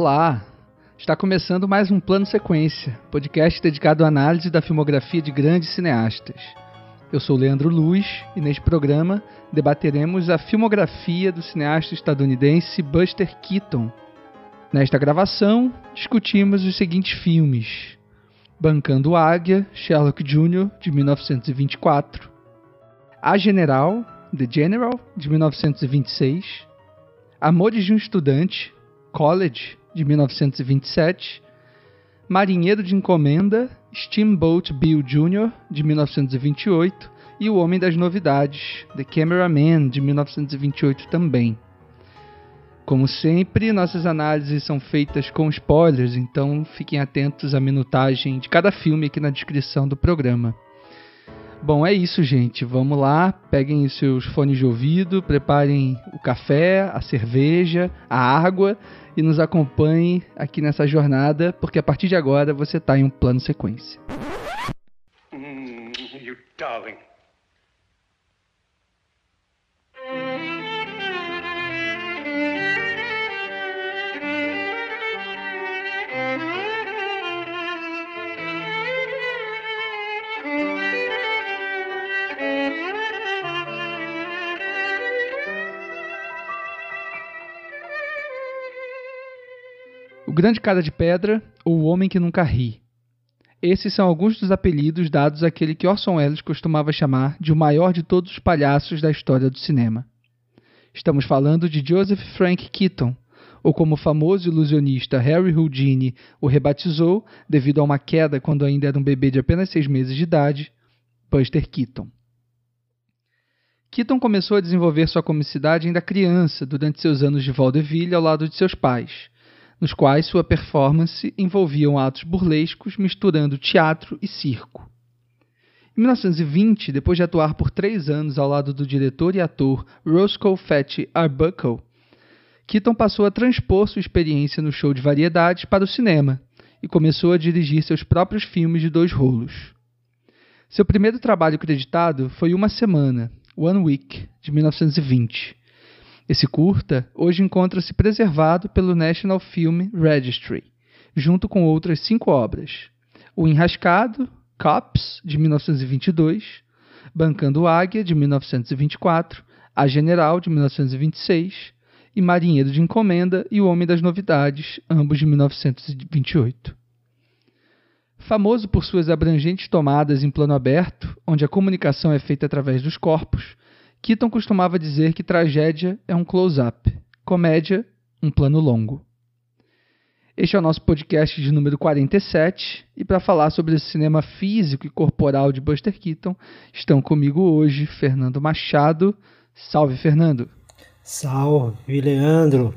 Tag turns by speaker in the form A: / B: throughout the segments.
A: Olá! Está começando mais um Plano Sequência, podcast dedicado à análise da filmografia de grandes cineastas. Eu sou Leandro Luz e neste programa debateremos a filmografia do cineasta estadunidense Buster Keaton. Nesta gravação, discutimos os seguintes filmes: Bancando Águia, Sherlock Jr., de 1924, A General, The General, de 1926, Amores de um Estudante, College, de 1927, Marinheiro de Encomenda, Steamboat Bill Jr., de 1928, e O Homem das Novidades, The Cameraman, de 1928 também. Como sempre, nossas análises são feitas com spoilers, então fiquem atentos à minutagem de cada filme aqui na descrição do programa. Bom, é isso, gente. Vamos lá, peguem os seus fones de ouvido, preparem o café, a cerveja, a água e nos acompanhem aqui nessa jornada, porque a partir de agora você está em um plano sequência. Mm, you darling. Grande Cara de Pedra ou O Homem que Nunca Ri. Esses são alguns dos apelidos dados àquele que Orson Welles costumava chamar de o maior de todos os palhaços da história do cinema. Estamos falando de Joseph Frank Keaton, ou como o famoso ilusionista Harry Houdini o rebatizou devido a uma queda quando ainda era um bebê de apenas seis meses de idade, Buster Keaton. Keaton começou a desenvolver sua comicidade ainda criança, durante seus anos de vaudeville ao lado de seus pais, nos quais sua performance envolviam atos burlescos misturando teatro e circo. Em 1920, depois de atuar por três anos ao lado do diretor e ator Roscoe Fetty Arbuckle, Keaton passou a transpor sua experiência no show de variedades para o cinema e começou a dirigir seus próprios filmes de dois rolos. Seu primeiro trabalho creditado foi Uma Semana, One Week, de 1920, esse curta hoje encontra-se preservado pelo National Film Registry, junto com outras cinco obras: O Enrascado, Cops, de 1922, Bancando Águia, de 1924, A General, de 1926, e Marinheiro de Encomenda e O Homem das Novidades, ambos de 1928. Famoso por suas abrangentes tomadas em plano aberto, onde a comunicação é feita através dos corpos, Keaton costumava dizer que tragédia é um close-up, comédia, um plano longo. Este é o nosso podcast de número 47 e para falar sobre o cinema físico e corporal de Buster Keaton estão comigo hoje Fernando Machado. Salve, Fernando.
B: Salve, Leandro.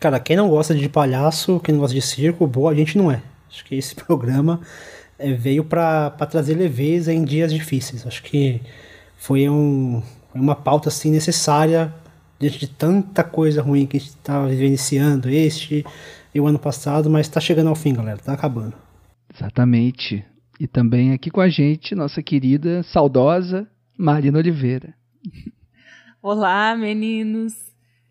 B: Cara, quem não gosta de palhaço, quem não gosta de circo, boa a gente não é. Acho que esse programa é, veio para trazer leveza em dias difíceis. Acho que foi um, é uma pauta assim necessária diante de tanta coisa ruim que a gente está vivenciando este e o ano passado, mas está chegando ao fim, galera, está acabando.
A: Exatamente. E também aqui com a gente, nossa querida, saudosa Marina Oliveira.
C: Olá, meninos.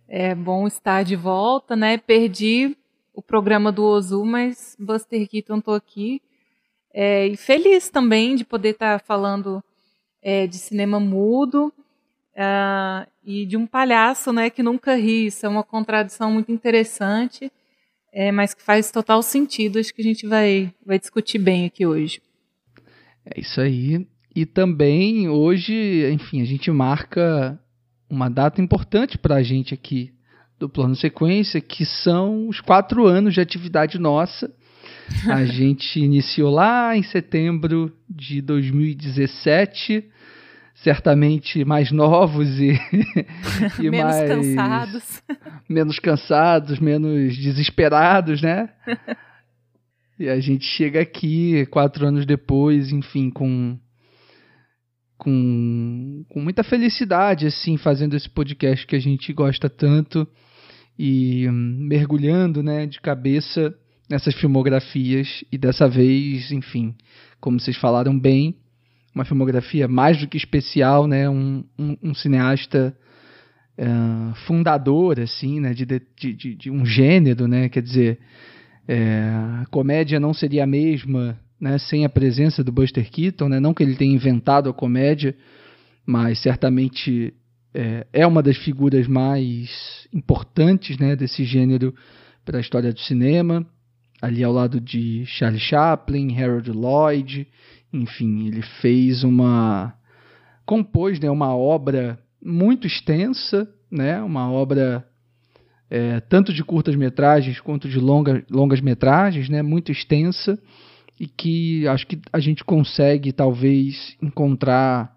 C: É bom estar de volta, né? Perdi o programa do Ozu, mas Buster Keaton tô aqui. É, e feliz também de poder estar falando é, de cinema mudo uh, e de um palhaço né, que nunca ri. Isso é uma contradição muito interessante, é, mas que faz total sentido. Acho que a gente vai, vai discutir bem aqui hoje.
A: É isso aí. E também hoje, enfim, a gente marca uma data importante para a gente aqui do Plano Sequência, que são os quatro anos de atividade nossa. A gente iniciou lá em setembro de 2017 certamente mais novos e,
C: e menos mais cansados.
A: menos cansados, menos desesperados, né? e a gente chega aqui quatro anos depois, enfim, com com, com muita felicidade, assim, fazendo esse podcast que a gente gosta tanto e hum, mergulhando, né, de cabeça nessas filmografias e dessa vez, enfim, como vocês falaram bem, uma filmografia mais do que especial, né? Um, um, um cineasta uh, fundador, assim, né, de, de, de, de, um gênero, né, quer dizer, é, a comédia não seria a mesma, né, sem a presença do Buster Keaton, né, não que ele tenha inventado a comédia, mas certamente é, é uma das figuras mais importantes, né, desse gênero para a história do cinema, ali ao lado de Charlie Chaplin, Harold Lloyd, enfim, ele fez uma compôs, né, uma obra muito extensa, né? Uma obra é, tanto de curtas metragens quanto de longa, longas metragens, né? Muito extensa e que acho que a gente consegue talvez encontrar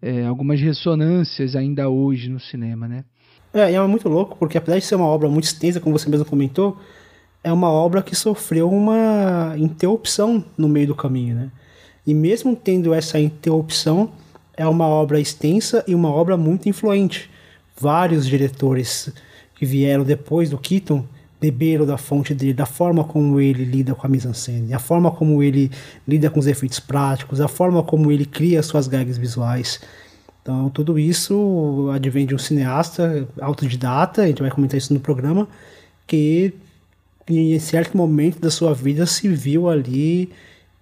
A: é, algumas ressonâncias ainda hoje no cinema, né?
B: É, e é muito louco porque apesar de ser uma obra muito extensa, como você mesmo comentou, é uma obra que sofreu uma interrupção no meio do caminho, né? E mesmo tendo essa interrupção, é uma obra extensa e uma obra muito influente. Vários diretores que vieram depois do Keaton beberam da fonte dele, da forma como ele lida com a mise-en-scène, a forma como ele lida com os efeitos práticos, a forma como ele cria suas gags visuais. Então, tudo isso advém de um cineasta autodidata, a gente vai comentar isso no programa, que em certo momento da sua vida se viu ali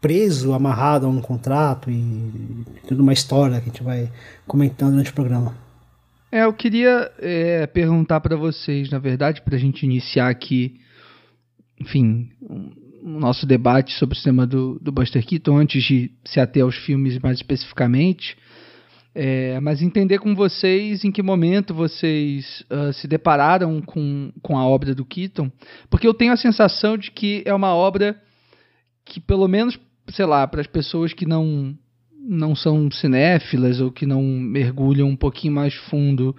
B: preso, amarrado a um contrato e tudo uma história que a gente vai comentando durante o programa.
A: É, eu queria é, perguntar para vocês, na verdade, para a gente iniciar aqui, enfim, o um, nosso debate sobre o cinema do, do Buster Keaton, antes de se ater aos filmes mais especificamente, é, mas entender com vocês em que momento vocês uh, se depararam com, com a obra do Keaton, porque eu tenho a sensação de que é uma obra que, pelo menos sei lá, para as pessoas que não não são cinéfilas ou que não mergulham um pouquinho mais fundo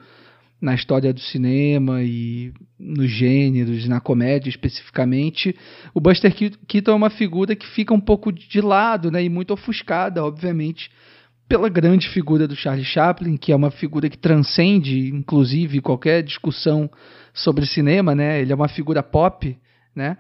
A: na história do cinema e nos gêneros, na comédia especificamente, o Buster Keaton é uma figura que fica um pouco de lado, né, e muito ofuscada, obviamente, pela grande figura do Charlie Chaplin, que é uma figura que transcende, inclusive, qualquer discussão sobre cinema, né? Ele é uma figura pop, né?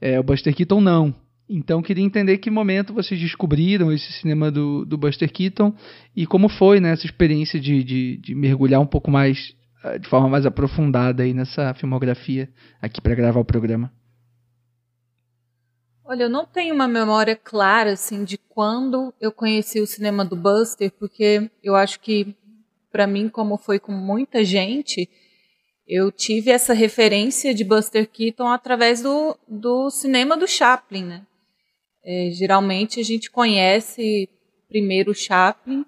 A: É, o Buster Keaton não. Então queria entender que momento vocês descobriram esse cinema do, do Buster Keaton e como foi né, essa experiência de, de, de mergulhar um pouco mais, eh, de forma mais aprofundada aí nessa filmografia aqui para gravar o programa.
C: Olha, eu não tenho uma memória clara assim de quando eu conheci o cinema do Buster, porque eu acho que para mim, como foi com muita gente, eu tive essa referência de Buster Keaton através do, do cinema do Chaplin, né? É, geralmente a gente conhece primeiro o Chaplin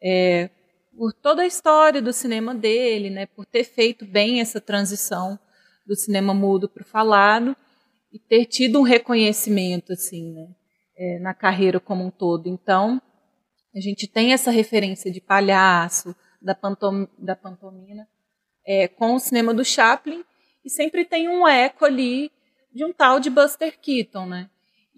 C: é, por toda a história do cinema dele, né, por ter feito bem essa transição do cinema mudo para o falado e ter tido um reconhecimento assim, né, é, na carreira como um todo. Então a gente tem essa referência de palhaço, da, pantom da pantomina, é, com o cinema do Chaplin e sempre tem um eco ali de um tal de Buster Keaton, né?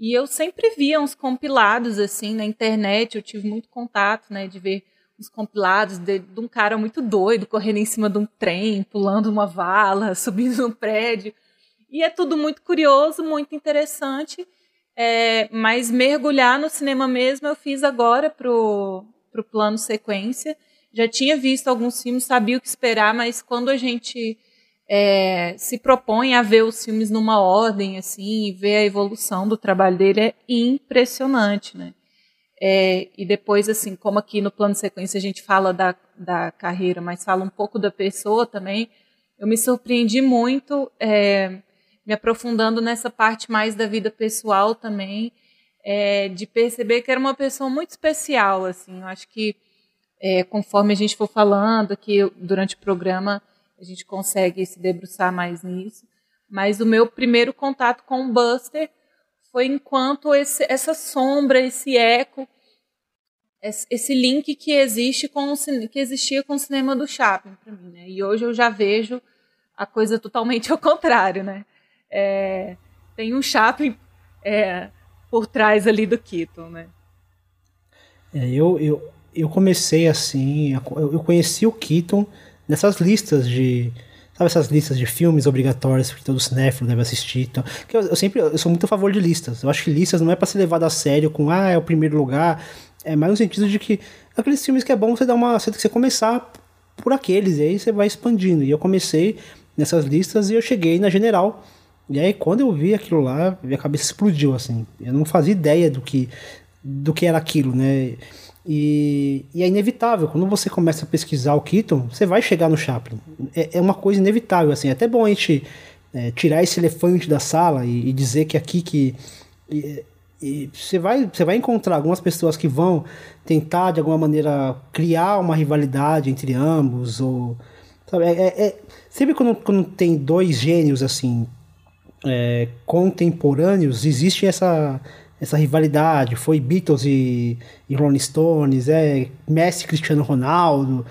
C: E eu sempre via uns compilados assim na internet, eu tive muito contato, né, de ver uns compilados de, de um cara muito doido correndo em cima de um trem, pulando uma vala, subindo um prédio. E é tudo muito curioso, muito interessante. É, mas mergulhar no cinema mesmo eu fiz agora pro, pro plano sequência. Já tinha visto alguns filmes, sabia o que esperar, mas quando a gente é, se propõe a ver os filmes numa ordem, assim, e ver a evolução do trabalho dele é impressionante, né? É, e depois, assim, como aqui no plano sequência a gente fala da, da carreira, mas fala um pouco da pessoa também, eu me surpreendi muito, é, me aprofundando nessa parte mais da vida pessoal também, é, de perceber que era uma pessoa muito especial, assim, eu acho que é, conforme a gente for falando aqui durante o programa, a gente consegue se debruçar mais nisso. Mas o meu primeiro contato com o Buster foi enquanto esse, essa sombra, esse eco, esse link que existe com o, que existia com o cinema do Chaplin para mim, né? E hoje eu já vejo a coisa totalmente ao contrário, né? É, tem um Chaplin é, por trás ali do Keaton, né?
B: É, eu, eu, eu comecei assim, eu conheci o Keaton nessas listas de. Sabe essas listas de filmes obrigatórios que todo cinéfilo deve assistir? Então, que eu, eu, sempre eu sou muito a favor de listas. Eu acho que listas não é para ser levado a sério com, ah, é o primeiro lugar. É mais no sentido de que aqueles filmes que é bom você dar uma. Você, você começar por aqueles, e aí você vai expandindo. E eu comecei nessas listas e eu cheguei na General. E aí quando eu vi aquilo lá, minha cabeça explodiu, assim. Eu não fazia ideia do que, do que era aquilo, né? E, e, é inevitável, quando você começa a pesquisar o Keaton, você vai chegar no Chaplin. É, é uma coisa inevitável, assim. É até bom a gente é, tirar esse elefante da sala e, e dizer que aqui que. E, e você vai, você vai encontrar algumas pessoas que vão tentar de alguma maneira criar uma rivalidade entre ambos ou sabe, é, é, é sempre quando, quando tem dois gênios assim é, contemporâneos existe essa essa rivalidade foi Beatles e, e Rolling Stones é Messi Cristiano Ronaldo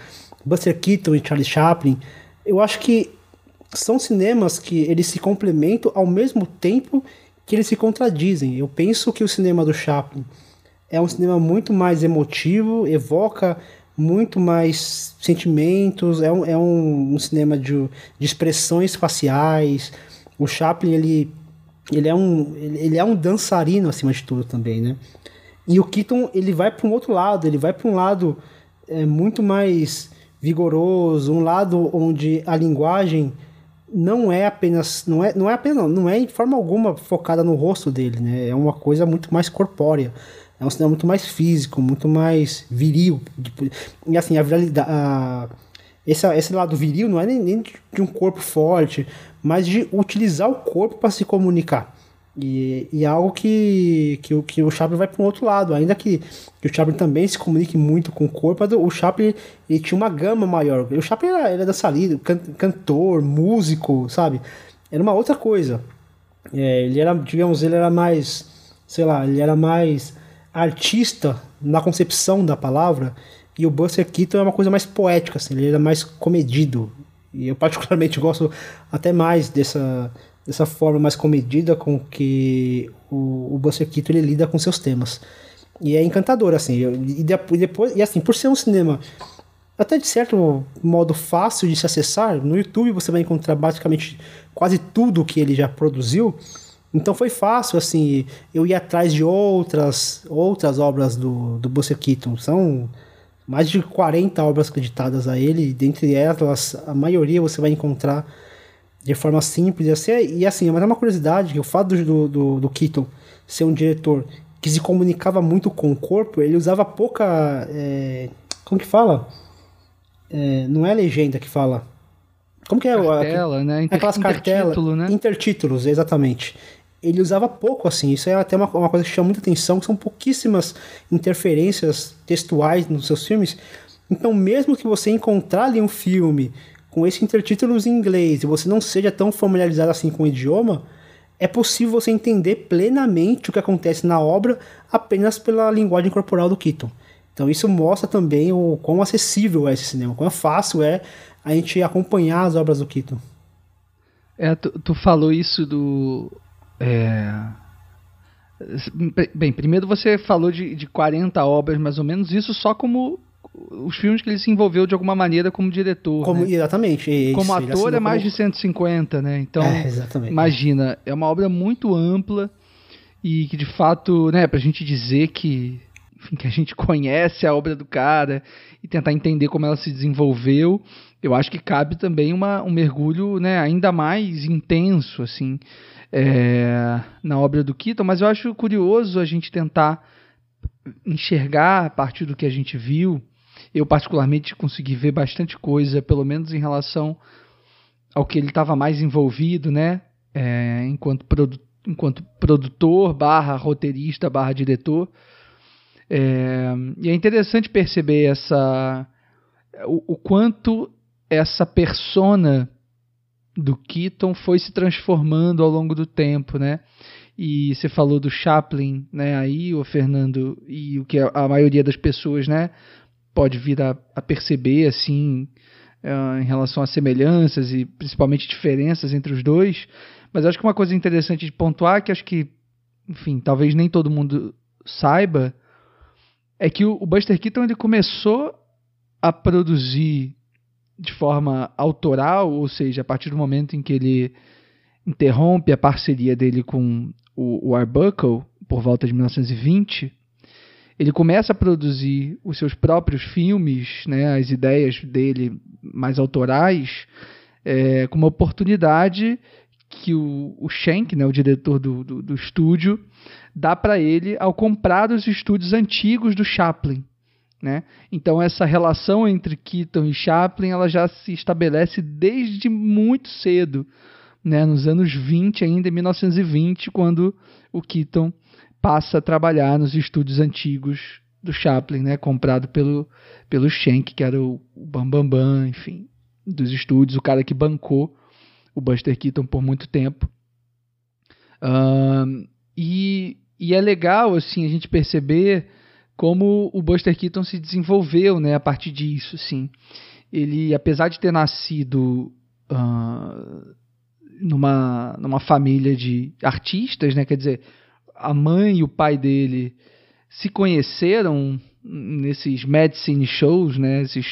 B: Buster Keaton e Charlie Chaplin eu acho que são cinemas que eles se complementam ao mesmo tempo que eles se contradizem. Eu penso que o cinema do Chaplin é um cinema muito mais emotivo, evoca muito mais sentimentos, é um, é um, um cinema de, de expressões faciais. O Chaplin, ele, ele, é um, ele é um dançarino acima de tudo também, né? E o Keaton, ele vai para um outro lado, ele vai para um lado é, muito mais vigoroso, um lado onde a linguagem não é apenas não é não é apenas não, é de forma alguma focada no rosto dele né é uma coisa muito mais corpórea é um cinema muito mais físico muito mais viril e assim a a, esse, esse lado viril não é nem, nem de um corpo forte mas de utilizar o corpo para se comunicar e, e é algo que, que, que o Chaplin vai para um outro lado, ainda que, que o Chaplin também se comunique muito com o corpo, o Chaplin ele tinha uma gama maior. O Chaplin era, era dançarino, can, cantor, músico, sabe? Era uma outra coisa. É, ele era, digamos, ele era mais, sei lá, ele era mais artista na concepção da palavra, e o Buster Keaton é uma coisa mais poética, assim, ele era mais comedido. E eu particularmente gosto até mais dessa dessa forma mais comedida com que o, o Buster Keaton ele lida com seus temas. E é encantador, assim. E depois, e assim, por ser um cinema até de certo modo fácil de se acessar, no YouTube você vai encontrar basicamente quase tudo que ele já produziu. Então foi fácil, assim, eu ir atrás de outras outras obras do, do Buster Keaton. São mais de 40 obras acreditadas a ele, dentre elas, a maioria você vai encontrar de forma simples. E assim, e assim mas é uma curiosidade que o fato do, do, do Keaton ser um diretor que se comunicava muito com o corpo, ele usava pouca. É, como que fala? É, não é legenda que fala. Como que é?
A: Cartela, né? Inter,
B: aquelas cartelas. Né? Intertítulos, exatamente. Ele usava pouco, assim. Isso é até uma, uma coisa que chama muita atenção, que são pouquíssimas interferências textuais nos seus filmes. Então, mesmo que você encontrar ali um filme com esses intertítulos em inglês e você não seja tão familiarizado assim com o idioma, é possível você entender plenamente o que acontece na obra apenas pela linguagem corporal do Keaton. Então isso mostra também o quão acessível é esse cinema, quão fácil é a gente acompanhar as obras do Keaton.
A: É, tu, tu falou isso do. É... Bem, primeiro você falou de, de 40 obras, mais ou menos, isso só como os filmes que ele se envolveu de alguma maneira como diretor.
B: Como,
A: né?
B: Exatamente. Isso,
A: como ator é mais como... de 150, né? Então, é, imagina, é uma obra muito ampla e que de fato, né, pra gente dizer que, enfim, que a gente conhece a obra do cara e tentar entender como ela se desenvolveu, eu acho que cabe também uma, um mergulho, né, ainda mais intenso, assim, é, na obra do Keaton, mas eu acho curioso a gente tentar enxergar a partir do que a gente viu eu particularmente consegui ver bastante coisa, pelo menos em relação ao que ele estava mais envolvido, né? É, enquanto, produ enquanto produtor, barra roteirista, barra diretor. É, e é interessante perceber essa o, o, quanto essa persona do Keaton foi se transformando ao longo do tempo, né? E você falou do Chaplin, né? Aí o Fernando e o que a, a maioria das pessoas, né? pode vir a, a perceber assim uh, em relação às semelhanças e principalmente diferenças entre os dois. Mas acho que uma coisa interessante de pontuar que acho que, enfim, talvez nem todo mundo saiba é que o Buster Keaton ele começou a produzir de forma autoral, ou seja, a partir do momento em que ele interrompe a parceria dele com o, o Arbuckle por volta de 1920, ele começa a produzir os seus próprios filmes, né, as ideias dele mais autorais, é, com uma oportunidade que o, o Schenck, né, o diretor do, do, do estúdio, dá para ele ao comprar os estúdios antigos do Chaplin. Né? Então essa relação entre Keaton e Chaplin ela já se estabelece desde muito cedo, né? nos anos 20 ainda, em 1920, quando o Keaton passa a trabalhar nos estúdios antigos do Chaplin, né? comprado pelo, pelo Schenck, que era o, Bambambam, Bam Bam, enfim, dos estúdios, o cara que bancou o Buster Keaton por muito tempo. Uh, e, e é legal assim a gente perceber como o Buster Keaton se desenvolveu né, a partir disso. Assim. Ele, apesar de ter nascido uh, numa, numa família de artistas, né, quer dizer, a mãe e o pai dele se conheceram nesses medicine shows, né, esses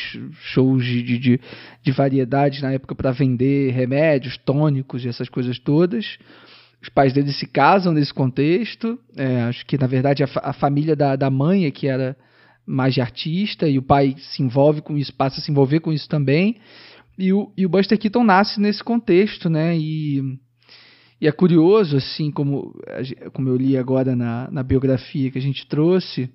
A: shows de, de, de variedades na época para vender remédios, tônicos e essas coisas todas. Os pais dele se casam nesse contexto. É, acho que, na verdade, a, a, família da, da mãe é que era mais de artista e o pai se envolve com isso, passa a se envolver com isso também. E o, e o Buster Keaton nasce nesse contexto, né? E, e é curioso, assim, como, como eu li agora na, na biografia que a gente trouxe,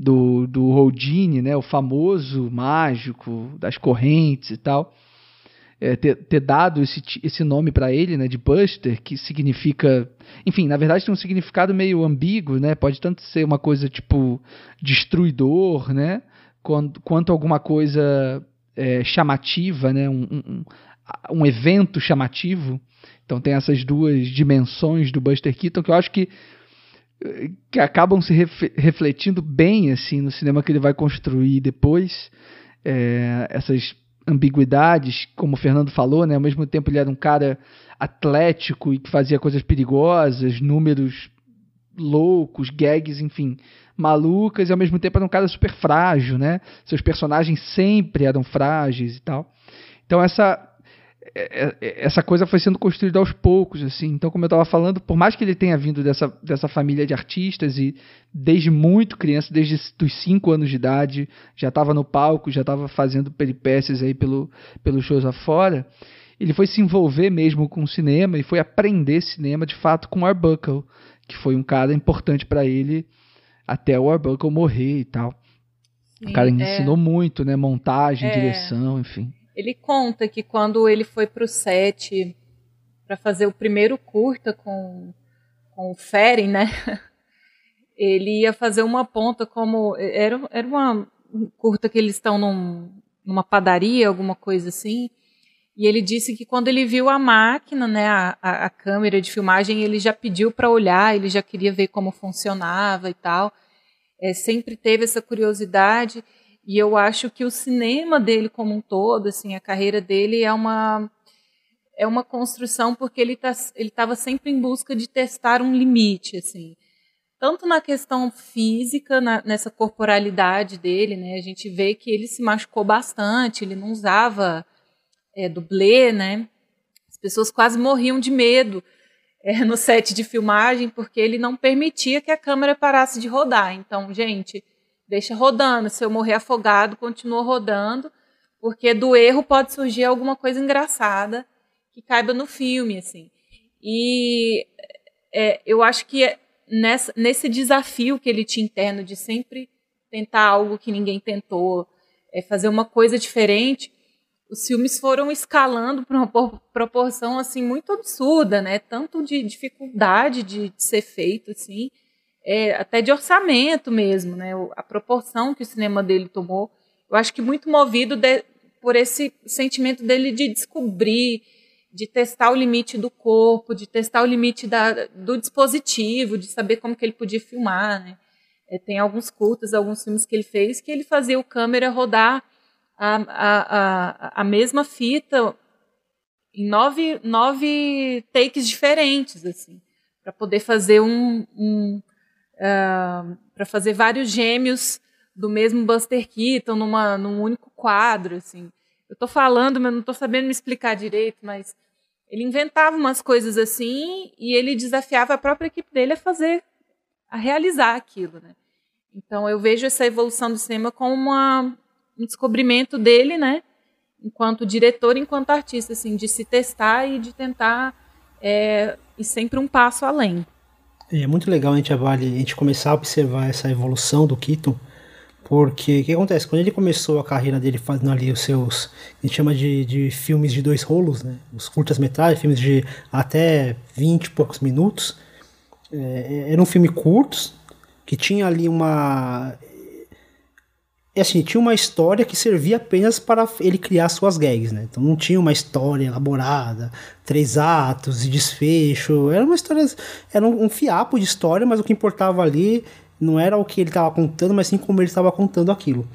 A: do, do Houdini, né, o famoso mágico das correntes e tal, é, ter, ter, dado esse, esse nome para ele, né, de Buster, que significa, enfim, na verdade tem um significado meio ambíguo, né, pode tanto ser uma coisa tipo destruidor, né, quanto, quanto alguma coisa é, chamativa, né, um, um, um evento chamativo. Então tem essas duas dimensões do Buster Keaton que eu acho que que acabam se ref, refletindo bem assim no cinema que ele vai construir depois. É, essas ambiguidades, como o Fernando falou, né? Ao mesmo tempo ele era um cara atlético e que fazia coisas perigosas, números loucos, gags, enfim, malucas, e ao mesmo tempo era um cara super frágil, né? Seus personagens sempre eram frágeis e tal. Então essa essa coisa foi sendo construída aos poucos, assim. Então, como eu estava falando, por mais que ele tenha vindo dessa, dessa família de artistas e desde muito criança, desde os 5 anos de idade, já estava no palco, já estava fazendo peripécias aí pelo, pelos shows afora, ele foi se envolver mesmo com o cinema e foi aprender cinema de fato com o Arbuckle, que foi um cara importante para ele até o Arbuckle morrer e tal. Sim, o cara é... ensinou muito, né? Montagem, é... direção, enfim.
C: Ele conta que quando ele foi para o set para fazer o primeiro curta com, com o Ferin, né? Ele ia fazer uma ponta como. Era, era uma curta que eles estão num, numa padaria, alguma coisa assim. E ele disse que quando ele viu a máquina, né, a, a, a câmera de filmagem, ele já pediu para olhar, ele já queria ver como funcionava e tal. É, sempre teve essa curiosidade. E eu acho que o cinema dele como um todo, assim, a carreira dele é uma é uma construção porque ele tá, ele estava sempre em busca de testar um limite, assim. Tanto na questão física, na, nessa corporalidade dele, né? A gente vê que ele se machucou bastante, ele não usava é, dublê, né? As pessoas quase morriam de medo é, no set de filmagem porque ele não permitia que a câmera parasse de rodar. Então, gente, deixa rodando. Se eu morrer afogado, continua rodando, porque do erro pode surgir alguma coisa engraçada que caiba no filme, assim. E é, eu acho que nessa, nesse desafio que ele tinha interno de sempre tentar algo que ninguém tentou, é fazer uma coisa diferente, os filmes foram escalando para uma proporção assim muito absurda, né? Tanto de dificuldade de, de ser feito assim, é, até de orçamento mesmo, né? A proporção que o cinema dele tomou. Eu acho que muito movido de, por esse sentimento dele de descobrir, de testar o limite do corpo, de testar o limite da, do dispositivo, de saber como que ele podia filmar, né? É, tem alguns cultos, alguns filmes que ele fez que ele fazia o câmera rodar a, a, a, a mesma fita em nove, nove takes diferentes, assim, para poder fazer um, um, uh, para fazer vários gêmeos do mesmo Buster Keaton numa, num único quadro, assim. Eu estou falando, mas não estou sabendo me explicar direito, mas ele inventava umas coisas assim e ele desafiava a própria equipe dele a fazer, a realizar aquilo, né? Então eu vejo essa evolução do cinema como uma, um descobrimento dele, né? Enquanto diretor, enquanto artista, assim, de se testar e de tentar é, ir sempre um passo além.
B: É muito legal a gente, a gente começar a observar essa evolução do Keaton, porque o que acontece? Quando ele começou a carreira dele fazendo ali os seus. A gente chama de, de filmes de dois rolos, né? Os curtas-metragens, filmes de até 20 e poucos minutos. É, eram filmes curtos, que tinha ali uma. É assim, tinha uma história que servia apenas para ele criar suas gags, né? Então não tinha uma história elaborada, três atos e desfecho. Era uma história. Era um, um fiapo de história, mas o que importava ali não era o que ele estava contando, mas sim como ele estava contando aquilo.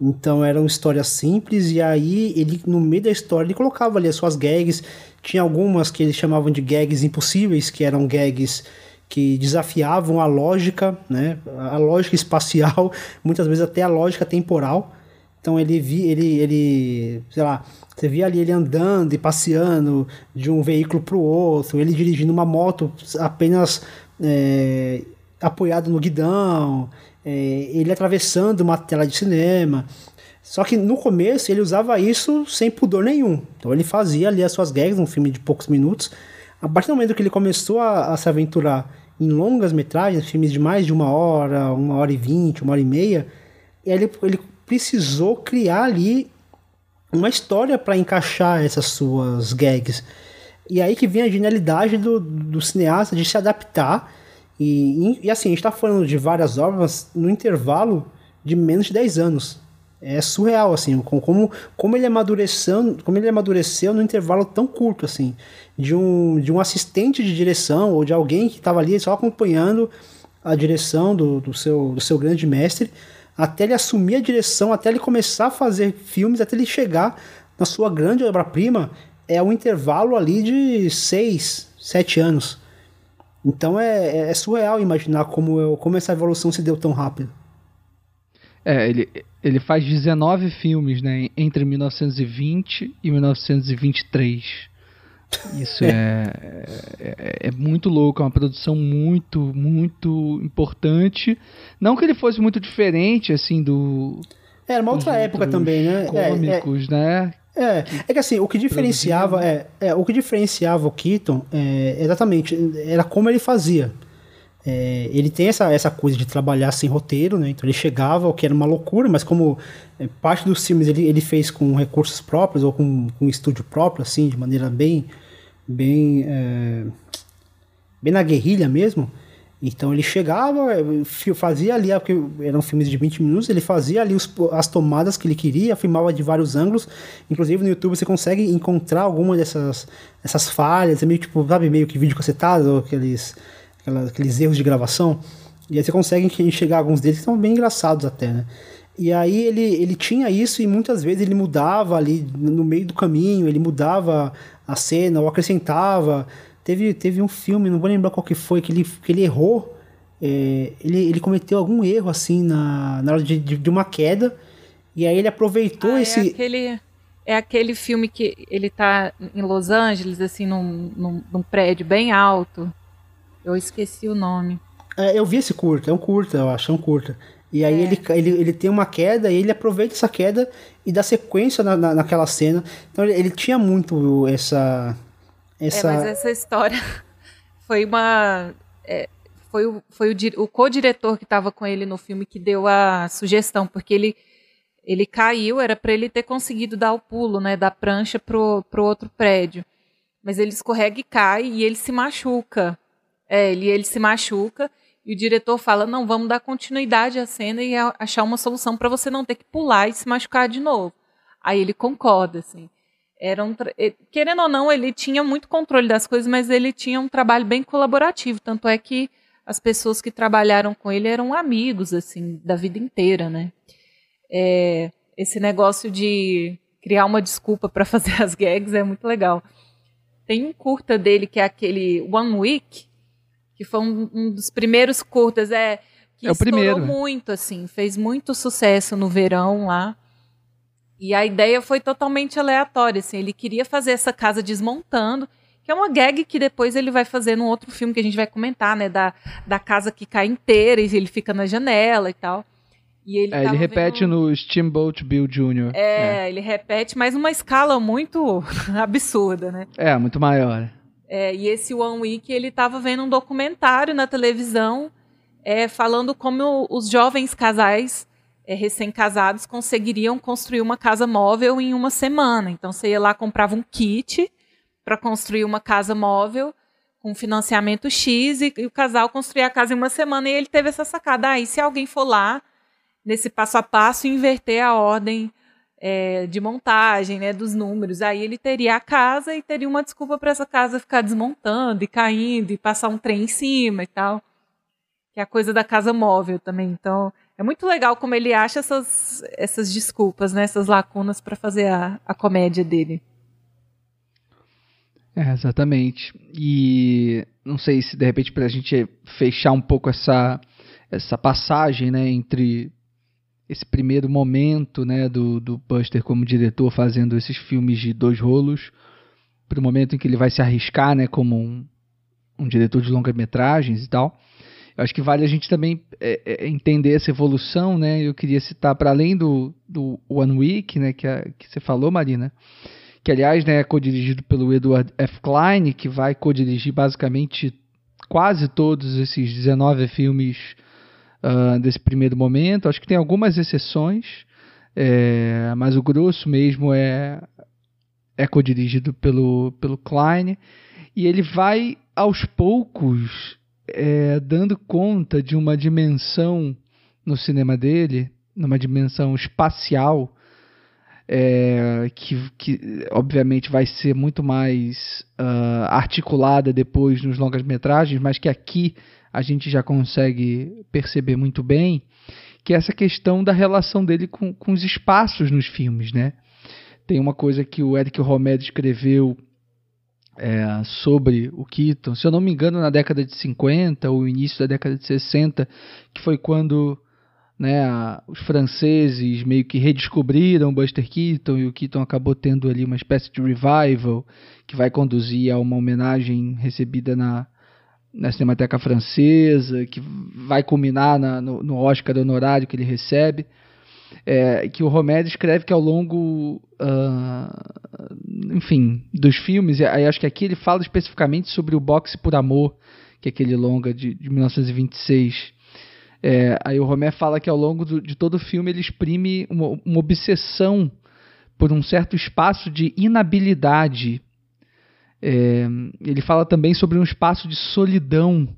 B: Então era uma história simples e aí ele no meio da história ele colocava ali as suas gags. Tinha algumas que eles chamavam de gags impossíveis, que eram gags que desafiavam a lógica, né? A lógica espacial, muitas vezes até a lógica temporal. Então ele vi, ele, ele, sei lá, você via ali ele andando e passeando de um veículo para o outro, ele dirigindo uma moto apenas é, apoiado no guidão, é, ele atravessando uma tela de cinema. Só que no começo ele usava isso sem pudor nenhum. Então ele fazia ali as suas gags, um filme de poucos minutos. A partir do momento que ele começou a, a se aventurar em longas metragens, filmes de mais de uma hora, uma hora e vinte, uma hora e meia, ele, ele precisou criar ali uma história para encaixar essas suas gags. E aí que vem a genialidade do, do cineasta de se adaptar e, e, assim, a gente está falando de várias obras no intervalo de menos de 10 anos. É surreal, assim, como, como ele amadureceu, como ele amadureceu no intervalo tão curto, assim, de um, de um assistente de direção ou de alguém que estava ali só acompanhando a direção do, do, seu, do seu grande mestre, até ele assumir a direção, até ele começar a fazer filmes, até ele chegar na sua grande obra-prima, é um intervalo ali de 6, 7 anos. Então é, é, é surreal imaginar como, como essa evolução se deu tão rápido.
A: É, ele, ele faz 19 filmes, né, entre 1920 e 1923. Isso é, é, é, muito louco, é uma produção muito, muito importante. Não que ele fosse muito diferente, assim, do.
B: Era uma outra época também, né?
A: Cômicos, né?
B: É, é que assim, o que diferenciava é, é, o que diferenciava o Keaton é, exatamente era como ele fazia. É, ele tem essa, essa coisa de trabalhar sem roteiro, né? Então ele chegava, o que era uma loucura, mas como é, parte dos filmes ele, ele fez com recursos próprios ou com, com estúdio próprio, assim, de maneira bem, bem, é, bem na guerrilha mesmo. Então ele chegava, fazia ali, porque eram filmes de 20 minutos, ele fazia ali os, as tomadas que ele queria, filmava de vários ângulos. Inclusive no YouTube você consegue encontrar alguma dessas essas falhas, é meio tipo, sabe, meio que vídeo cacetado, aqueles, aquelas, aqueles erros de gravação. E aí você consegue enxergar alguns deles que são bem engraçados até, né? E aí ele, ele tinha isso e muitas vezes ele mudava ali no meio do caminho, ele mudava a cena ou acrescentava. Teve, teve um filme, não vou lembrar qual que foi, que ele, que ele errou. É, ele, ele cometeu algum erro assim na, na hora de, de, de uma queda. E aí ele aproveitou
C: ah, é
B: esse.
C: É aquele, é aquele filme que ele tá em Los Angeles, assim, num, num, num prédio bem alto. Eu esqueci o nome.
B: É, eu vi esse curta, é um curta, eu acho, é um curta. E aí é. ele, ele, ele tem uma queda e ele aproveita essa queda e dá sequência na, na, naquela cena. Então ele, ele tinha muito essa, essa...
C: É, mas essa história foi uma. É, foi o, foi o, o co-diretor que estava com ele no filme que deu a sugestão, porque ele, ele caiu, era para ele ter conseguido dar o pulo né, da prancha pro, pro outro prédio. Mas ele escorrega e cai e ele se machuca. É, ele, ele se machuca e o diretor fala: não, vamos dar continuidade à cena e achar uma solução para você não ter que pular e se machucar de novo. Aí ele concorda, assim. Era um querendo ou não, ele tinha muito controle das coisas, mas ele tinha um trabalho bem colaborativo. Tanto é que as pessoas que trabalharam com ele eram amigos, assim, da vida inteira, né? É, esse negócio de criar uma desculpa para fazer as gags é muito legal. Tem um curta dele que é aquele One Week, que foi um, um dos primeiros curtas, é que
A: é estourou primeiro.
C: muito, assim, fez muito sucesso no verão lá. E a ideia foi totalmente aleatória, assim, ele queria fazer essa casa desmontando Que é uma gag que depois ele vai fazer num outro filme que a gente vai comentar, né? Da, da casa que cai inteira e ele fica na janela e tal. E ele,
A: é, ele repete vendo... no Steamboat Bill Jr.
C: É, é, ele repete, mas uma escala muito absurda, né?
A: É, muito maior.
C: É, e esse One Week, ele estava vendo um documentário na televisão é, falando como os jovens casais é, recém-casados conseguiriam construir uma casa móvel em uma semana. Então você ia lá, comprava um kit para construir uma casa móvel com financiamento X e, e, o casal construía a casa em uma semana e ele teve essa sacada. Aí, ah, se alguém for lá, nesse passo a passo, inverter a ordem é, de montagem, né, dos números, aí ele teria a casa e teria uma desculpa para essa casa ficar desmontando e caindo e passar um trem em cima e tal. Que é a coisa da casa móvel também. Então, é muito legal como ele acha essas, essas desculpas, né, essas lacunas para fazer a, a comédia dele.
A: É, exatamente. E não sei se de repente para a gente fechar um pouco essa, essa passagem né, entre esse primeiro momento né, do, do Buster como diretor fazendo esses filmes de dois rolos, para o momento em que ele vai se arriscar né, como um, um diretor de longa-metragens e tal. Eu acho que vale a gente também é, é, entender essa evolução, né? Eu queria citar, para além do, do One Week, né, que, a, que você falou, Marina, que aliás né, é co-dirigido pelo Edward F. Klein, que vai co-dirigir basicamente quase todos esses 19 filmes uh, desse primeiro momento. Acho que tem algumas exceções, é, mas o grosso mesmo é, é co-dirigido pelo, pelo Klein. E ele vai aos poucos é, dando conta de uma dimensão no cinema dele, numa dimensão espacial, é, que, que obviamente vai ser muito mais uh, articulada depois nos longas-metragens, mas que aqui a gente já consegue perceber muito bem, que é essa questão da relação dele com, com os espaços nos filmes, né? Tem uma coisa que o Eric Romed escreveu é, sobre o Keaton, se eu não me engano, na década de 50 ou início da década de 60, que foi quando né, os franceses meio que redescobriram Buster Keaton e o Keaton acabou tendo ali uma espécie de revival que vai conduzir a uma homenagem recebida na, na Cinemateca Francesa, que vai culminar na, no, no, Oscar honorário que ele recebe. É, que o Romero escreve que ao longo, uh, enfim, dos filmes, aí acho que aqui ele fala especificamente sobre o Boxe por Amor, que é aquele longa de, de 1926 é, aí o Romé fala que ao longo do, de todo o filme ele exprime uma, uma, obsessão por um certo espaço de inabilidade. É, ele fala também sobre um espaço de solidão,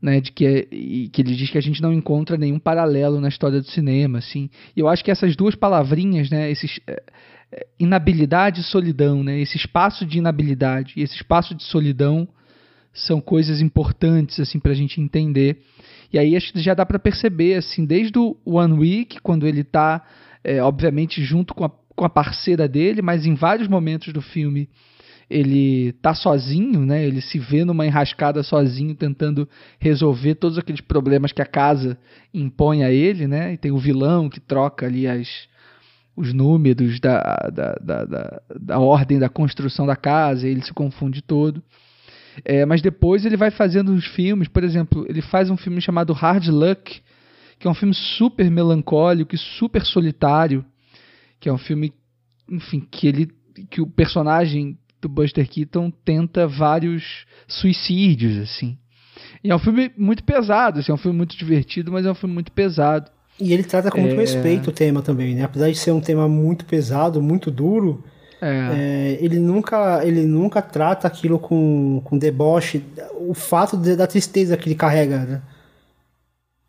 A: né, de que, é, que ele diz que a gente não encontra nenhum paralelo na história do cinema, assim. E eu acho que essas duas palavrinhas, né, esses, é, é inabilidade e solidão, né, esse espaço de inabilidade e esse espaço de solidão são coisas importantes assim para a gente entender e aí acho que já dá para perceber, assim, desde o One Week, quando ele está, é, obviamente, junto com a, com a parceira dele, mas em vários momentos do filme ele tá sozinho, né? Ele se vê numa enrascada sozinho, tentando resolver todos aqueles problemas que a casa impõe a ele, né? E tem o vilão que troca ali as, os números da, da, da, da, da ordem da construção da casa, ele se confunde todo. É, mas depois ele vai fazendo os filmes, por exemplo, ele faz um filme chamado Hard Luck, que é um filme super melancólico e super solitário, que é um filme, enfim, que ele que o personagem do Buster Keaton tenta vários suicídios, assim. E é um filme muito pesado, assim, é um filme muito divertido, mas é um filme muito pesado.
B: E ele trata com muito é... respeito o tema também, né? Apesar de ser um tema muito pesado, muito duro, é. É, ele, nunca, ele nunca trata aquilo com, com deboche, o fato de, da tristeza que ele carrega, né?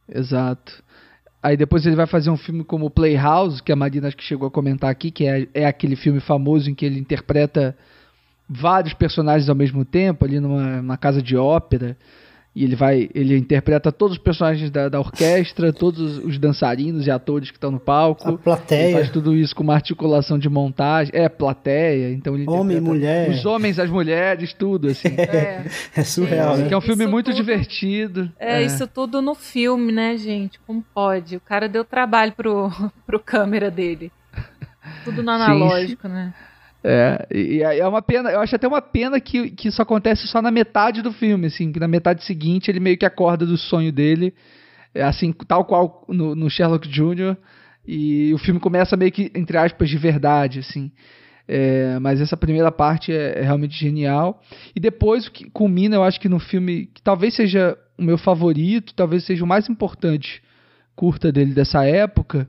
A: Exato. Aí depois ele vai fazer um filme como Playhouse, que a Marina acho que chegou a comentar aqui, que é, é aquele filme famoso em que ele interpreta vários personagens ao mesmo tempo, ali numa, numa casa de ópera e ele vai ele interpreta todos os personagens da, da orquestra todos os dançarinos e atores que estão no palco.
B: A plateia.
A: Ele faz tudo isso com uma articulação de montagem. É plateia então ele
B: homem mulher.
A: os homens as mulheres tudo assim.
B: É, é surreal
A: né? que é um filme isso muito tudo, divertido.
C: É, é, isso tudo no filme né gente? Como pode? O cara deu trabalho pro pro câmera dele. Tudo no analógico Sim. né
A: É, e é uma pena, eu acho até uma pena que, que isso acontece só na metade do filme, assim, que na metade seguinte ele meio que acorda do sonho dele, é assim, tal qual no, no Sherlock Jr., e o filme começa meio que, entre aspas, de verdade, assim. É, mas essa primeira parte é, é, realmente genial. E depois o que culmina, eu acho que no filme, que talvez seja o meu favorito, talvez seja o mais importante curta dele dessa época,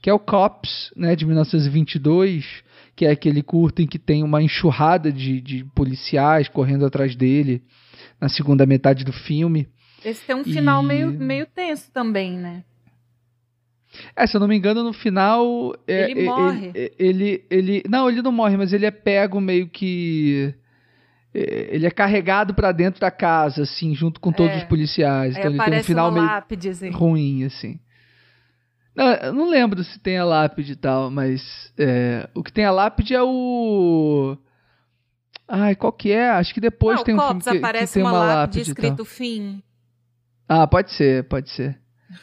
A: que é o Cops, né, de 1922, que é aquele curta em que tem uma enxurrada de, de policiais correndo atrás dele na segunda metade do filme.
C: Esse tem um final e... meio, meio tenso também, né?
A: É, se eu não me engano, no final.
C: É, ele
A: é,
C: morre.
A: Ele, ele, ele, Não, ele não morre, mas ele é pego meio que. É, ele é carregado para dentro da casa, assim, junto com todos é. os policiais.
C: Então
A: ele
C: tem
A: um final meio
C: lápide, assim.
A: ruim, assim. Não, eu não lembro se tem a lápide e tal, mas é, o que tem a lápide é o. Ai, qual que é? Acho que depois
C: não,
A: tem
C: um
A: filme
C: que,
A: que tem
C: uma,
A: uma
C: lápide,
A: lápide
C: escrito fim.
A: Ah, pode ser, pode ser.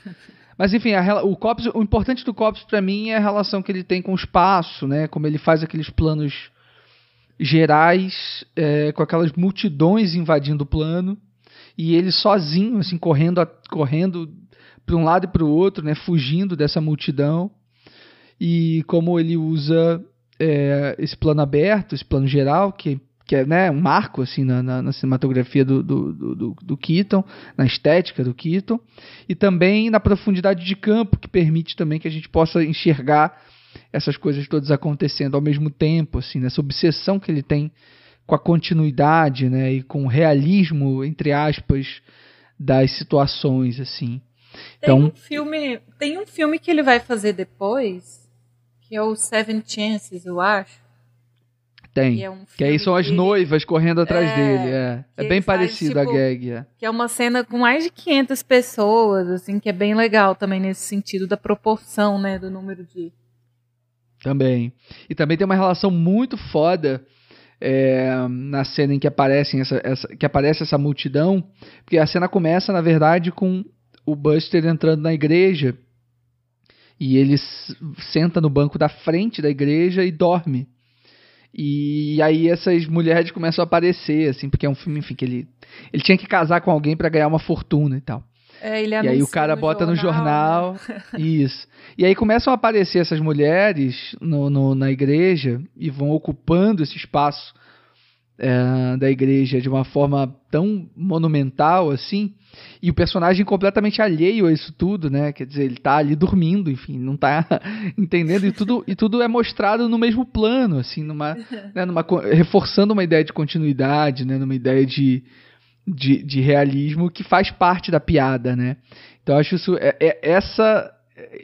A: Mas enfim, a, o Cops, o importante do Cops para mim é a relação que ele tem com o espaço, né? Como ele faz aqueles planos gerais é, com aquelas multidões invadindo o plano e ele sozinho, assim, correndo, correndo para um lado e para o outro, né? Fugindo dessa multidão e como ele usa é, esse plano aberto, esse plano geral que que é né, um marco assim na, na, na cinematografia do, do, do, do, Keaton, na estética do Keaton, e também na profundidade de campo, que permite também que a gente possa enxergar essas coisas todas acontecendo ao mesmo tempo, assim, nessa obsessão que ele tem com a continuidade, né, e com o realismo, entre aspas, das situações, assim.
C: Tem então, um filme, tem um filme que ele vai fazer depois, que é o Seven Chances, eu acho,
A: tem. Que, é um que aí são as noivas correndo atrás é, dele. É, é bem parecido tipo, a gag. É.
C: Que é uma cena com mais de 500 pessoas, assim, que é bem legal também nesse sentido da proporção, né, do número de.
A: Também. E também tem uma relação muito foda é, na cena em que, aparecem essa, essa, que aparece essa multidão, porque a cena começa, na verdade, com o Buster entrando na igreja e ele senta no banco da frente da igreja e dorme. E aí essas mulheres começam a aparecer, assim, porque é um filme, enfim, que ele, ele tinha que casar com alguém para ganhar uma fortuna e tal.
C: É, ele
A: e aí o cara bota
C: jornal,
A: no jornal. Né? Isso. E aí começam a aparecer essas mulheres no, no, na igreja e vão ocupando esse espaço é, da igreja de uma forma tão monumental assim, e o personagem completamente alheio a isso tudo, né? Quer dizer, ele tá ali dormindo, enfim, não tá entendendo, e tudo, e tudo é mostrado no mesmo plano, assim, numa, né, numa, reforçando uma ideia de continuidade, né? Numa ideia de, de, de realismo que faz parte da piada, né? Então, acho isso, é, é, essa,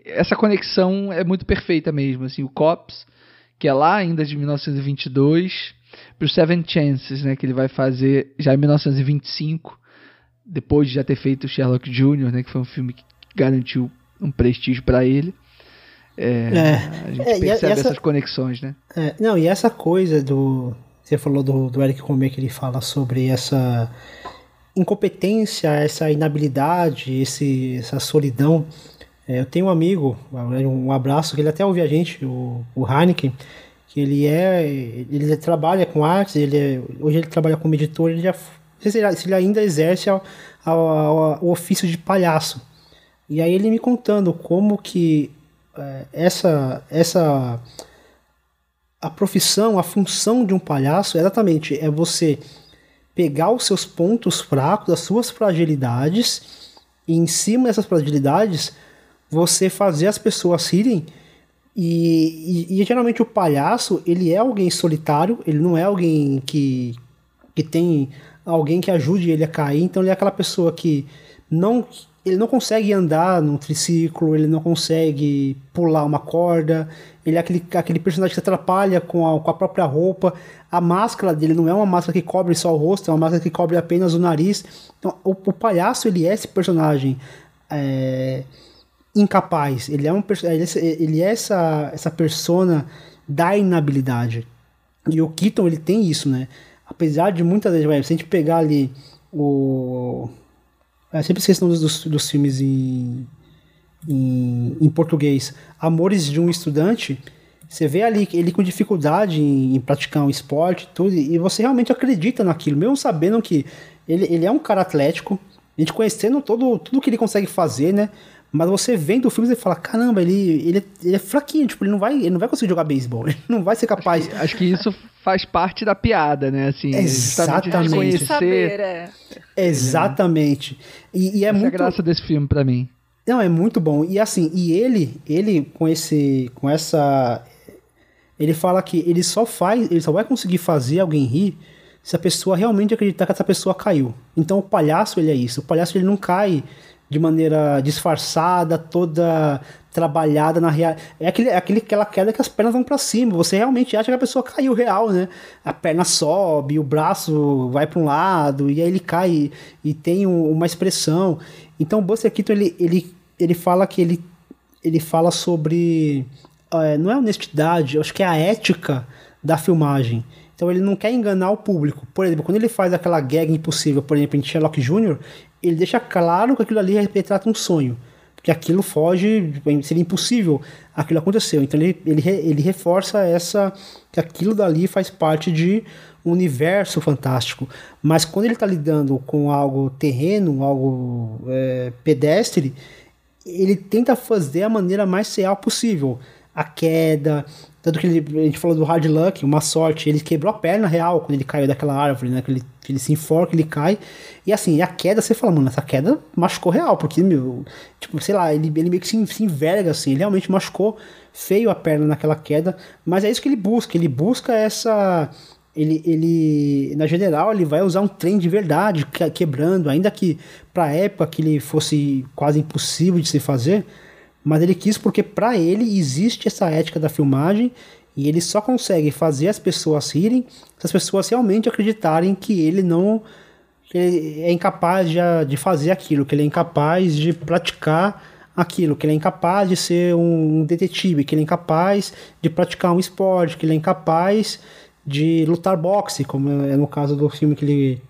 A: essa conexão é muito perfeita mesmo, assim, o Cops, que é lá ainda de 1922 para o Seven Chances, né, que ele vai fazer já em 1925, depois de já ter feito Sherlock Jr., né, que foi um filme que garantiu um prestígio para ele. É, é, a gente é, percebe essa, essas conexões, né?
B: É, não, e essa coisa do. Você falou do, do Eric Comer que ele fala sobre essa incompetência, essa inabilidade, esse, essa solidão. É, eu tenho um amigo, um abraço, que ele até ouve a gente, o, o Heineken, que ele é ele trabalha com artes ele é, hoje ele trabalha como editor ele já se ele, se ele ainda exerce a, a, a, o ofício de palhaço e aí ele me contando como que é, essa essa a profissão a função de um palhaço exatamente é você pegar os seus pontos fracos as suas fragilidades e em cima dessas fragilidades você fazer as pessoas rirem. E, e, e, geralmente o palhaço, ele é alguém solitário, ele não é alguém que, que tem alguém que ajude ele a cair, então ele é aquela pessoa que não ele não consegue andar num triciclo, ele não consegue pular uma corda, ele é aquele, aquele personagem que atrapalha com a, com a própria roupa, a máscara dele não é uma máscara que cobre só o rosto, é uma máscara que cobre apenas o nariz. Então, o, o palhaço ele é esse personagem é, incapaz. Ele é um ele é essa essa persona da inabilidade. E o Keaton ele tem isso, né? Apesar de muitas vezes, se a gente pegar ali o eu sempre esqueço dos, dos filmes em, em, em português. Amores de um Estudante, Você vê ali ele com dificuldade em, em praticar um esporte tudo, e você realmente acredita naquilo, mesmo sabendo que ele, ele é um cara atlético, a gente conhecendo todo, tudo que ele consegue fazer, né? Mas você vendo o filme, você fala, caramba, ele, ele, ele é fraquinho, tipo, ele não vai, ele não vai conseguir jogar beisebol, ele não vai ser capaz.
A: Acho que, acho que isso faz parte da piada, né? Assim,
B: Exatamente.
A: Conhecer...
C: Saber, é.
B: Exatamente. E, e é
A: Essa
B: muito.
A: é a graça desse filme para mim.
B: Não, é muito bom. E assim, e ele, ele com esse, com essa, ele fala que ele só faz, ele só vai conseguir fazer alguém rir se a pessoa realmente acreditar que essa pessoa caiu. Então o palhaço ele é isso. O palhaço ele não cai de maneira disfarçada, toda trabalhada na real. É aquele, é aquele, aquela queda que as pernas vão para cima. Você realmente acha que a pessoa caiu real, né? A perna sobe, o braço vai para um lado e aí ele cai e, tem um, uma expressão. Então o Buster Keaton ele, ele, ele fala que ele, ele fala sobre é, não é honestidade, acho que é a ética da filmagem. Então ele não quer enganar o público. Por exemplo, quando ele faz aquela gag impossível, por exemplo, em Sherlock Jr., ele deixa claro que aquilo ali retrata um sonho. Porque aquilo foge, seria impossível aquilo aconteceu. Então ele, ele, ele reforça essa que aquilo dali faz parte de um universo fantástico. Mas quando ele está lidando com algo terreno, algo é, pedestre, ele tenta fazer a maneira mais real possível. A queda, tanto que ele, a gente falou do hard luck, uma sorte. Ele quebrou a perna real quando ele caiu daquela árvore, né? Que ele, que ele se enforca, ele cai. E assim, a queda, você fala, mano, essa queda machucou real, porque, meu, tipo, sei lá, ele, ele meio que se, se enverga, assim. Ele realmente machucou feio a perna naquela queda. Mas é isso que ele busca. Ele busca essa. Ele, ele, na general, ele vai usar um trem de verdade, quebrando, ainda que pra época que ele fosse quase impossível de se fazer mas ele quis porque para ele existe essa ética da filmagem e ele só consegue fazer as pessoas rirem se as pessoas realmente acreditarem que ele não que ele é incapaz de, de fazer aquilo, que ele é incapaz de praticar aquilo, que ele é incapaz de ser um detetive, que ele é incapaz de praticar um esporte, que ele é incapaz de lutar boxe, como é no caso do filme que ele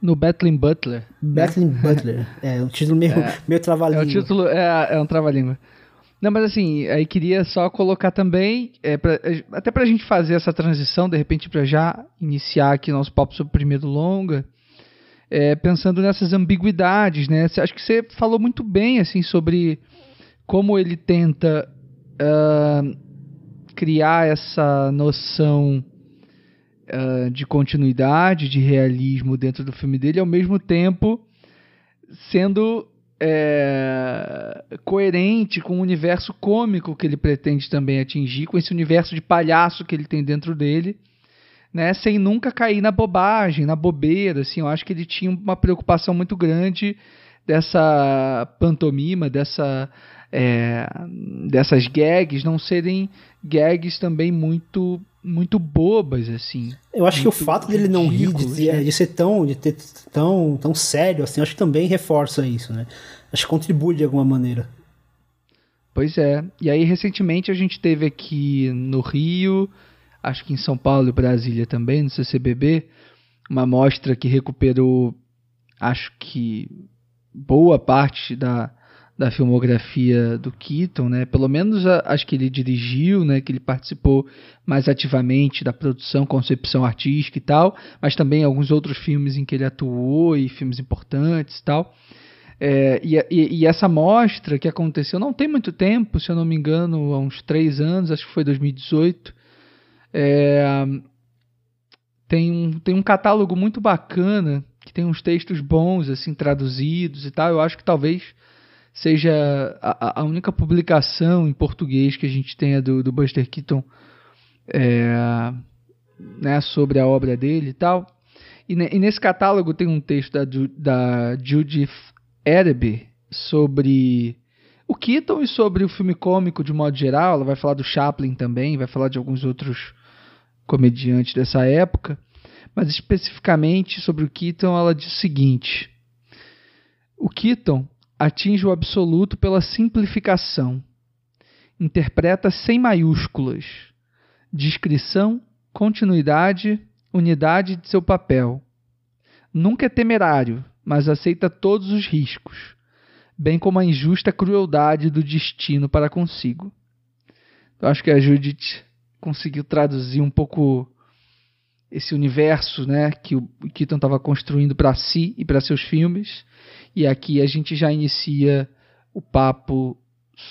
A: no Battling Butler.
B: Battling né? Butler. É, um título meio, é, meio trava-língua.
A: É, o título é, é um trava-língua. Não, mas assim, aí queria só colocar também, é, pra, até pra gente fazer essa transição, de repente, para já iniciar aqui nosso papo sobre o primeiro longa, é, pensando nessas ambiguidades, né? Acho que você falou muito bem, assim, sobre como ele tenta uh, criar essa noção uh, de continuidade, de realismo dentro do filme dele, ao mesmo tempo sendo é, coerente com o universo cômico que ele pretende também atingir, com esse universo de palhaço que ele tem dentro dele, né, sem nunca cair na bobagem, na bobeira. Assim, eu acho que ele tinha uma preocupação muito grande dessa pantomima, dessa é, dessas gags não serem gags também muito muito bobas assim.
B: Eu acho que o fato dele não rir de, né? de, ser tão de ter tão tão sério assim, acho que também reforça isso, né? Acho que contribui de alguma maneira.
A: Pois é. E aí recentemente a gente teve aqui no Rio, acho que em São Paulo e Brasília também, no CCBB, uma mostra que recuperou acho que boa parte da da filmografia do Keaton, né? Pelo menos a, acho que ele dirigiu, né? Que ele participou mais ativamente da produção, concepção artística e tal, mas também alguns outros filmes em que ele atuou e filmes importantes e tal. É, e, e, e, essa mostra que aconteceu não tem muito tempo, se eu não me engano, há uns três anos, acho que foi 2018. É, tem, um, tem um catálogo muito bacana que tem uns textos bons assim traduzidos e tal. Eu acho que talvez seja a, a, única publicação em português que a gente tenha do, do Buster Keaton é, né, sobre a obra dele e tal. E, e, nesse catálogo tem um texto da, da Judith Erebe sobre o Keaton e sobre o filme cômico de modo geral. Ela vai falar do Chaplin também, vai falar de alguns outros comediantes dessa época. Mas especificamente sobre o Keaton, ela diz o seguinte: O Keaton atinge o absoluto pela simplificação. Interpreta sem maiúsculas. Discrição, continuidade, unidade de seu papel. Nunca é temerário, mas aceita todos os riscos, bem como a injusta crueldade do destino para consigo. Eu acho que a Judith conseguiu traduzir um pouco esse universo né, que o Keaton estava construindo para si e para seus filmes. E aqui a gente já inicia o papo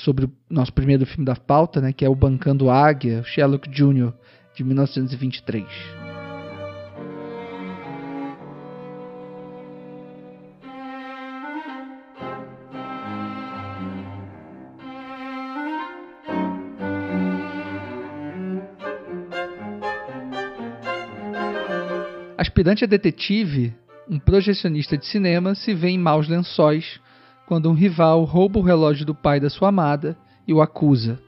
A: sobre o nosso primeiro filme da pauta, né, que é o Bancando Águia, Sherlock Jr., de 1923. Aspirante a detetive, um projecionista de cinema se vê em maus lençóis quando um rival rouba o relógio do pai da sua amada e o acusa.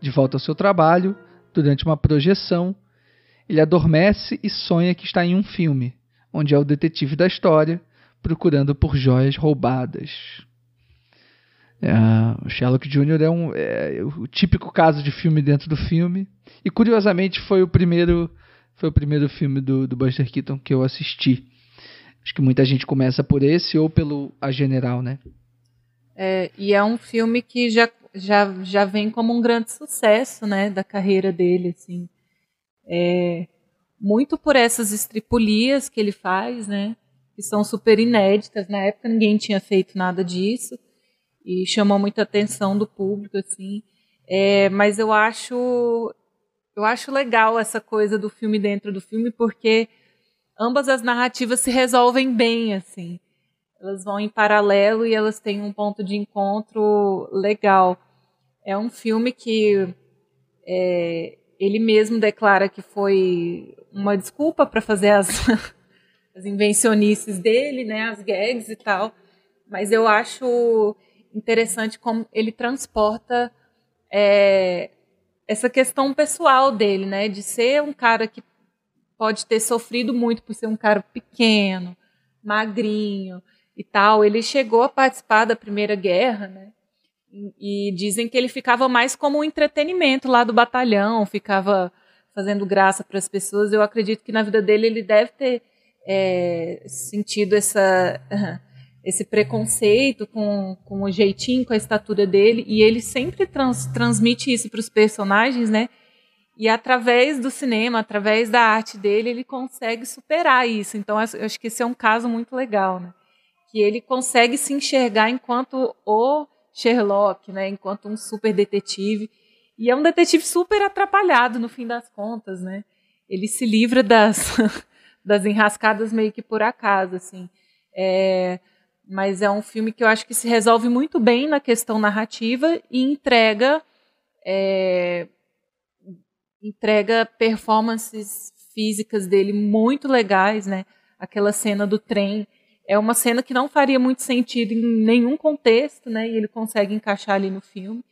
A: De volta ao seu trabalho, durante uma projeção, ele adormece e sonha que está em um filme, onde é o detetive da história procurando por joias roubadas. É, o Sherlock Jr. é, um, é o típico caso de filme dentro do filme. E curiosamente foi o primeiro foi o primeiro filme do, do Buster Keaton que eu assisti. Acho que muita gente começa por esse ou pelo A General, né?
C: É, e é um filme que já, já, já vem como um grande sucesso, né, da carreira dele, assim. É, muito por essas estripulias que ele faz, né, que são super inéditas. Na época ninguém tinha feito nada disso e chamou muita atenção do público, assim. É, mas eu acho eu acho legal essa coisa do filme dentro do filme, porque ambas as narrativas se resolvem bem, assim. Elas vão em paralelo e elas têm um ponto de encontro legal. É um filme que é, ele mesmo declara que foi uma desculpa para fazer as, as invencionices dele, né, as gags e tal. Mas eu acho interessante como ele transporta é, essa questão pessoal dele, né? De ser um cara que pode ter sofrido muito por ser um cara pequeno, magrinho e tal. Ele chegou a participar da Primeira Guerra, né? E, dizem que ele ficava mais como um entretenimento lá do batalhão, ficava fazendo graça para as pessoas. Eu acredito que na vida dele ele deve ter é, sentido essa esse preconceito com, com o jeitinho, com a estatura dele, e ele sempre trans, transmite isso para os personagens, né? E através do cinema, através da arte dele, ele consegue superar isso. Então, eu acho que esse é um caso muito legal, né? Que ele consegue se enxergar enquanto o Sherlock, né? Enquanto um super detetive. E é um detetive super atrapalhado, no fim das contas, né? Ele se livra das, das enrascadas meio que por acaso, assim. É, mas é um filme que eu acho que se resolve muito bem na questão narrativa e entrega é, entrega performances físicas dele muito legais, né? Aquela cena do trem é uma cena que não faria muito sentido em nenhum contexto, né? E ele consegue encaixar ali no filme.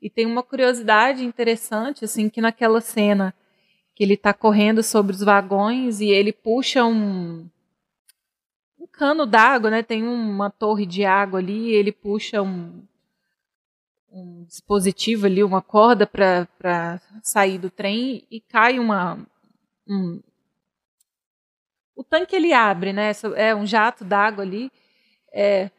C: E tem uma curiosidade interessante, assim, que naquela cena que ele está correndo sobre os vagões e ele puxa um um cano d'água, né? Tem uma torre de água ali, ele puxa um, um dispositivo ali, uma corda para sair do trem e cai uma. Um, o tanque ele abre, né? É um jato d'água ali. É,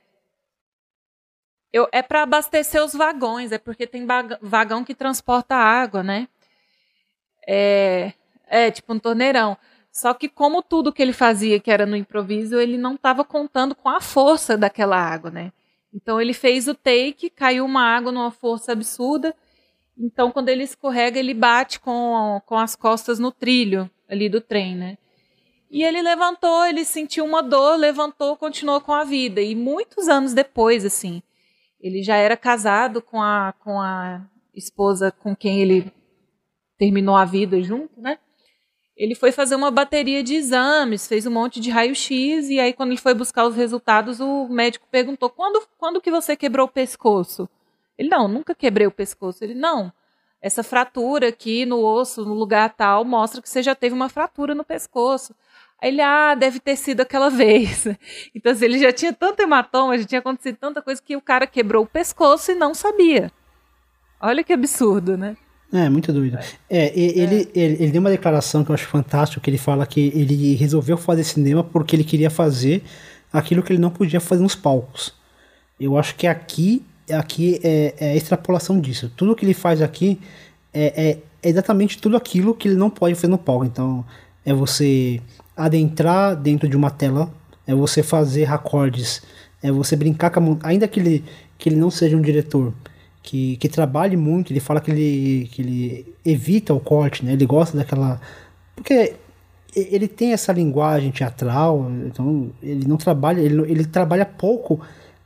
C: eu, é para abastecer os vagões, é porque tem vagão que transporta água, né? É, é tipo um torneirão. Só que como tudo que ele fazia, que era no improviso, ele não estava contando com a força daquela água, né? Então ele fez o take, caiu uma água numa força absurda. Então quando ele escorrega, ele bate com, com as costas no trilho ali do trem, né? E ele levantou, ele sentiu uma dor, levantou, continuou com a vida. E muitos anos depois, assim, ele já era casado com a, com a esposa com quem ele terminou a vida junto, né? Ele foi fazer uma bateria de exames, fez um monte de raio-x, e aí quando ele foi buscar os resultados, o médico perguntou, quando, quando que você quebrou o pescoço? Ele, não, nunca quebrei o pescoço. Ele, não, essa fratura aqui no osso, no lugar tal, mostra que você já teve uma fratura no pescoço. Aí ele, ah, deve ter sido aquela vez. Então, assim, ele já tinha tanto hematoma, já tinha acontecido tanta coisa que o cara quebrou o pescoço e não sabia. Olha que absurdo, né?
B: É, muito doido. É, ele, é. Ele, ele, deu uma declaração que eu acho fantástico, que ele fala que ele resolveu fazer cinema porque ele queria fazer aquilo que ele não podia fazer nos palcos. Eu acho que aqui, aqui é, é a extrapolação disso. Tudo que ele faz aqui é, é exatamente tudo aquilo que ele não pode fazer no palco. Então, é você adentrar dentro de uma tela, é você fazer acordes, é você brincar com a mão, ainda que ele, que ele não seja um diretor que, que trabalhe muito, ele fala que ele, que ele evita o corte, né? Ele gosta daquela. Porque ele tem essa linguagem teatral, então ele não trabalha, ele, ele trabalha pouco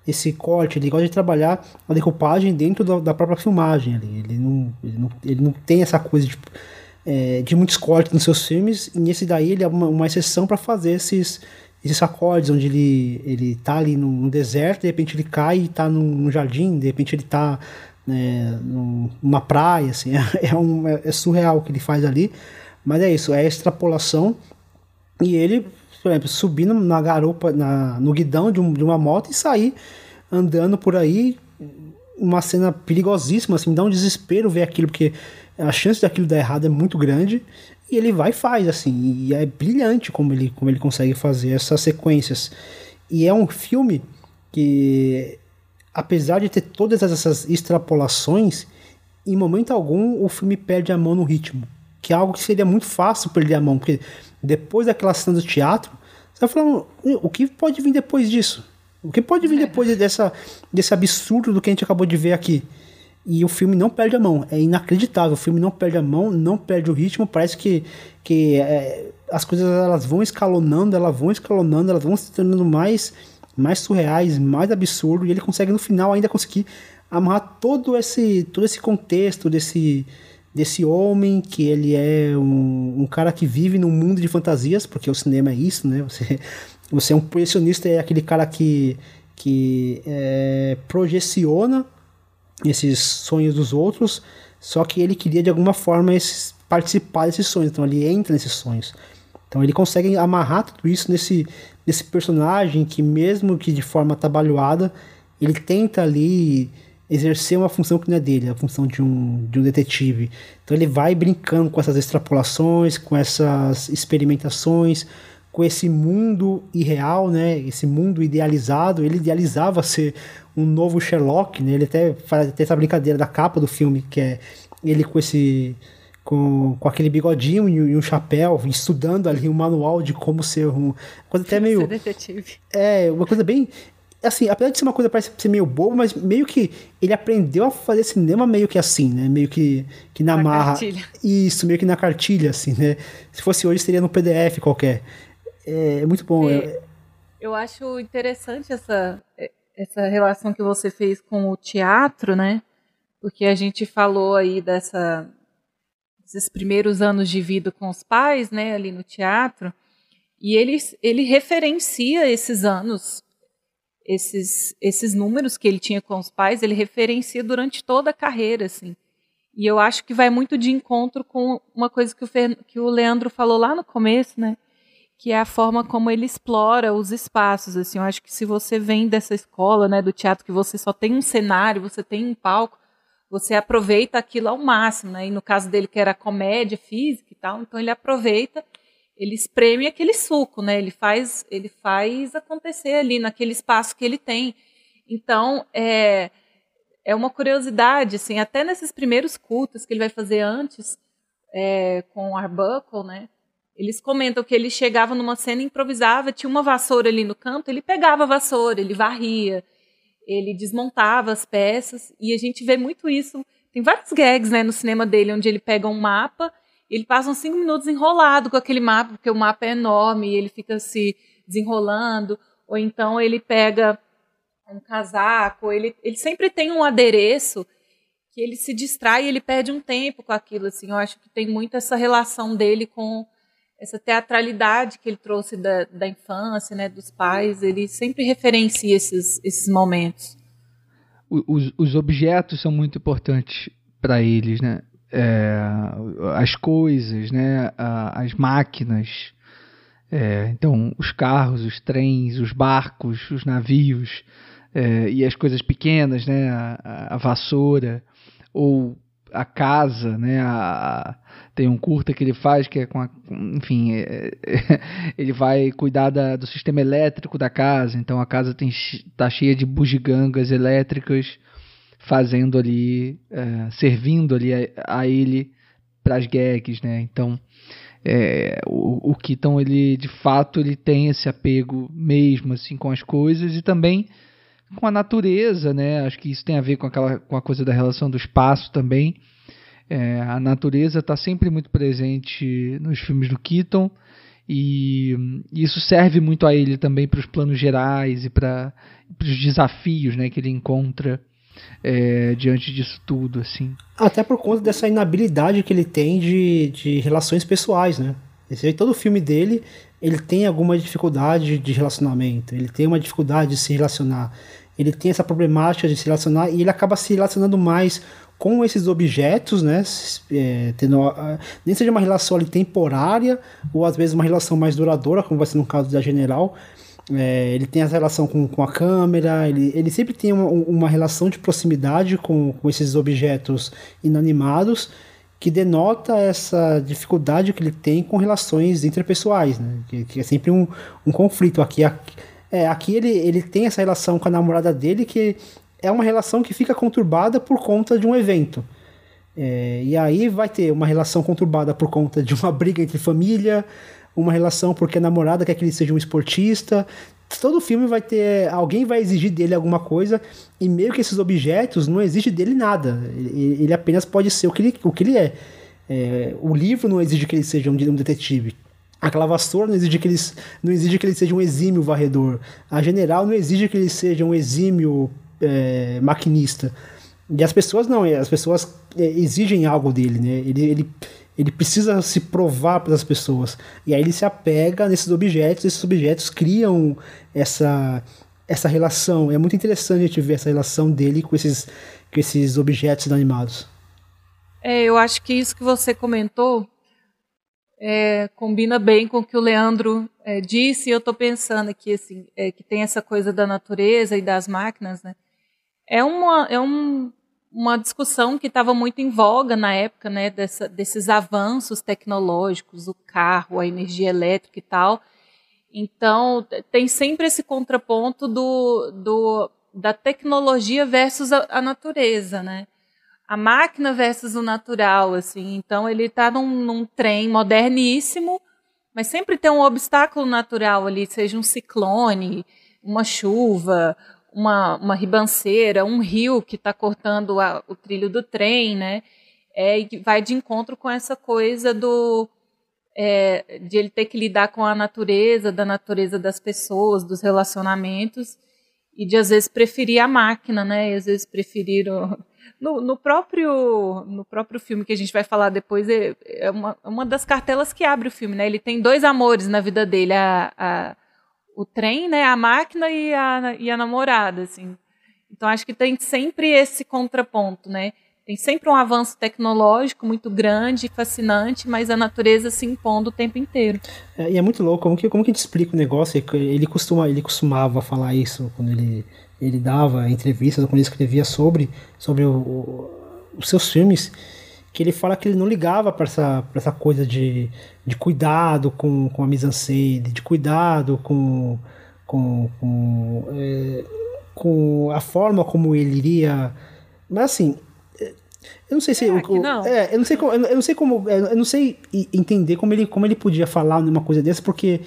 B: esse corte, ele gosta de trabalhar a decupagem dentro da, da própria filmagem. Ele, não, ele, não, ele não tem essa coisa de, é, de muitos cortes nos seus filmes, e nesse daí ele é uma, uma exceção para fazer esses, esses acordes, onde ele, ele tá ali no, deserto, de repente ele cai e tá num, jardim, de repente ele tá né, numa praia, assim, é, um, é, é surreal o que ele faz ali, mas é isso, é extrapolação, e ele por exemplo, subir na garupa, na, no guidão de, um, de uma moto e sair andando por aí, uma cena perigosíssima, assim, dá um desespero ver aquilo, porque a chance daquilo dar errado é muito grande, e ele vai e faz, assim, e é brilhante como ele, como ele consegue fazer essas sequências. E é um filme que, apesar de ter todas essas extrapolações, em momento algum o filme perde a mão no ritmo, que é algo que seria muito fácil perder a mão, porque depois daquela cena do teatro, você tá falando, o que pode vir depois disso? O que pode vir é. depois dessa, desse absurdo do que a gente acabou de ver aqui? E o filme não perde a mão, é inacreditável. O filme não perde a mão, não perde o ritmo. Parece que, que é, as coisas elas vão escalonando, elas vão escalonando, elas vão se tornando mais, mais surreais, mais absurdo. E ele consegue no final ainda conseguir amarrar todo esse, todo esse contexto desse, desse homem, que ele é um, um, cara que vive num mundo de fantasias, porque o cinema é isso, né? Você, você é um projecionista, é aquele cara que, que é, projeciona esses sonhos dos outros, só que ele queria de alguma forma esses, participar desses sonhos, então ele entra nesses sonhos. Então ele consegue amarrar tudo isso nesse, nesse personagem que, mesmo que de forma atabalhoada, ele tenta ali exercer uma função que não é dele, a função de um, de um detetive. Então ele vai brincando com essas extrapolações, com essas experimentações, com esse mundo irreal, né? Esse mundo idealizado. Ele idealizava ser um novo Sherlock, né? Ele até faz até essa brincadeira da capa do filme, que é ele com esse com, com aquele bigodinho e um chapéu, estudando ali um manual de como ser um. Coisa até meio.
C: Ser detetive.
B: É, uma coisa bem assim, apesar de ser uma coisa parece ser meio bobo, mas meio que ele aprendeu a fazer cinema meio que assim, né? Meio que, que na, na marra. Cartilha. Isso, meio que na cartilha, assim, né? Se fosse hoje, seria no PDF qualquer. É, é muito bom. É,
C: eu acho interessante essa, essa relação que você fez com o teatro, né? Porque a gente falou aí dessa, desses primeiros anos de vida com os pais, né? Ali no teatro. E ele, ele referencia esses anos esses, esses números que ele tinha com os pais, ele referencia durante toda a carreira, assim. E eu acho que vai muito de encontro com uma coisa que o, Fer, que o Leandro falou lá no começo, né? Que é a forma como ele explora os espaços, assim. Eu acho que se você vem dessa escola, né, do teatro, que você só tem um cenário, você tem um palco, você aproveita aquilo ao máximo, né? E no caso dele, que era comédia física e tal, então ele aproveita ele espreme aquele suco, né? Ele faz, ele faz acontecer ali naquele espaço que ele tem. Então, é, é uma curiosidade, assim, até nesses primeiros cultos que ele vai fazer antes é, com Arbuckle, né? Eles comentam que ele chegava numa cena, improvisava, tinha uma vassoura ali no canto, ele pegava a vassoura, ele varria, ele desmontava as peças, e a gente vê muito isso. Tem vários gags né, no cinema dele, onde ele pega um mapa ele passa uns cinco minutos enrolado com aquele mapa, porque o mapa é enorme e ele fica se desenrolando. Ou então ele pega um casaco, ele, ele sempre tem um adereço que ele se distrai ele perde um tempo com aquilo. Assim. Eu acho que tem muito essa relação dele com essa teatralidade que ele trouxe da, da infância, né, dos pais. Ele sempre referencia esses, esses momentos.
A: Os, os objetos são muito importantes para eles, né? é, as coisas, né, as máquinas. É, então, os carros, os trens, os barcos, os navios é, e as coisas pequenas, né, a, a vassoura ou a casa, né, a, tem um curta que ele faz que é com, a, enfim, é, é, ele vai cuidar da, do sistema elétrico da casa, então a casa está cheia de bugigangas elétricas fazendo ali, é, servindo ali a, a ele para as gags, né? Então, é, o, o ele de fato ele tem esse apego mesmo assim com as coisas e também com a natureza, né? Acho que isso tem a ver com aquela com a coisa da relação do espaço também. É, a natureza está sempre muito presente nos filmes do Keaton e isso serve muito a ele também para os planos gerais e para os desafios, né, que ele encontra é, diante disso tudo, assim.
B: Até por conta dessa inabilidade que ele tem de, de relações pessoais, né? Esse, todo o filme dele, ele tem alguma dificuldade de relacionamento, ele tem uma dificuldade de se relacionar, ele tem essa problemática de se relacionar e ele acaba se relacionando mais com esses objetos, né? É, tendo, nem seja uma relação ali temporária ou às vezes uma relação mais duradoura, como vai ser no caso da General, é, ele tem essa relação com, com a câmera, ele, ele sempre tem uma, uma relação de proximidade com, com esses objetos inanimados que denota essa dificuldade que ele tem com relações interpessoais, né? que, que é sempre um, um conflito. Aqui, aqui, é, aqui ele, ele tem essa relação com a namorada dele que é uma relação que fica conturbada por conta de um evento. É, e aí vai ter uma relação conturbada por conta de uma briga entre família, uma relação porque a namorada quer que ele seja um esportista. Todo filme vai ter. Alguém vai exigir dele alguma coisa, e meio que esses objetos não exigem dele nada. Ele, ele apenas pode ser o que ele, o que ele é. é. O livro não exige que ele seja um, um detetive. Aquela vassoura não exige, que ele, não exige que ele seja um exímio varredor. A general não exige que ele seja um exímio é, maquinista. E as pessoas não, as pessoas é, exigem algo dele, né? Ele, ele, ele precisa se provar para as pessoas. E aí ele se apega nesses objetos, esses objetos criam essa, essa relação. É muito interessante a gente ver essa relação dele com esses, com esses objetos inanimados.
C: É, eu acho que isso que você comentou é, combina bem com o que o Leandro é, disse. E eu estou pensando aqui assim, é, que tem essa coisa da natureza e das máquinas, né? É, uma, é um, uma discussão que estava muito em voga na época, né, dessa, desses avanços tecnológicos, o carro, a energia elétrica e tal. Então, tem sempre esse contraponto do, do, da tecnologia versus a, a natureza, né? A máquina versus o natural, assim. Então, ele está num, num trem moderníssimo, mas sempre tem um obstáculo natural ali, seja um ciclone, uma chuva, uma, uma ribanceira, um rio que está cortando a, o trilho do trem, né? É, e vai de encontro com essa coisa do é, de ele ter que lidar com a natureza, da natureza das pessoas, dos relacionamentos, e de às vezes preferir a máquina, né? E às vezes preferir o, no, no, próprio no próprio filme que a gente vai falar depois é, é uma, uma das cartelas que abre o filme, né? Ele tem dois amores na vida dele, a, a o trem, né, a máquina e a, e a namorada, assim. Então acho que tem sempre esse contraponto, né? Tem sempre um avanço tecnológico muito grande, fascinante, mas a natureza se impondo o tempo inteiro.
B: É, e é muito louco, como que, como que explica o negócio? Ele, costuma, ele costumava falar isso quando ele, ele dava entrevistas, quando ele escrevia sobre, sobre o, o, os seus filmes, que ele fala que ele não ligava para essa, essa coisa de, de cuidado com, com a mise-en-scène, de cuidado com, com, com, é, com a forma como ele iria. Mas assim, eu não sei se
C: é, eu, não.
B: É, eu não sei como, eu não sei como, eu não sei entender como ele, como ele podia falar numa coisa dessa, porque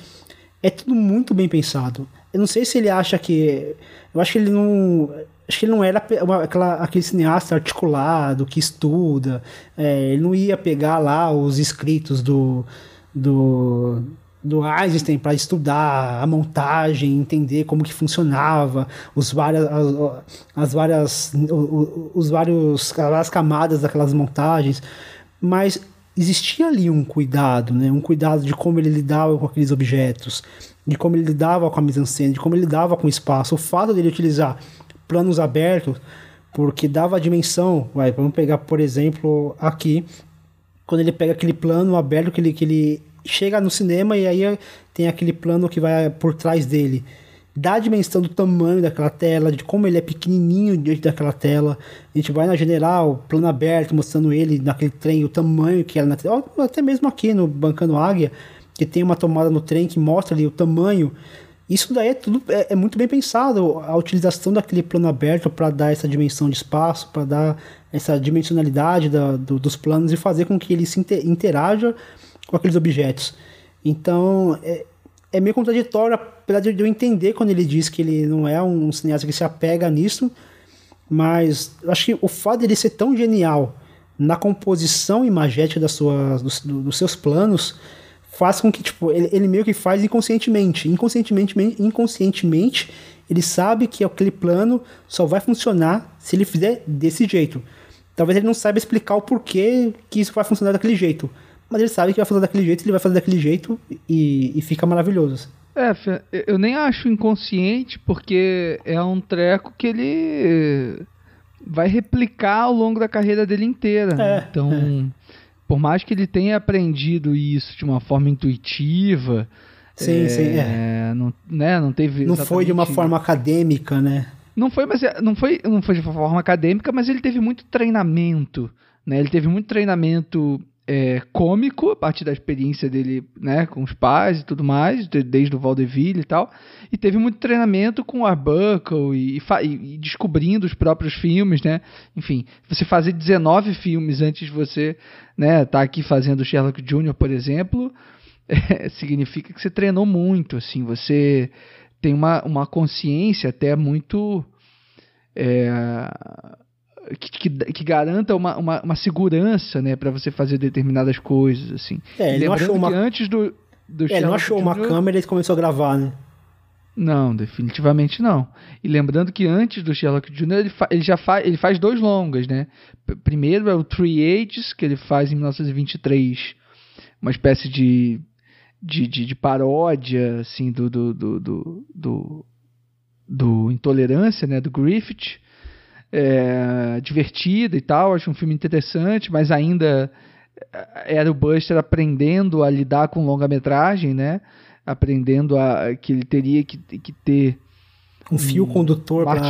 B: é tudo muito bem pensado. Eu não sei se ele acha que, eu acho que ele não acho que ele não era uma, aquela, aquele cineasta articulado que estuda. É, ele não ia pegar lá os escritos do, do, do Einstein para estudar a montagem, entender como que funcionava, os várias, as, as várias, os vários as camadas daquelas montagens, mas existia ali um cuidado, né? Um cuidado de como ele lidava com aqueles objetos, de como ele lidava com a mise-en-scène, de como ele lidava com o espaço. O fato dele utilizar planos abertos, porque dava a dimensão. Vai, vamos pegar, por exemplo, aqui, quando ele pega aquele plano aberto que ele, que ele chega no cinema e aí tem aquele plano que vai por trás dele. Dá a dimensão do tamanho daquela tela, de como ele é pequenininho diante daquela tela. A gente vai na general, plano aberto, mostrando ele naquele trem, o tamanho que era na tela. Até mesmo aqui no Bancando Águia, que tem uma tomada no trem que mostra ali o tamanho Isso daí é tudo é, é muito bem pensado. A utilização daquele plano aberto para dar essa dimensão de espaço, para dar essa dimensionalidade da, do, dos planos e fazer com que ele se interaja com aqueles objetos. Então, é, é meio contraditório, apesar de eu entender quando ele diz que ele não é um cineasta que se apega nisso, mas acho que o fato dele ser tão genial na composição imagética das suas, dos, dos seus planos faz com que, tipo, ele, ele meio que faz inconscientemente. Inconscientemente, inconscientemente, ele sabe que aquele plano só vai funcionar se ele fizer desse jeito. Talvez ele não saiba explicar o porquê que isso vai funcionar daquele jeito. Mas ele sabe que vai funcionar daquele jeito, ele vai fazer daquele jeito e, e fica maravilhoso.
A: É, eu nem acho inconsciente, porque é um treco que ele vai replicar ao longo da carreira dele inteira. É, então, é por mais que ele tenha aprendido isso de uma forma intuitiva,
B: sim, é, sim, é.
A: não, né, não teve
B: não foi de uma forma acadêmica, né?
A: Não foi, mas é, não foi, não foi de uma forma acadêmica, mas ele teve muito treinamento, né? Ele teve muito treinamento é, cômico a partir da experiência dele né, com os pais e tudo mais, desde o Valdeville e tal. E teve muito treinamento com o Arbuckle e, e, e, descobrindo os próprios filmes, né? Enfim, você fazer 19 filmes antes de você né, tá aqui fazendo Sherlock Jr., por exemplo, é, significa que você treinou muito, assim, você tem uma, uma consciência até muito... É, que, que, que, garanta uma, uma, uma segurança, né, para você fazer determinadas coisas, assim.
B: É, ele não achou uma... antes do, do é, ele não achou uma câmera e começou a gravar, né?
A: Não, definitivamente não. E lembrando que antes do Sherlock Jr. ele, ele já faz, ele faz dois longas, né? P primeiro é o Three Ages, que ele faz em 1923, uma espécie de, de, de, de paródia, assim, do, do, do, do, do, do Intolerância, né? Do Griffith é, divertida e tal, acho um filme interessante, mas ainda é, era o Buster aprendendo a lidar com longa-metragem, né? Aprendendo a que ele teria que, que ter
B: um fio condutor
A: para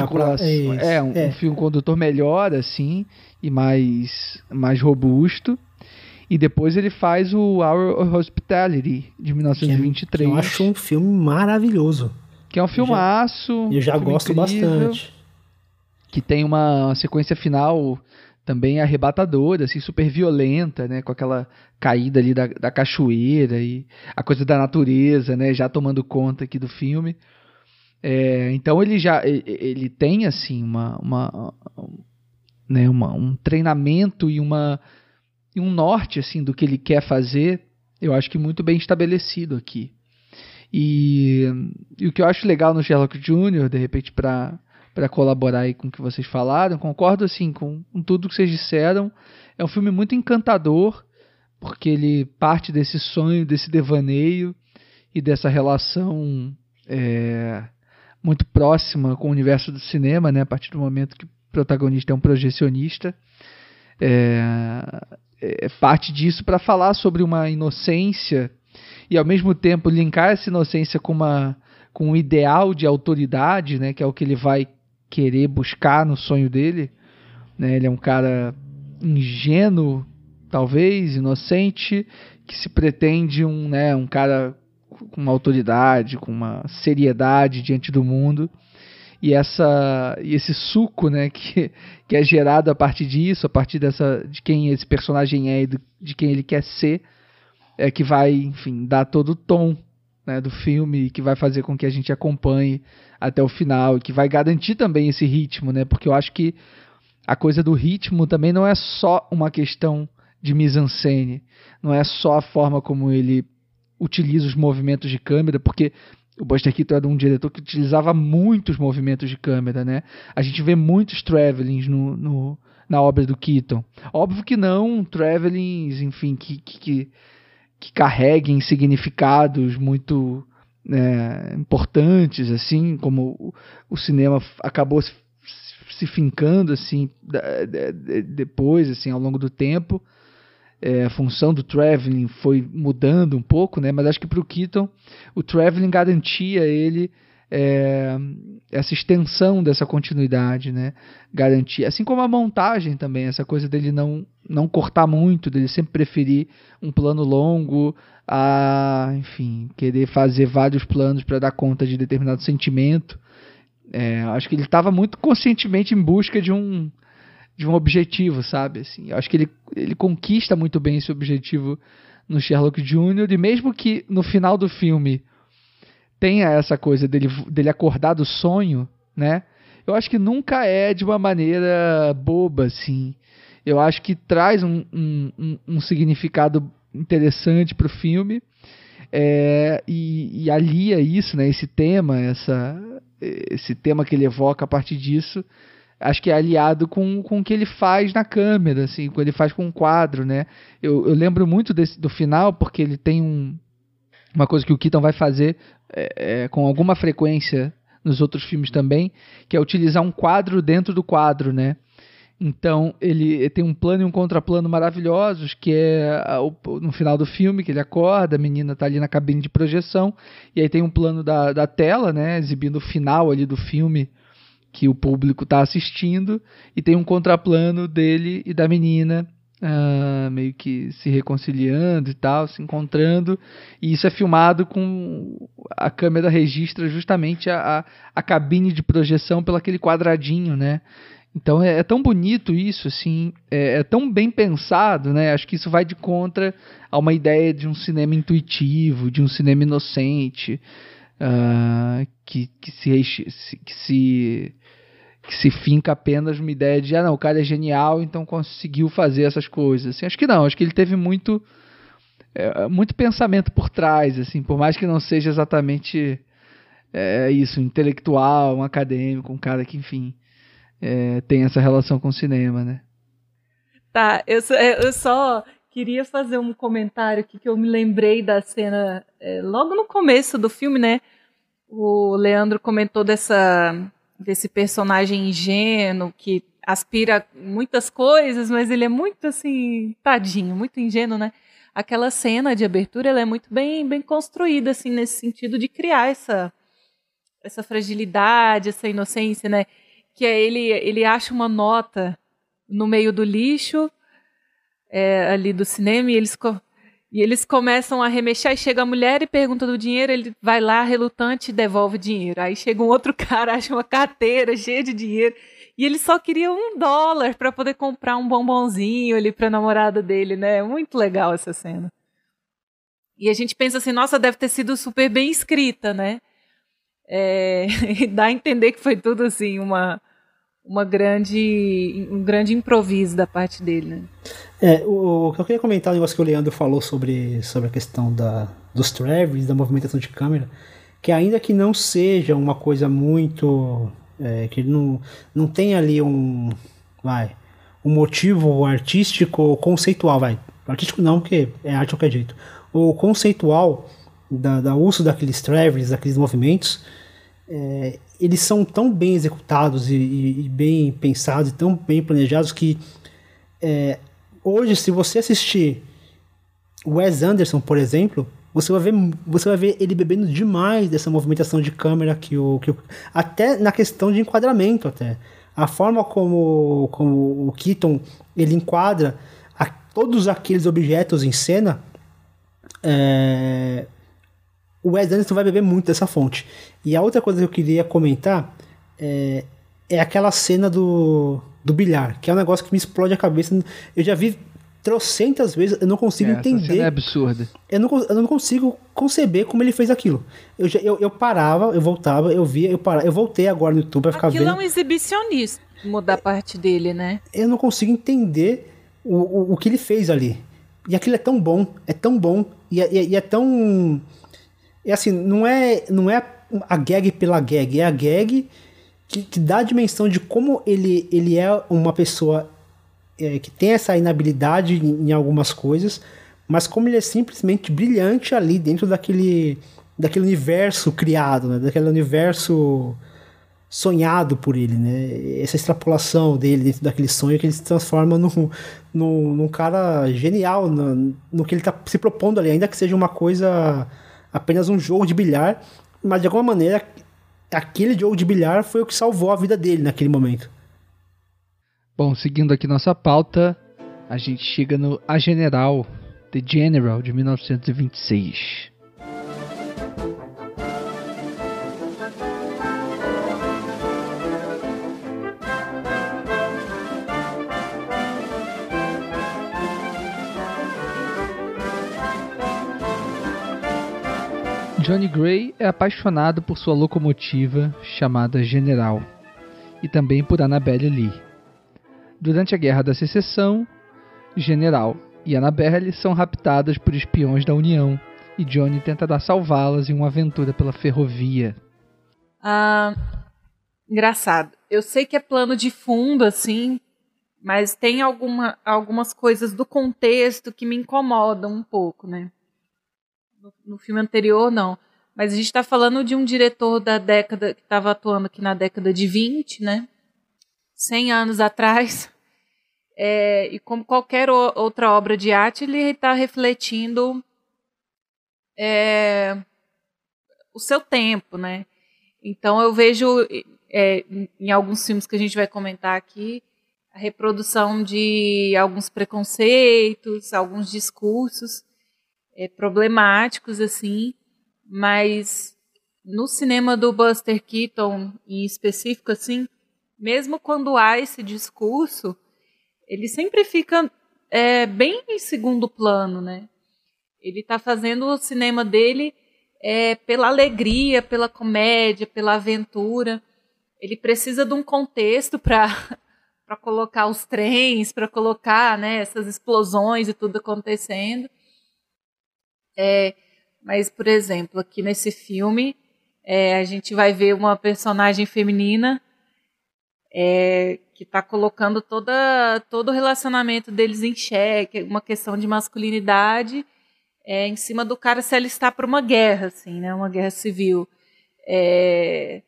A: é, é, um, é. um fio condutor melhor assim e mais mais robusto. E depois ele faz o Our Hospitality de 1923. Que
B: eu acho um filme maravilhoso.
A: Que é um filmaço.
B: Eu já, eu já gosto incrível. bastante
A: que tem uma sequência final também arrebatadora, assim, super violenta, né, com aquela caída ali da, da cachoeira e a coisa da natureza, né, já tomando conta aqui do filme. É, então ele já ele tem assim uma, uma, né, uma, um treinamento e uma um norte assim do que ele quer fazer, eu acho que muito bem estabelecido aqui. E, e o que eu acho legal no Sherlock Jr., de repente para para colaborar aí com o que vocês falaram. Concordo assim com, com tudo que vocês disseram. É um filme muito encantador, porque ele parte desse sonho, desse devaneio e dessa relação é, muito próxima com o universo do cinema, né? A partir do momento que o protagonista é um projecionista. É, é parte disso para falar sobre uma inocência e ao mesmo tempo linkar essa inocência com uma com um ideal de autoridade, né, que é o que ele vai querer buscar no sonho dele. Né? Ele é um cara ingênuo, talvez, inocente, que se pretende um, né, um cara com uma autoridade, com uma seriedade diante do mundo. E, essa, e esse suco né, que, que é gerado a partir disso, a partir dessa, de quem esse personagem é e do, de quem ele quer ser, é que vai, enfim, dar todo o tom né, do filme que vai fazer com que a gente acompanhe até o final e que vai garantir também esse ritmo, né? Porque eu acho que a coisa do ritmo também não é só uma questão de mise-en-scène, não é só a forma como ele utiliza os movimentos de câmera, porque o Buster Keaton era um diretor que utilizava muitos movimentos de câmera, né? A gente vê muitos travelings no, no na obra do Keaton. Óbvio que não travelings, enfim, que, que, que carreguem significados muito é, importantes, assim, como o, o cinema acabou se, se fincando assim depois, assim, ao longo do tempo. É, a função do traveling foi mudando um pouco, né? Mas acho que para o Keaton o traveling garantia ele é, essa extensão dessa continuidade, né? Garantir. Assim como a montagem também, essa coisa dele não, não cortar muito, dele sempre preferir um plano longo a, enfim, querer fazer vários planos para dar conta de determinado sentimento. É, acho que ele estava muito conscientemente em busca de um de um objetivo, sabe? Assim, acho que ele, ele conquista muito bem esse objetivo no Sherlock Jr. e mesmo que no final do filme tenha essa coisa dele, dele acordar do sonho, né? Eu acho que nunca é de uma maneira boba, assim. Eu acho que traz um, um, um, significado interessante para o filme é, e, e alia isso, né? Esse tema, essa, esse tema que ele evoca a partir disso acho que é aliado com, com o que ele faz na câmera, assim, o que ele faz com o quadro, né? Eu, eu lembro muito desse, do final, porque ele tem um, uma coisa que o Keaton vai fazer é, é, com alguma frequência nos outros filmes também, que é utilizar um quadro dentro do quadro, né? Então ele tem um plano e um contraplano maravilhosos, que é no final do filme, que ele acorda, a menina está ali na cabine de projeção, e aí tem um plano da, da tela, né, exibindo o final ali do filme, que o público está assistindo e tem um contraplano dele e da menina uh, meio que se reconciliando e tal, se encontrando e isso é filmado com a câmera registra justamente a, a, a cabine de projeção pelo aquele quadradinho, né? Então é, é, tão bonito isso, assim, é, é, tão bem pensado, né? Acho que isso vai de contra a uma ideia de um cinema intuitivo, de um cinema inocente, uh, que, que, se, que se que se finca apenas numa ideia de, ah, não, o cara é genial, então conseguiu fazer essas coisas. Assim, acho que não, acho que ele teve muito é, muito pensamento por trás, assim, por mais que não seja exatamente é, isso, intelectual, um acadêmico, um cara que, enfim, é, tem essa relação com o cinema, né?
C: Tá, eu só, eu só queria fazer um comentário aqui que eu me lembrei da cena é, logo no começo do filme, né? O Leandro comentou dessa desse personagem ingênuo que aspira muitas coisas, mas ele é muito assim, tadinho, muito ingênuo, né? Aquela cena de abertura, ela é muito bem bem construída assim nesse sentido de criar essa essa fragilidade, essa inocência, né? Que é ele ele acha uma nota no meio do lixo é, ali do cinema e eles e eles começam a remexer, e chega a mulher e pergunta do dinheiro, ele vai lá, relutante, e devolve o dinheiro. Aí chega um outro cara, acha uma carteira cheia de dinheiro, e ele só queria um dólar para poder comprar um bombonzinho ali pra namorada dele, né? Muito legal essa cena. E a gente pensa assim, nossa, deve ter sido super bem escrita, né? É, dá a entender que foi tudo assim, uma, uma grande, um grande improviso da parte dele, né?
B: É, o, o que eu queria comentar, o negócio que o Leandro falou sobre, sobre a questão da, dos travels, da movimentação de câmera, que ainda que não seja uma coisa muito. É, que não, não tem ali um. Vai. Um motivo artístico ou conceitual, vai. Artístico não, porque é arte de qualquer jeito. O conceitual da, da uso daqueles travels, daqueles movimentos, é, eles são tão bem executados e, e, e, bem pensados e tão bem planejados que é, hoje, se você assistir Wes Anderson, por exemplo, você vai ver, você vai ver ele bebendo demais dessa movimentação de câmera que o, que o, até na questão de enquadramento até. A forma como, como o Keaton ele enquadra a, todos aqueles objetos em cena é, o Wes Anderson vai beber muito dessa fonte e a outra coisa que eu queria comentar é, é aquela cena do do bilhar, que é um negócio que me explode a cabeça. Eu já vi trocentas vezes, eu não consigo é, entender.
A: é absurda.
B: Eu não, eu não consigo conceber como ele fez aquilo. Eu, eu, eu parava, eu voltava, eu via, eu parava. Eu voltei agora no YouTube pra ficar
C: aquilo
B: vendo.
C: Aquilo é um exibicionismo da parte dele, né?
B: Eu não consigo entender o, o, o, que ele fez ali. E aquilo é tão bom, é tão bom, e é, e é tão. É assim, não é, não é a gag pela gag, é a gag que, que dá a dimensão de como ele, ele é uma pessoa é, que tem essa inabilidade em, em, algumas coisas, mas como ele é simplesmente brilhante ali dentro daquele, daquele universo criado, né? daquele universo sonhado por ele, né? Essa extrapolação dele dentro daquele sonho que ele se transforma num, num, num cara genial no, no que ele está se propondo ali, ainda que seja uma coisa apenas um jogo de bilhar, mas de alguma maneira aquele jogo de bilhar foi o que salvou a vida dele naquele momento.
A: Bom, seguindo aqui nossa pauta, a gente chega no A General, The General, de 1926. Johnny Gray é apaixonado por sua locomotiva chamada General e também por Annabelle Lee. Durante a Guerra da Secessão, General e Annabelle são raptadas por espiões da União e Johnny tentará salvá-las em uma aventura pela ferrovia.
C: Ah, engraçado. Eu sei que é plano de fundo, assim, mas tem alguma, algumas coisas do contexto que me incomodam um pouco, né? No, filme anterior, não. Mas a gente está falando de um diretor da década, que estava atuando aqui na década de 20, né? 100 anos atrás. É, e como qualquer o, outra obra de arte, ele está refletindo é, o seu tempo, né? Então eu vejo é, em alguns filmes que a gente vai comentar aqui a reprodução de alguns preconceitos, alguns discursos é, problemáticos, assim, mas no cinema do Buster Keaton, em específico, assim, mesmo quando há esse discurso, ele sempre fica é, bem em segundo plano, né? Ele está fazendo o cinema dele é, pela alegria, pela comédia, pela aventura. Ele precisa de um contexto para para colocar os trens, para colocar né, essas explosões e tudo acontecendo. É, mas, por exemplo, aqui nesse filme, é, a gente vai ver uma personagem feminina é, que está colocando toda, todo o relacionamento deles em xeque, uma questão de masculinidade é, em cima do cara se alistar para uma guerra, assim, né, uma guerra civil. É,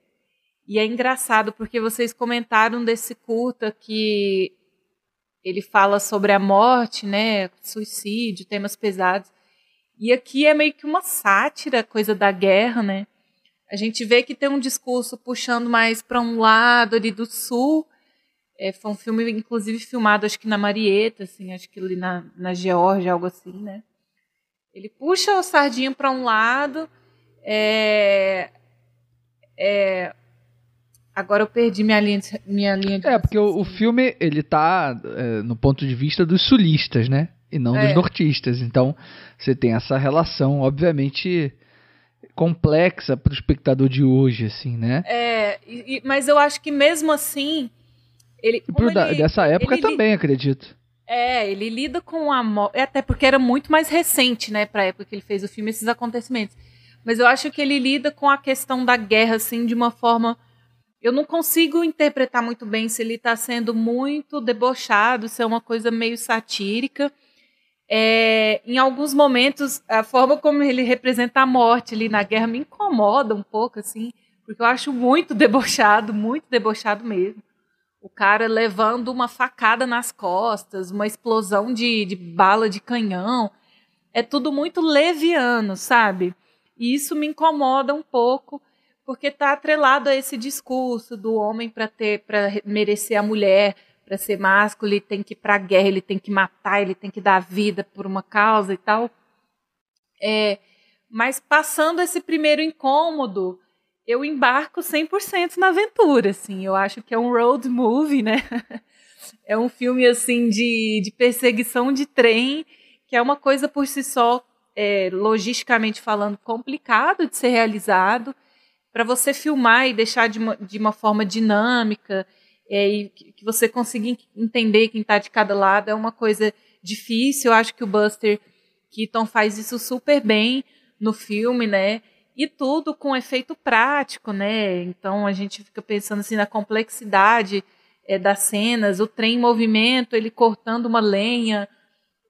C: e é engraçado porque vocês comentaram desse curta que ele fala sobre a morte, né, suicídio, temas pesados. E aqui é meio que uma sátira, coisa da guerra, né? A gente vê que tem um discurso puxando mais para um lado ali do sul. É, foi um filme, inclusive, filmado, acho que na Marieta, assim, acho que ali na, na Geórgia, algo assim, né? Ele puxa o sardinho para um lado. É, é, agora eu perdi minha linha de, minha linha de
A: É, porque o, o, filme, ele tá é, no ponto de vista dos sulistas, né? E não é. dos nortistas. Então, você tem essa relação, obviamente, complexa para o espectador de hoje, assim, né?
C: É, e, mas eu acho que mesmo assim. Ele,
A: ele dessa época ele, também, acredito.
C: É, ele lida com a morte. Até porque era muito mais recente, né, para a época que ele fez o filme, esses acontecimentos. Mas eu acho que ele lida com a questão da guerra, assim, de uma forma. Eu não consigo interpretar muito bem se ele está sendo muito debochado, se é uma coisa meio satírica é, em alguns momentos, a forma como ele representa a morte ali na guerra me incomoda um pouco, assim, porque eu acho muito debochado, muito debochado mesmo. O cara levando uma facada nas costas, uma explosão de, de bala de canhão. É tudo muito leviano, sabe? E isso me incomoda um pouco, porque está atrelado a esse discurso do homem para ter, para merecer a mulher, para ser másculo, ele tem que ir para a guerra, ele tem que matar, ele tem que dar vida por uma causa e tal. É, mas passando esse primeiro incômodo, eu embarco 100% na aventura, assim. Eu acho que é um road movie, né? É um filme assim de, de perseguição de trem, que é uma coisa por si só, é, logisticamente falando, complicado de ser realizado. Para você filmar e deixar de uma, de uma forma dinâmica é, e que você conseguir entender quem está de cada lado é uma coisa difícil. Eu acho que o Buster Keaton faz isso super bem no filme, né? E tudo com efeito prático, né? Então a gente fica pensando assim na complexidade é, das cenas, o trem em movimento, ele cortando uma lenha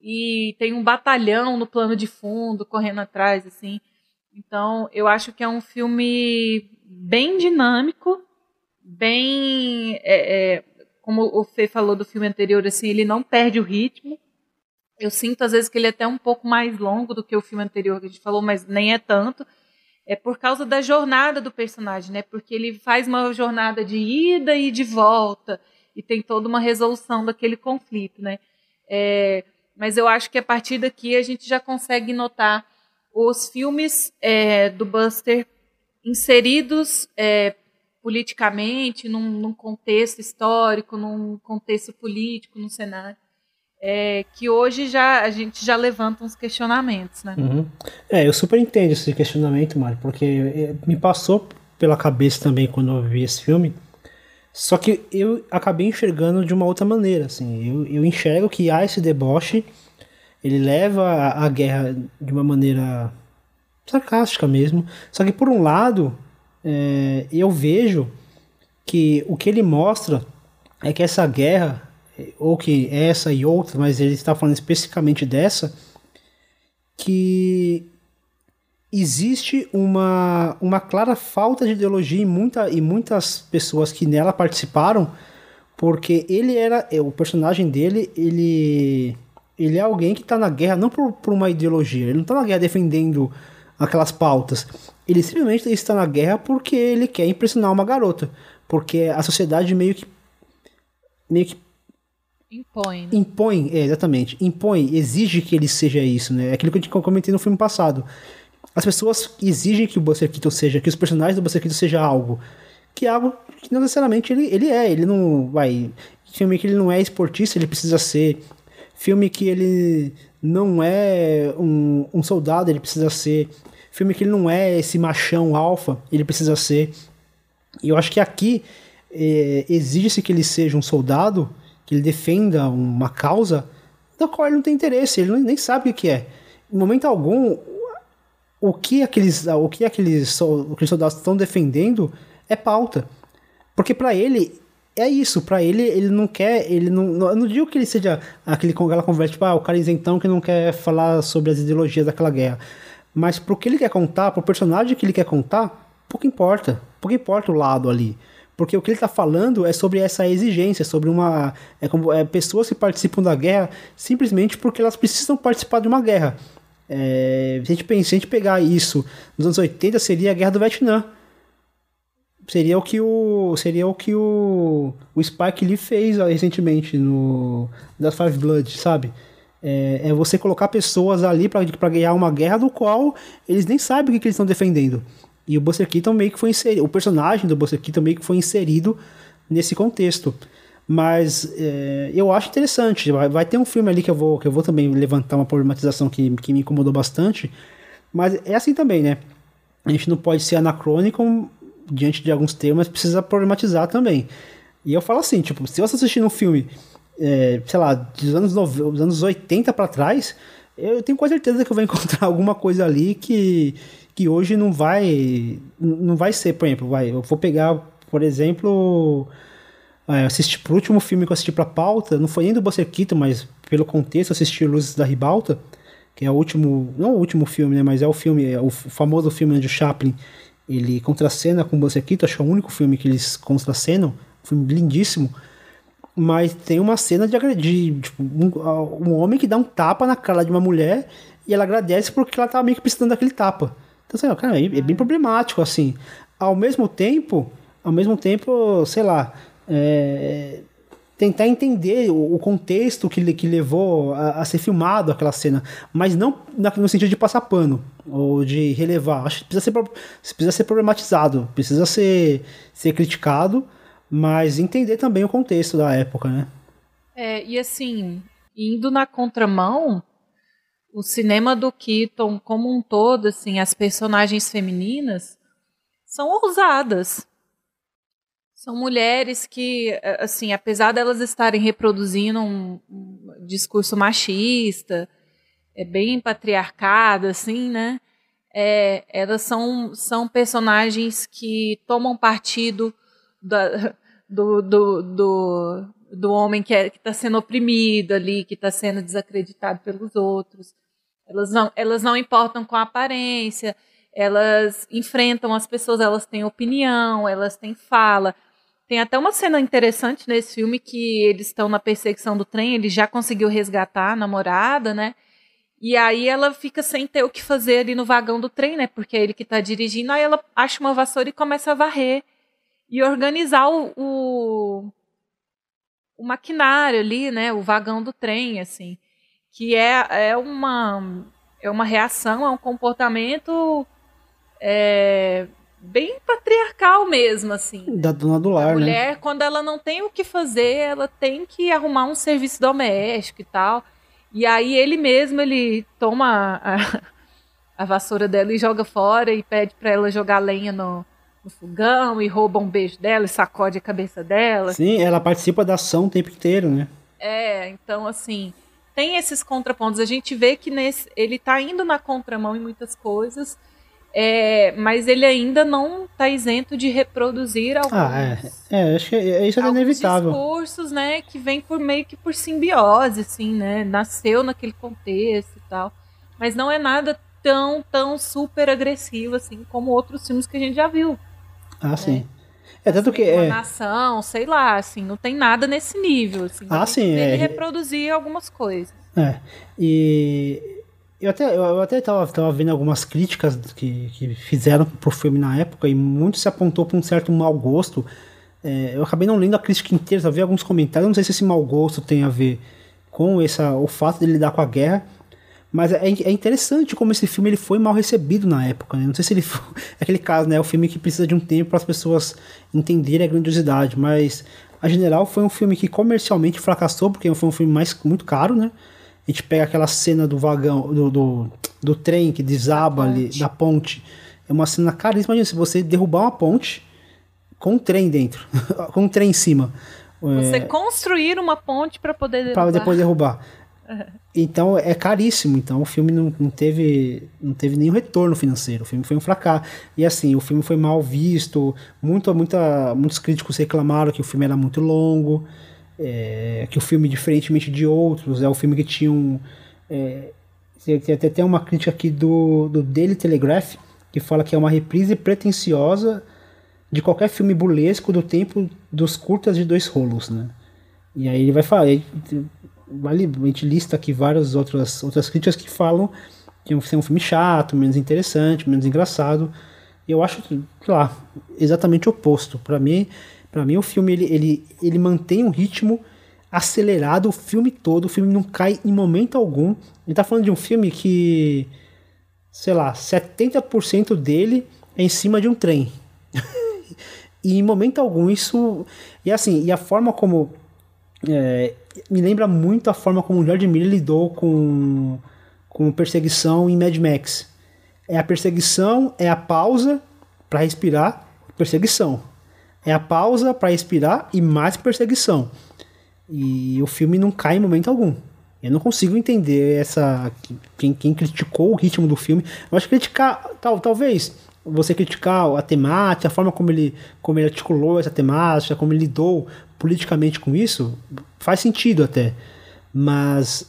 C: e tem um batalhão no plano de fundo correndo atrás, assim. Então eu acho que é um filme bem dinâmico bem. É, é, como o Fê falou do filme anterior, assim, ele não perde o ritmo. Eu sinto, às vezes, que ele é até um pouco mais longo do que o filme anterior que a gente falou, mas nem é tanto. é por causa da jornada do personagem, né? Porque ele faz uma jornada de ida e de volta e tem toda uma resolução daquele conflito, né? É, mas eu acho que a partir daqui a gente já consegue notar os filmes é, do Buster inseridos é, politicamente, num, num, contexto histórico, num contexto político, num cenário. É, que hoje já a gente já levanta uns questionamentos, né?
B: Uhum. É, eu super entendo esse questionamento, Mário, porque é, me passou pela cabeça também quando eu vi esse filme. Só que eu acabei enxergando de uma outra maneira, assim. Eu, eu enxergo que há esse deboche, ele leva a, a guerra de uma maneira sarcástica mesmo. Só que por um lado, é, eu vejo que o que ele mostra é que essa guerra, ou que essa e outra, mas ele está falando especificamente dessa, que existe uma, uma clara falta de ideologia em, muita, em muitas pessoas que nela participaram, porque ele era, o personagem dele, ele, ele é alguém que está na guerra não por, por uma ideologia, ele não está na guerra defendendo aquelas pautas. Ele simplesmente está na guerra porque ele quer impressionar uma garota. Porque a sociedade meio que. meio que.
C: Impõe. Né?
B: Impõe, é, exatamente. Impõe, exige que ele seja isso, né? É aquilo que eu comentei no filme passado. As pessoas exigem que o Buster Keaton seja, que os personagens do Buster Keaton seja algo. Que é algo que não necessariamente ele, ele é. Ele não vai. Filme que ele não é esportista, ele precisa ser. Filme que ele não é um, um soldado, ele precisa ser. Filme que ele não é esse machão alfa, ele precisa ser. E eu acho que aqui é, exige-se que ele seja um soldado, que ele defenda uma causa da qual ele não tem interesse, ele nem sabe o que é. Em momento algum, o que aqueles, o que aqueles, aqueles soldados estão defendendo é pauta. Porque para ele, é isso, para ele, ele não quer, ele não, eu não digo que ele seja aquele aquela conversa, tipo, ah, o cara isentão que não quer falar sobre as ideologias daquela guerra. Mas pro que ele quer contar, pro personagem que ele quer contar, pouco importa. Pouco importa o lado ali. Porque o que ele está falando é sobre essa exigência, sobre uma. É como é, pessoas que participam da guerra simplesmente porque elas precisam participar de uma guerra. É, se, a gente, se a gente pegar isso nos anos 80, seria a guerra do Vietnã seria o que o seria o que o, o Spike Lee fez recentemente no das Five Blood, sabe? É, é você colocar pessoas ali para ganhar uma guerra do qual eles nem sabem o que, que eles estão defendendo. E o Buster Keaton meio que foi inserido, o personagem do Buster Keaton meio que foi inserido nesse contexto. Mas é, eu acho interessante. Vai, vai, ter um filme ali que eu vou, que eu vou também levantar uma problematização que, que me incomodou bastante. Mas é assim também, né? A gente não pode ser anacrônico diante de alguns temas, precisa problematizar também. E eu falo assim, tipo, se você assistir um filme, é, sei lá, dos anos, 90, dos anos 80 para trás, eu tenho quase certeza que eu vou encontrar alguma coisa ali que, que hoje não vai não vai ser, por exemplo, vai, eu vou pegar, por exemplo, é, assistir pro último filme que eu assisti pra pauta, não foi nem do Buster Keaton, mas pelo contexto, assisti Luzes da Ribalta, que é o último, não o último filme, né, mas é o filme, é o famoso filme de Chaplin, ele contracena com o Buster Keaton, acho que é o único filme que eles contracenam, um filme lindíssimo, mas tem uma cena de agredir, tipo, um, um, homem que dá um tapa na cara de uma mulher e ela agradece porque ela tá meio que precisando daquele tapa. Então, assim, cara, é, é bem problemático, assim. Ao mesmo tempo, ao mesmo tempo, sei lá, é, tentar entender o, o, contexto que, que levou a, a, ser filmado aquela cena, mas não no sentido de passar pano ou de relevar. Acho que precisa ser, precisa ser problematizado, precisa ser, ser criticado, mas entender também o contexto da época, né?
C: É, e assim, indo na contramão, o cinema do Keaton como um todo, assim, as personagens femininas são ousadas. São mulheres que, assim, apesar delas estarem reproduzindo um, um discurso machista, é bem patriarcado, assim, né? É, elas são, são personagens que tomam partido da, do, do, do, do homem que é, está sendo oprimido ali, que está sendo desacreditado pelos outros. Elas não, elas não importam com a aparência, elas enfrentam as pessoas, elas têm opinião, elas têm fala. Tem até uma cena interessante nesse filme que eles estão na perseguição do trem, ele já conseguiu resgatar a namorada, né? E aí ela fica sem ter o que fazer ali no vagão do trem, né? Porque é ele que tá dirigindo. Aí ela acha uma vassoura e começa a varrer e organizar o, o, o maquinário ali, né? O vagão do trem, assim. Que é, é, uma, é uma reação, é um comportamento é, bem patriarcal mesmo, assim.
B: Da dona do lar,
C: a
B: né?
C: mulher, quando ela não tem o que fazer, ela tem que arrumar um serviço doméstico e tal. E aí ele mesmo, ele toma a, a vassoura dela e joga fora e pede para ela jogar lenha no, no fogão e rouba um beijo dela e sacode a cabeça dela.
B: Sim, ela participa da ação o tempo inteiro, né?
C: É, então assim, tem esses contrapontos. A gente vê que nesse, ele tá indo na contramão em muitas coisas, é, mas ele ainda não está isento de reproduzir alguns,
B: ah, é. é acho que é, isso é inevitável.
C: discursos, né, que vem por meio que por simbiose, assim, né, nasceu naquele contexto e tal, mas não é nada tão, tão super agressivo, assim, como outros filmes que a gente já viu.
B: Ah, né? sim. É tanto que
C: uma
B: é
C: nação, sei lá, assim, não tem nada nesse nível, assim.
B: Ah, sim,
C: ele
B: é.
C: reproduzir algumas coisas.
B: É. E eu até, eu até tava, tava vendo algumas críticas que, que fizeram pro filme na época e muito se apontou para um certo mau gosto. É, eu acabei não lendo a crítica inteira, só vi alguns comentários. Não sei se esse mau gosto tem a ver com essa, o fato de lidar com a guerra. Mas é, é interessante como esse filme ele foi mal recebido na época. Né? Não sei se ele foi. É aquele caso, né? É o filme que precisa de um tempo para as pessoas entenderem a grandiosidade. Mas, a general, foi um filme que comercialmente fracassou, porque foi um filme mais, muito caro, né? A gente pega aquela cena do vagão, do, do, do trem que desaba ali, da ponte. É uma cena caríssima. Imagina se você derrubar uma ponte com um trem dentro, com um trem em cima.
C: Você é, construir uma ponte para poder derrubar.
B: Para depois derrubar. Então é caríssimo. Então o filme não, não, teve, não teve nenhum retorno financeiro. O filme foi um fracasso. E assim, o filme foi mal visto. Muito, muita, muitos críticos reclamaram que o filme era muito longo é, que o filme, diferentemente de outros, é o filme que tinha um. É, tem até tem uma crítica aqui do, do Daily Telegraph, que fala que é uma reprise pretensiosa de qualquer filme burlesco do tempo dos curtas de dois rolos, né? E aí ele vai falar, vale, a gente lista aqui várias outras, outras críticas que falam que é um filme chato, menos interessante, menos engraçado. Eu acho, sei lá, exatamente o oposto. Para mim, para mim, o filme ele, ele, ele mantém um ritmo acelerado o filme todo. O filme não cai em momento algum. Ele tá falando de um filme que, sei lá, 70% dele é em cima de um trem. e em momento algum isso. E assim, e a forma como. É, me lembra muito a forma como o George Miller lidou com, com perseguição em Mad Max. É a perseguição, é a pausa para respirar, perseguição. É a pausa para expirar e mais perseguição. E o filme não cai em momento algum. Eu não consigo entender essa. Quem, quem criticou o ritmo do filme. Eu acho que criticar. Tal, talvez você criticar a temática, a forma como ele, como ele articulou essa temática, como ele lidou politicamente com isso, faz sentido até. Mas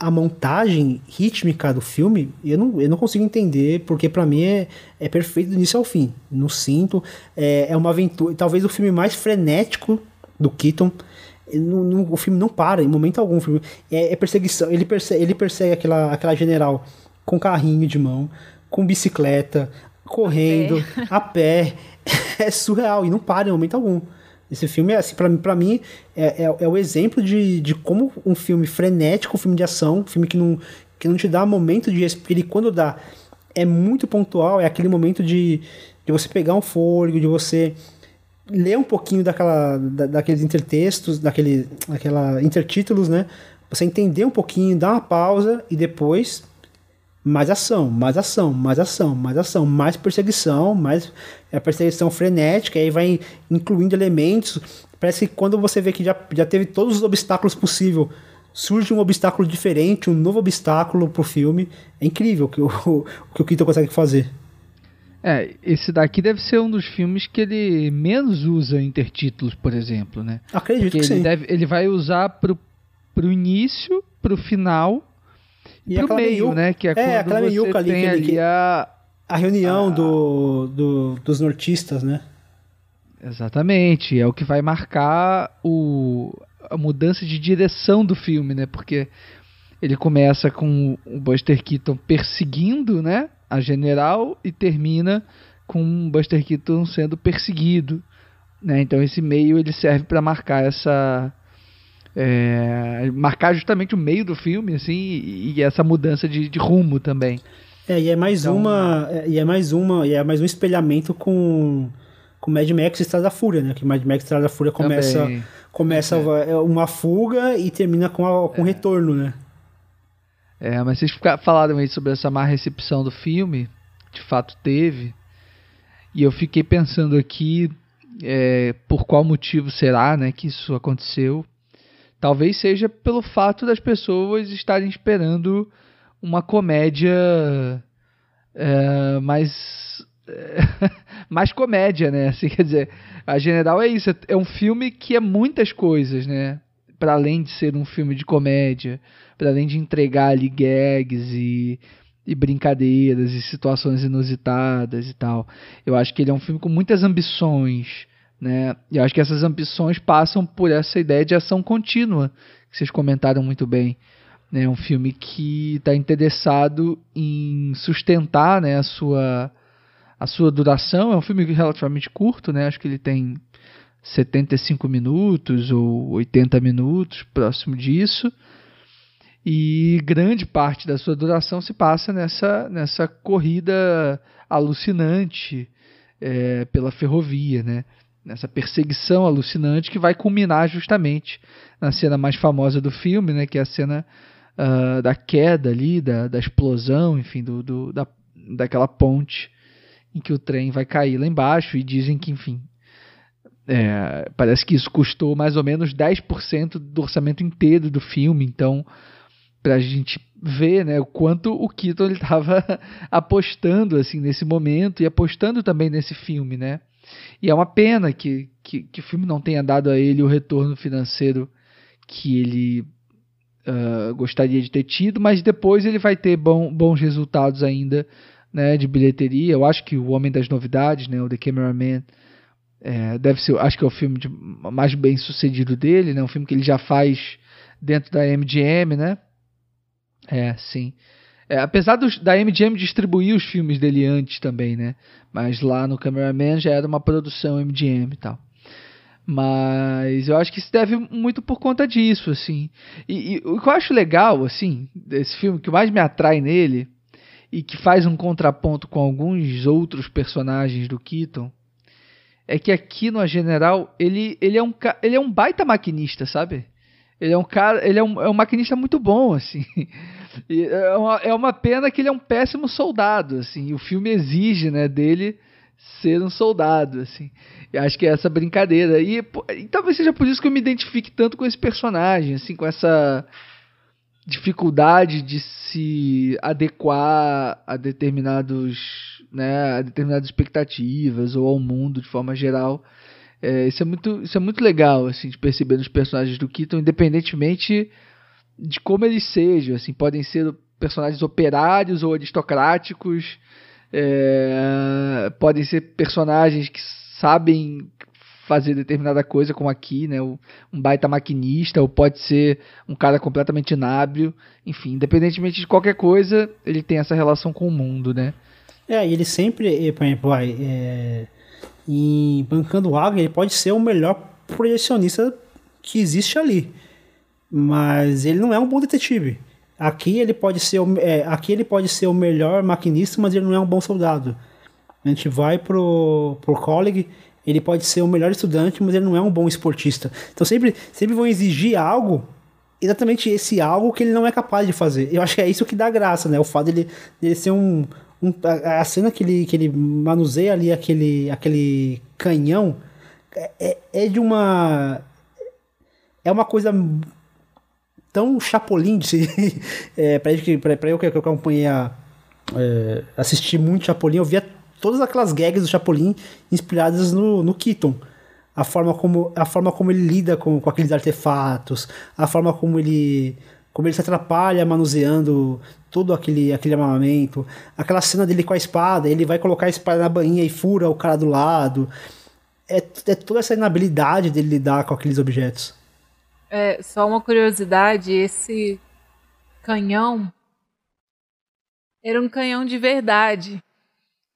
B: a montagem rítmica do filme, eu não, eu não consigo entender, porque para mim é, é perfeito do início ao fim. Não sinto. É, é uma aventura. Talvez o filme mais frenético do Keaton. Não, não, o filme não para em momento algum. Filme, é, é, perseguição. Ele persegue, ele persegue aquela, aquela general com carrinho de mão, com bicicleta, correndo, a pé. a pé. É surreal e não para em momento algum. Esse filme, assim, pra, pra mim, é, é, é, o exemplo de, de como um filme frenético, um filme de ação, um filme que não, que não te dá momento de respirar, e quando dá, é muito pontual, é aquele momento de, de você pegar um fôlego, de você ler um pouquinho daquela, da, daqueles intertextos, daquele, daquela intertítulos, né? Você entender um pouquinho, dar uma pausa e depois mais ação, mais ação, mais ação, mais ação, mais perseguição, mais é, perseguição frenética, aí vai incluindo elementos. Parece que quando você vê que já, já teve todos os obstáculos possíveis, surge um obstáculo diferente, um novo obstáculo pro filme. É incrível o que o, o, que o Keaton consegue fazer.
A: É, esse daqui deve ser um dos filmes que ele menos usa intertítulos, por exemplo, né?
B: Acredito
A: Porque
B: que
A: ele
B: sim.
A: Deve, ele vai usar pro, pro início, pro final e pro meio,
B: meiuca,
A: né? Que é,
B: é
A: você
B: meiuca ali,
A: tem
B: que
A: ali
B: que-
A: a...
B: A reunião
A: Ah.
B: do, do, dos nortistas, né?
A: Exatamente, é o que vai marcar o... a mudança de direção do filme, né? Porque ele começa com o Buster Keaton perseguindo, né, a general e termina com o Buster Keaton sendo perseguido, né? Então esse meio ele serve para marcar essa é, marcar justamente o meio do filme, assim, e, e essa mudança de, de, rumo também.
B: É, e é mais então, uma, é, e é mais uma, e é mais um espelhamento com com Mad Max Estrada da Fúria, né? Que Mad Max Estrada da Fúria começa também. começa é. uma fuga e termina com a, com é. retorno, né?
A: É, mas vocês falaram aí sobre essa má recepção do filme, de fato teve, e eu fiquei pensando aqui é, por qual motivo será, né, que isso aconteceu. Talvez seja pelo fato das pessoas estarem esperando uma comédia é, mais é, mais comédia, né? Assim, quer dizer, a General é isso, é um filme que é muitas coisas, né? Para além de ser um filme de comédia, para além de entregar ali gags e, e brincadeiras e situações inusitadas e tal. Eu acho que ele é um filme com muitas ambições, né? E acho que essas ambições passam por essa ideia de ação contínua, que vocês comentaram muito bem. É né? um filme que está interessado em sustentar né, a, sua, a sua duração. É um filme relativamente curto, né? acho que ele tem 75 minutos ou 80 minutos, próximo disso. E grande parte da sua duração se passa nessa, nessa corrida alucinante é, pela ferrovia, né? Nessa perseguição alucinante que vai culminar justamente na cena mais famosa do filme, né, que é a cena uh, da queda ali, da, da explosão, enfim, do, do, da, daquela ponte em que o trem vai cair lá embaixo e dizem que, enfim, é, parece que isso custou mais ou menos 10% do orçamento inteiro do filme, então para a gente ver né, o quanto o Keaton estava apostando assim nesse momento e apostando também nesse filme, né? E é uma pena que, que, que o filme não tenha dado a ele o retorno financeiro que ele uh, gostaria de ter tido, mas depois ele vai ter bom, bons resultados ainda né, de bilheteria. Eu acho que o Homem das Novidades, né, o The Cameraman, é, deve ser, acho que é o filme de, mais bem sucedido dele, né, um filme que ele já faz dentro da MGM, né? É, sim. É, apesar dos, da MGM distribuir os filmes dele antes também, né? Mas lá no Cameraman já era uma produção MGM e tal. Mas eu acho que isso deve muito por conta disso, assim. E, e, o que eu acho legal, assim, desse filme, que mais me atrai nele, e que faz um contraponto com alguns outros personagens do Keaton, é que aqui no General, ele, ele, é, um, ele é um baita maquinista, sabe? Ele é um cara, ele é um, é um maquinista muito bom, assim. E é, uma, é uma pena que ele é um péssimo soldado, assim. o filme exige, né, dele ser um soldado, assim. E acho que é essa brincadeira. E, e talvez seja por isso que eu me identifique tanto com esse personagem, assim, com essa dificuldade de se adequar a determinados, né, a determinadas expectativas ou ao mundo de forma geral. É, isso, é muito, isso é muito legal, assim, de perceber nos personagens do Keaton, independentemente de como eles sejam, assim, podem ser personagens operários ou aristocráticos, é, podem ser personagens que sabem fazer determinada coisa, como aqui, né, um baita maquinista, ou pode ser um cara completamente inábil, enfim, independentemente de qualquer coisa, ele tem essa relação com o mundo, né.
B: É, ele sempre, por exemplo, é, em Bancando Água, ele pode ser o melhor projecionista que existe ali mas ele não é um bom detetive. Aqui ele pode ser o, é, aqui ele pode ser o melhor maquinista, mas ele não é um bom soldado. A gente vai pro, pro college, ele pode ser o melhor estudante, mas ele não é um bom esportista. Então sempre, sempre vão exigir algo, exatamente esse algo que ele não é capaz de fazer. Eu acho que é isso que dá graça, né? O fato dele, dele ser um, um a, a, cena que ele, que ele manuseia ali aquele, aquele canhão é, é, é de uma é uma coisa tão chapolim de é, pra, gente, pra, pra eu que, eu acompanhei a, é, assistir muito Chapolin, eu via todas aquelas gags do Chapolin inspiradas no, no Keaton. A forma como, a forma como ele lida com, com aqueles artefatos, a forma como ele como ele se atrapalha manuseando todo aquele, aquele armamento, aquela cena dele com a espada, ele vai colocar a espada na bainha e fura o cara do lado. É, é toda essa inabilidade dele lidar com aqueles objetos.
C: É, só uma curiosidade, esse canhão era um canhão de verdade.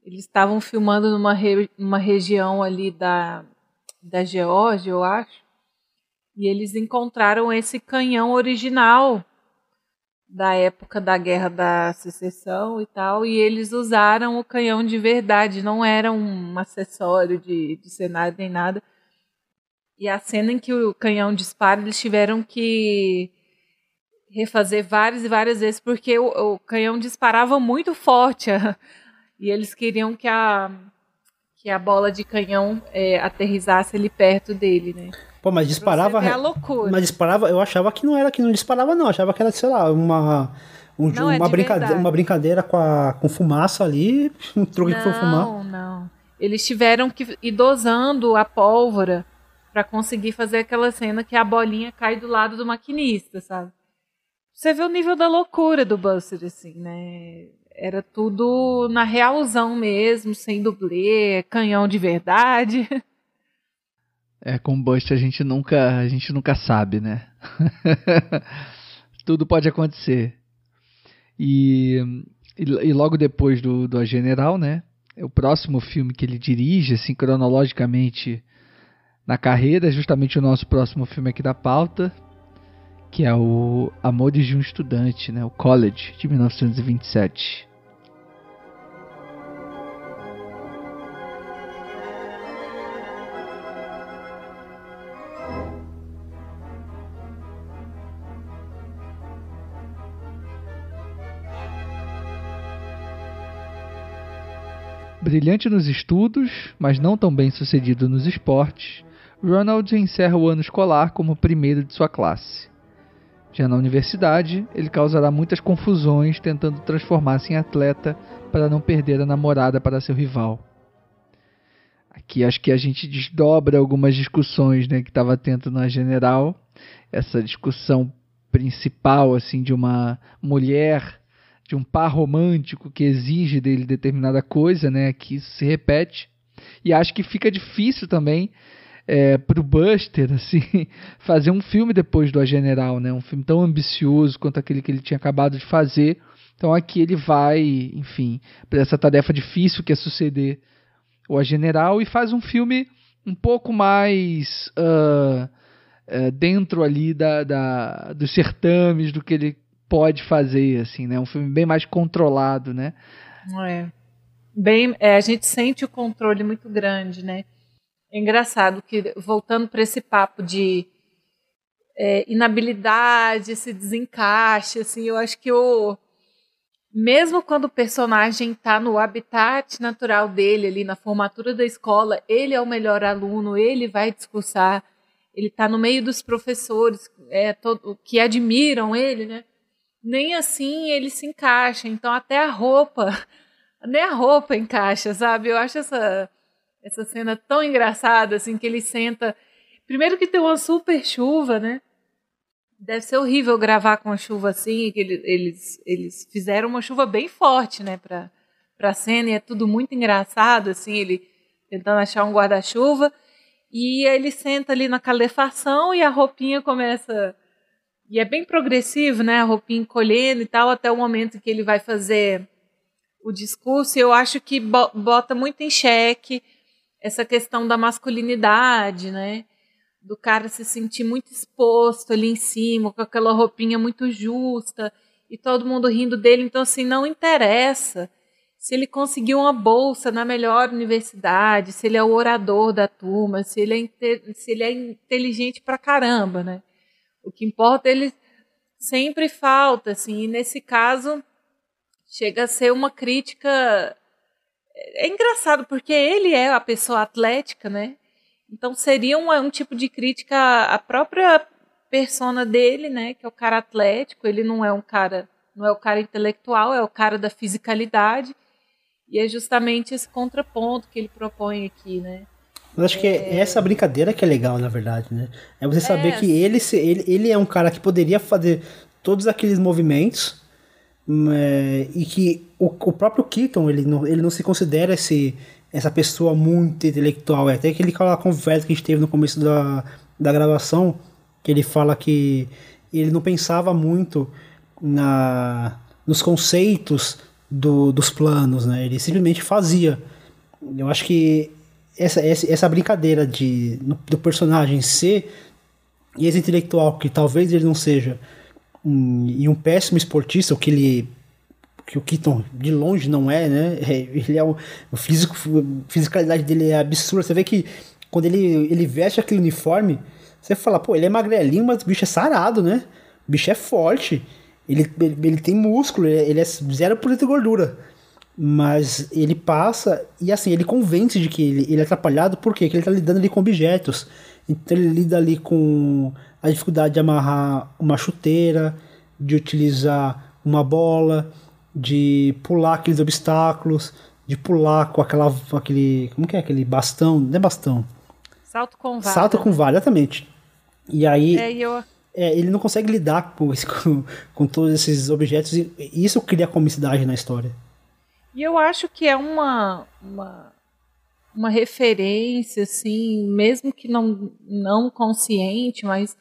C: Eles estavam filmando numa, re, numa região ali da, da Geórgia, eu acho, e eles encontraram esse canhão original da época da Guerra da Secessão e tal, e eles usaram o canhão de verdade, não era um acessório de, de cenário nem nada. E a cena em que o canhão dispara, eles tiveram que refazer várias e várias vezes, porque o, o canhão disparava muito forte. e eles queriam que a, que a bola de canhão é, aterrizasse ali perto dele, né?
B: Pô, mas disparava.
C: É a loucura.
B: Mas disparava, eu achava que não era que não disparava, não. Eu achava que era, sei lá, uma. Um, não, uma, é brincadeira, uma brincadeira com, a, com fumaça ali, um truque que foi fumar.
C: Não, não. Eles tiveram que ir dosando a pólvora para conseguir fazer aquela cena que a bolinha cai do lado do maquinista, sabe? Você vê o nível da loucura do Buster, assim, né? Era tudo na realzão mesmo, sem dublê, canhão de verdade.
A: É, com Buster a gente nunca, a gente nunca sabe, né? tudo pode acontecer. E, e, e, logo depois do, do A General, né? É o próximo filme que ele dirige, assim, cronologicamente na carreira, é justamente o nosso próximo filme aqui da pauta, que é o Amores de um Estudante, né? O College, de 1927. Brilhante nos estudos, mas não tão bem sucedido nos esportes, Ronald encerra o ano escolar como primeiro de sua classe. Já na universidade, ele causará muitas confusões tentando transformar-se em atleta para não perder a namorada para seu rival. Aqui acho que a gente desdobra algumas discussões né, que estava tendo na general. Essa discussão principal assim de uma mulher, de um par romântico que exige dele determinada coisa, né, que se repete. E acho que fica difícil também é, pro Buster, assim, fazer um filme depois do A General, né? Um filme tão ambicioso quanto aquele que ele tinha acabado de fazer. Então aqui ele vai, enfim, para essa tarefa difícil que é suceder o A General e faz um filme um pouco mais uh, uh, dentro ali da, da, dos certames do que ele pode fazer, assim, né? Um filme bem mais controlado, né?
C: É. Bem, é, a gente sente o controle muito grande, né? É engraçado que, voltando para esse papo de é, inabilidade, esse desencaixe, assim, eu acho que o mesmo quando o personagem está no habitat natural dele, ali na formatura da escola, ele é o melhor aluno, ele vai discursar, ele está no meio dos professores é, todo, que admiram ele, né? Nem assim ele se encaixa. Então até a roupa, nem a roupa encaixa, sabe? Eu acho essa essa cena tão engraçada, assim, que ele senta. Primeiro que tem uma super chuva, né? Deve ser horrível gravar com a chuva assim, que eles, eles, fizeram uma chuva bem forte, né, pra, pra cena, e é tudo muito engraçado, assim, ele tentando achar um guarda-chuva, e ele senta ali na calefação e a roupinha começa. E é bem progressivo, né? A roupinha encolhendo e tal, até o momento que ele vai fazer o discurso. Eu acho que bota muito em xeque essa questão da masculinidade, né? Do cara se sentir muito exposto ali em cima, com aquela roupinha muito justa, e todo mundo rindo dele. Então, assim, não interessa se ele conseguiu uma bolsa na melhor universidade, se ele é o orador da turma, se ele é, se ele é inteligente pra caramba, né? O que importa, ele sempre falta, assim, e nesse caso chega a ser uma crítica é engraçado porque ele é a pessoa atlética, né? Então seria um, um tipo de crítica à própria persona dele, né? Que é o cara atlético. Ele não é um cara, não é o cara intelectual, é o cara da fisicalidade. E é justamente esse contraponto que ele propõe aqui, né?
B: Mas acho que é essa brincadeira que é legal, na verdade, né? É você saber é, que ele, ele, ele é um cara que poderia fazer todos aqueles movimentos é, e que o, o, próprio Keaton ele não, ele não se considera esse, essa pessoa muito intelectual. É até aquele conversa que a gente teve no começo da, da gravação, que ele fala que ele não pensava muito na, nos conceitos do, dos planos, né? Ele simplesmente fazia. Eu acho que essa, essa, brincadeira de, do personagem ser ex-intelectual, que talvez ele não seja, um, e um péssimo esportista, o que ele que o Keaton de longe não é, né? É, ele é o, o físico, a fisicalidade dele é absurda. Você vê que quando ele, ele veste aquele uniforme, você fala, pô, ele é magrelinho, mas o bicho é sarado, né? O bicho é forte. Ele, ele, ele tem músculo, ele é 0% de gordura. Mas ele passa e assim, ele convence de que ele, ele é atrapalhado, por quê? Porque ele tá lidando ali com objetos. Então ele lida ali com a dificuldade de amarrar uma chuteira, de utilizar uma bola, de pular aqueles obstáculos, de pular com aquela aquele, como que é aquele bastão, não é bastão.
C: Salto com vara.
B: Salto com vara, exatamente. E aí
C: é, eu...
B: é, ele não consegue lidar com, com, com todos esses objetos e isso cria comicidade na história.
C: E eu acho que é uma, uma, uma referência, assim, mesmo que não, não consciente, mas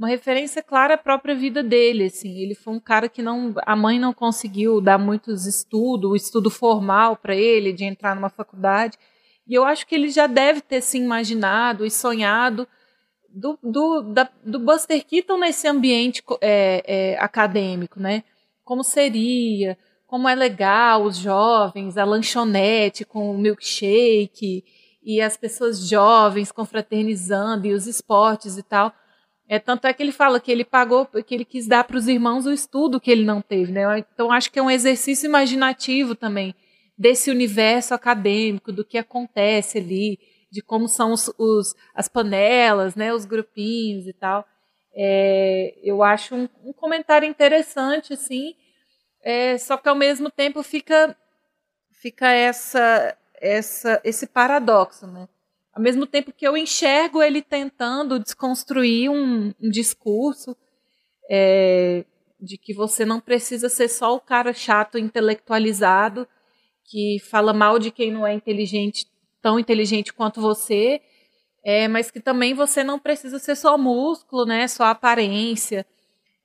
C: uma referência clara à própria vida dele, assim. Ele foi um cara que não, a mãe não conseguiu dar muitos estudos, o estudo formal para ele de entrar numa faculdade. E eu acho que ele já deve ter se imaginado e sonhado do, do, da, do Buster Keaton nesse ambiente é, é, acadêmico, né? Como seria, como é legal os jovens, a lanchonete com o milkshake e as pessoas jovens confraternizando e os esportes e tal. É tanto é que ele fala que ele pagou, que ele quis dar para os irmãos o estudo que ele não teve, né? Então acho que é um exercício imaginativo também desse universo acadêmico, do que acontece ali, de como são os, os as panelas, né? Os grupinhos e tal. É, eu acho um, um comentário interessante, assim, é, só que ao mesmo tempo fica fica essa essa esse paradoxo, né? Ao mesmo tempo que eu enxergo ele tentando desconstruir um, um discurso é, de que você não precisa ser só o cara chato intelectualizado que fala mal de quem não é inteligente, tão inteligente quanto você, é, mas que também você não precisa ser só músculo, né? Só aparência.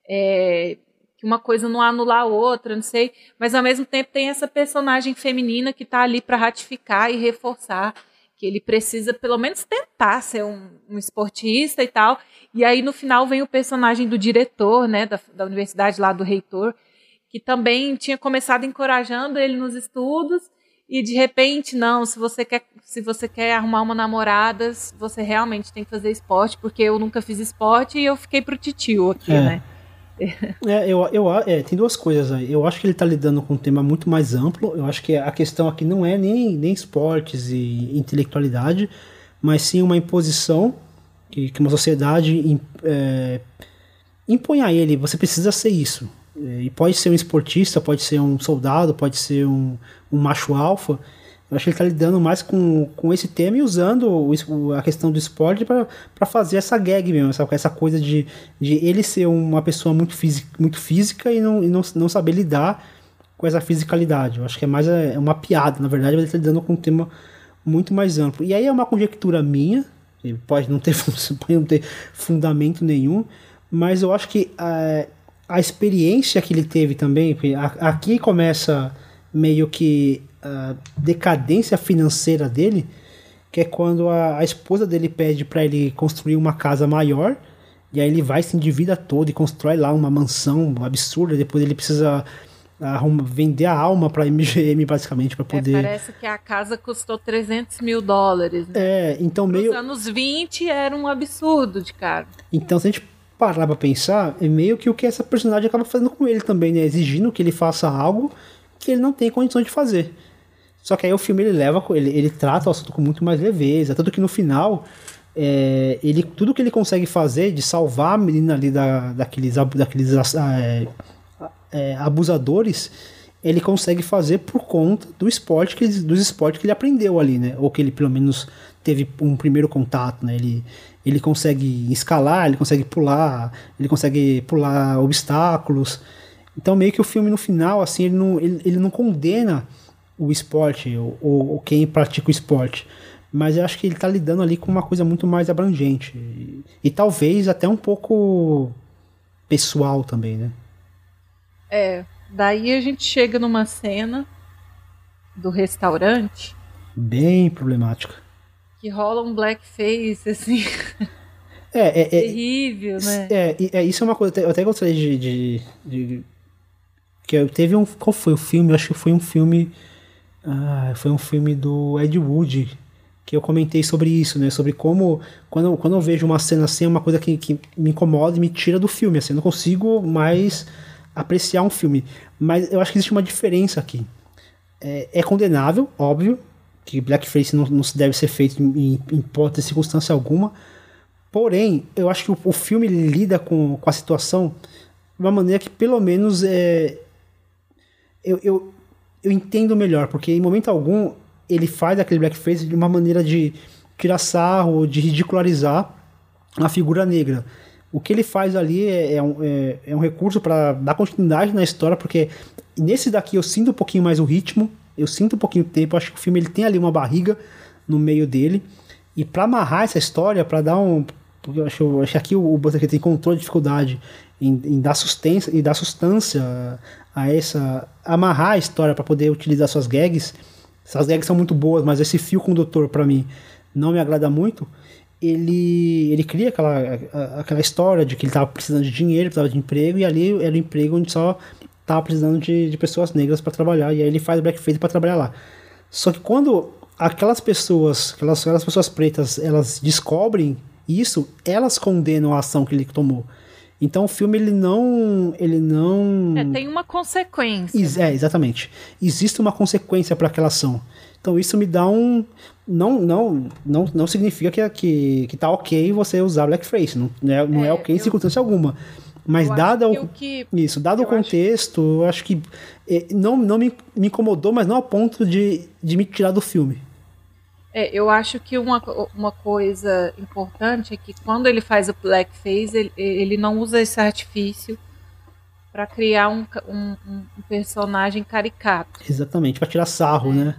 C: É, que uma coisa não anula a outra, não sei, mas ao mesmo tempo tem essa personagem feminina que está ali para ratificar e reforçar que ele precisa pelo menos tentar ser um, um, esportista e tal. E aí no final vem o personagem do diretor, né, da, da universidade lá do reitor, que também tinha começado encorajando ele nos estudos e de repente não, se você quer se você quer arrumar uma namorada, você realmente tem que fazer esporte, porque eu nunca fiz esporte e eu fiquei pro titio aqui, é. né?
B: É, eu, eu, é, tem duas coisas aí. Eu acho que ele está lidando com um tema muito mais amplo. Eu acho que a questão aqui não é nem, nem esportes e intelectualidade, mas sim uma imposição que, que uma sociedade é, impõe a ele. Você precisa ser isso. É, e pode ser um esportista, pode ser um soldado, pode ser um, um macho alfa. Eu acho que ele está lidando mais com, com esse tema e usando o, a questão do esporte para fazer essa gag mesmo, essa, essa coisa de, de ele ser uma pessoa muito física, muito física e, não, e não, não saber lidar com essa fisicalidade. Eu acho que é mais é, é uma piada, na verdade, ele está lidando com um tema muito mais amplo. E aí é uma conjectura minha, pode não ter, pode não ter fundamento nenhum, mas eu acho que a, é, a experiência que ele teve também, aqui começa meio que decadência financeira dele, que é quando a, a esposa dele pede para ele construir uma casa maior, e aí ele vai, se endivida todo e constrói lá uma mansão absurda, depois ele precisa arruma, vender a alma para MGM basicamente para é, poder.
C: É, parece que a casa custou 300 mil dólares. Né?
B: É, então meio.
C: Nos anos 20 era um absurdo de caro.
B: Então se a gente parar pra pensar, é meio que o que essa personagem acaba fazendo com ele também, né? Exigindo que ele faça algo que ele não tem condições de fazer. Só que aí o filme ele leva, ele, ele trata o assunto com muito mais leveza, tanto que no final é, ele tudo que ele consegue fazer de salvar a menina ali da, daqueles, daqueles é, é, abusadores, ele consegue fazer por conta do esporte que dos esportes que ele aprendeu ali, né? Ou que ele pelo menos teve um primeiro contato, né? Ele, ele consegue escalar, ele consegue pular, ele consegue pular obstáculos. Então meio que o filme no final, assim, ele não, ele, ele não condena o esporte, ou, ou quem pratica o esporte. Mas eu acho que ele está lidando ali com uma coisa muito mais abrangente. E, e, talvez até um pouco pessoal também, né?
C: É, daí a gente chega numa cena do restaurante.
B: Bem problemática.
C: Que rola um blackface, assim.
B: É, é, é
C: terrível, né?
B: É, é, isso é uma coisa. Eu até gostaria de. de, de que teve um. Qual foi o filme? Eu acho que foi um filme. Ah, foi um filme do Ed Wood. Que eu comentei sobre isso, né? Sobre como. Quando, quando eu vejo uma cena assim, é uma coisa que, que me incomoda e me tira do filme. Assim, eu não consigo mais apreciar um filme. Mas eu acho que existe uma diferença aqui. É, é condenável, óbvio, que blackface não, não deve ser feito em, em hipótese, circunstância alguma. Porém, eu acho que o, o filme lida com, com a situação de uma maneira que pelo menos é, eu, eu, eu entendo melhor, porque em momento algum ele faz aquele blackface de uma maneira de tirar sarro, de ridicularizar a figura negra. O que ele faz ali é, é um, é, é um recurso para dar continuidade na história, porque nesse daqui eu sinto um pouquinho mais o ritmo, eu sinto um pouquinho o tempo, acho que o filme ele tem ali uma barriga no meio dele. E para amarrar essa história, para dar um. Eu acho, eu acho que aqui o, o controle de dificuldade em, em dar sustância, em dar sustância a essa. amarrar a história para poder utilizar suas gags. Essas gags são muito boas, mas esse fio condutor para mim não me agrada muito. Ele, ele cria aquela, aquela história de que ele estava precisando de dinheiro, precisava de emprego, e ali era o emprego onde só estava precisando de, de pessoas negras para trabalhar, e aí ele faz blackface para trabalhar lá. Só que quando aquelas pessoas, aquelas, aquelas pessoas pretas, elas descobrem isso, elas condenam a ação que ele tomou. Então o filme ele não, ele não.
C: É, tem uma consequência.
B: Is, é, exatamente. Existe uma consequência para aquela ação. Então isso me dá um, não, não, não, não significa que, que, que tá ok você usar blackface. Não, não é, não é, é ok em circunstância alguma. Mas dado o, que, isso, dado o contexto, acho... eu acho que é, não, não me, me incomodou, mas não a ponto de, de me tirar do filme.
C: É, eu acho que uma, uma coisa importante é que quando ele faz o blackface, ele, ele não usa esse artifício para criar um, um, um, personagem caricato.
B: Exatamente, para tirar sarro, é. né?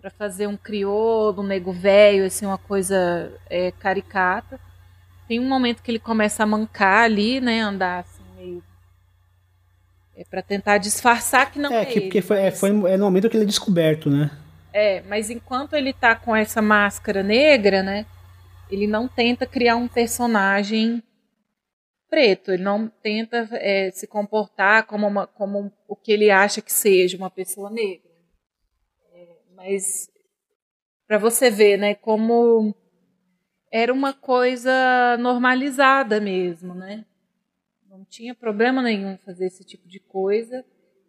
C: Para fazer um crioulo, um nego velho, assim, uma coisa é, caricata. Tem um momento que ele começa a mancar ali, né? Andar assim, meio. É para tentar disfarçar que não é, é que.
B: Porque foi, é, foi é no momento que ele é descoberto, né?
C: É, mas enquanto ele tá com essa máscara negra, né? Ele não tenta criar um personagem preto. Ele não tenta é, se comportar como, uma, como o que ele acha que seja uma pessoa negra. É, mas para você ver, né? Como era uma coisa normalizada mesmo, né? Não tinha problema nenhum fazer esse tipo de coisa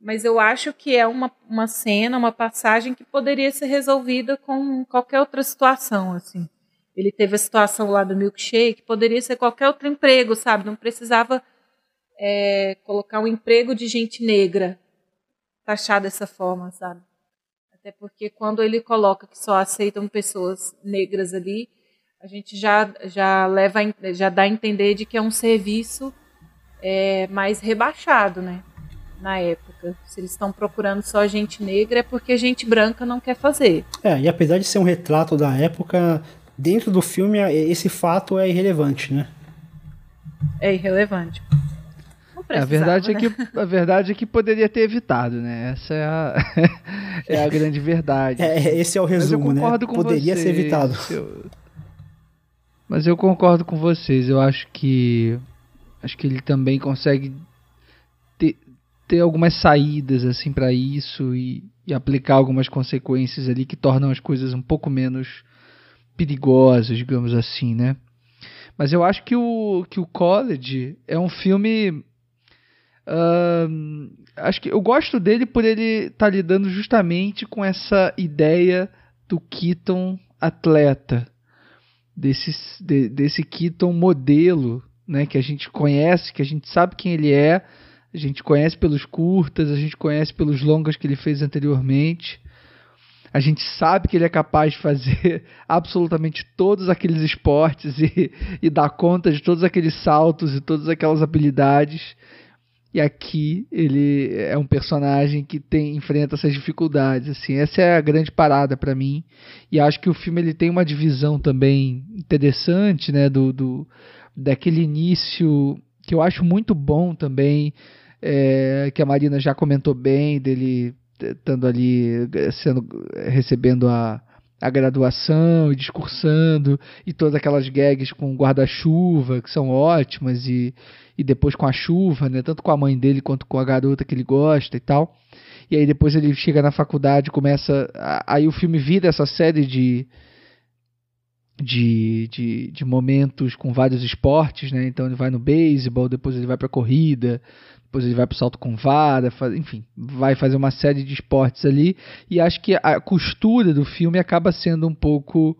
C: mas eu acho que é uma, uma cena, uma passagem que poderia ser resolvida com qualquer outra situação, assim. Ele teve a situação lá do milkshake, poderia ser qualquer outro emprego, sabe? Não precisava é, colocar um emprego de gente negra taxar dessa forma, sabe? Até porque quando ele coloca que só aceitam pessoas negras ali, a gente já, já leva já dá a entender de que é um serviço é, mais rebaixado, né? Na época. Se eles estão procurando só gente negra, é porque gente branca não quer fazer.
B: É, e apesar de ser um retrato da época, dentro do filme esse fato é irrelevante, né?
C: É irrelevante.
A: É, a verdade né? é que a verdade é que poderia ter evitado, né? Essa é a, é a grande verdade.
B: É, esse é o resumo, né? Poderia
A: vocês,
B: ser evitado.
A: Eu, mas eu concordo com vocês. Eu acho que acho que ele também consegue ter algumas saídas assim para isso e, e, aplicar algumas consequências ali que tornam as coisas um pouco menos perigosas, digamos assim, né? Mas eu acho que o, que o College é um filme. Uh, acho que eu gosto dele por ele estar tá lidando justamente com essa ideia do Keaton atleta, desse, de, desse Keaton modelo, né? Que a gente conhece, que a gente sabe quem ele é a gente conhece pelos curtas, a gente conhece pelos longas que ele fez anteriormente. A gente sabe que ele é capaz de fazer absolutamente todos aqueles esportes e, e dar conta de todos aqueles saltos e todas aquelas habilidades. E aqui ele é um personagem que tem enfrenta essas dificuldades. Assim, essa é a grande parada para mim. E acho que o filme ele tem uma divisão também interessante, né, do, do daquele início que eu acho muito bom também é, que a Marina já comentou bem, dele estando ali sendo recebendo a, a graduação e discursando e todas aquelas gags com guarda-chuva que são ótimas e, e depois com a chuva, né, tanto com a mãe dele quanto com a garota que ele gosta e tal. E aí depois ele chega na faculdade, começa aí o filme vira essa série de de, de, de momentos com vários esportes, né? Então ele vai no beisebol, depois ele vai para corrida, depois ele vai para o salto com vara, faz, enfim, vai fazer uma série de esportes ali. E acho que a costura do filme acaba sendo um pouco,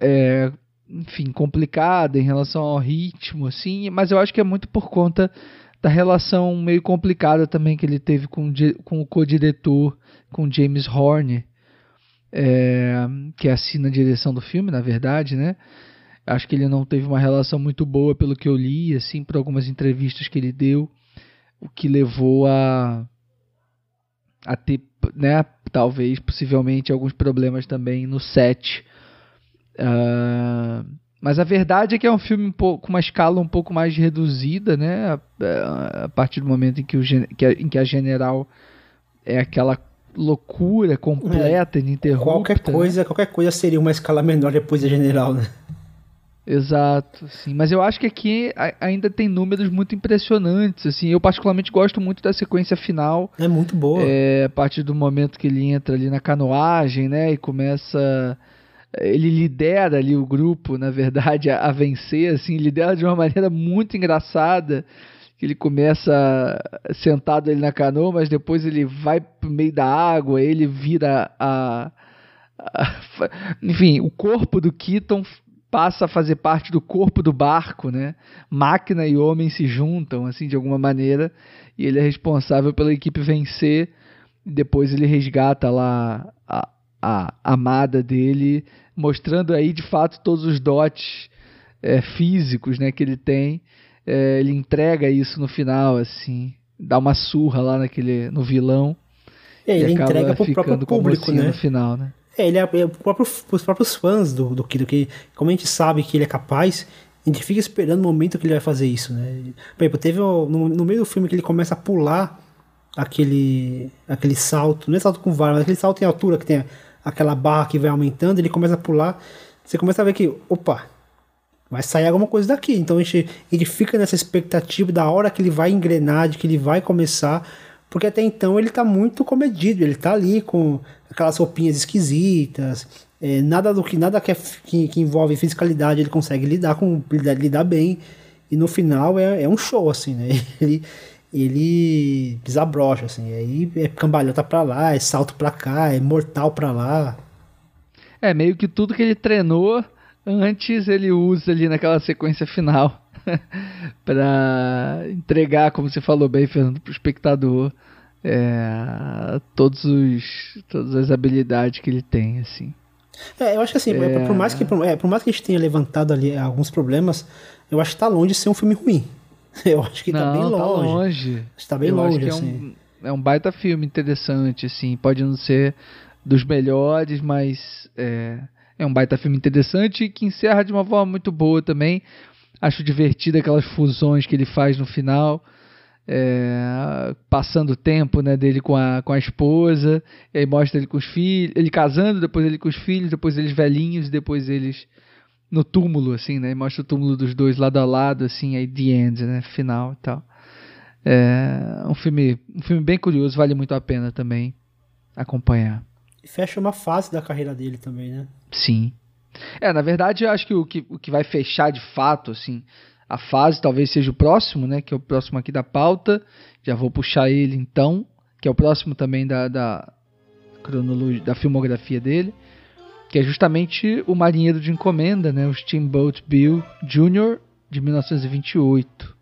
A: é, enfim, complicada em relação ao ritmo, assim. Mas eu acho que é muito por conta da relação meio complicada também que ele teve com, com o co-diretor, com James Horner é, que assina a direção do filme, na verdade, né? Acho que ele não teve uma relação muito boa, pelo que eu li, assim, por algumas entrevistas que ele deu, o que levou a, a ter, né, talvez, possivelmente, alguns problemas também no set. Uh, mas a verdade é que é um filme um pouco, com uma escala um pouco mais reduzida, né? A, a partir do momento em que, o, que a, em que a general é aquela loucura completa, é, ininterrupta.
B: Qualquer né? coisa, né? qualquer coisa seria uma escala menor depois da general, né?
A: Exato, sim. Mas eu acho que aqui ainda tem números muito impressionantes, assim. Eu particularmente gosto muito da sequência final.
B: É muito boa.
A: É, a partir do momento que ele entra ali na canoagem, né, e começa ele lidera ali o grupo, na verdade, a, a vencer, assim, lidera de uma maneira muito engraçada que ele começa sentado ali na canoa, mas depois ele vai pro meio da água, ele vira a, a, enfim, o corpo do Keaton passa a fazer parte do corpo do barco, né? Máquina e homem se juntam, assim, de alguma maneira, e ele é responsável pela equipe vencer. Depois ele resgata lá a, a amada dele, mostrando aí de fato todos os dotes é, físicos, né, que ele tem é, ele entrega isso no final, assim, dá uma surra lá naquele, no vilão.
B: É, ele entrega pro próprio público, né?
A: No final, né?
B: É, ele é, é próprio, os próprios fãs do, do Kido, que como a gente sabe que ele é capaz, a gente fica esperando o momento que ele vai fazer isso, né? Por exemplo, teve no, no meio do filme que ele começa a pular aquele aquele salto, não é salto com vara, mas aquele salto em altura que tem aquela barra que vai aumentando, ele começa a pular, você começa a ver que, opa, vai sair alguma coisa daqui. Então a gente, ele fica nessa expectativa da hora que ele vai engrenar, de que ele vai começar, porque até então ele tá muito comedido, ele tá ali com aquelas roupinhas esquisitas, é, nada do que nada que, é, que, que, envolve fiscalidade ele consegue lidar com lidar, lidar bem e no final é, é um show assim, né? Ele ele desabrocha assim, aí é cambalhota pra lá, é salto pra cá, é mortal pra lá.
A: É meio que tudo que ele treinou antes ele usa ali naquela sequência final para entregar, como você falou bem, Fernando, para o espectador é, todos os, todas as habilidades que ele tem, assim.
B: É, eu acho que assim, é... por, mais que, por, é, por mais que a gente tenha levantado ali alguns problemas, eu acho que tá longe de ser um filme ruim. Eu acho que tá não, tá bem longe. Tá longe. Está bem eu longe, assim.
A: É um, é um baita filme interessante, assim. Pode não ser dos melhores, mas é, é um baita filme interessante que encerra de uma forma muito boa também. Acho divertida aquelas fusões que ele faz no final. É, passando o tempo né, dele com a, com a esposa, e aí mostra ele com os filhos, ele casando, depois ele com os filhos, depois eles velhinhos, depois eles no túmulo, assim, né? E mostra o túmulo dos dois lado a lado, assim, aí the end, né? Final e tal. É um filme, um filme bem curioso, vale muito a pena também acompanhar.
B: E fecha uma fase da carreira dele também, né?
A: Sim. É, na verdade, eu acho que o que, o que vai fechar de fato, assim, a fase talvez seja o próximo, né? Que é o próximo aqui da pauta. Já vou puxar ele então, que é o próximo também da, da cronologia, da filmografia dele, que é justamente o Marinheiro de Encomenda, né? O Steamboat Bill Jr. de 1928.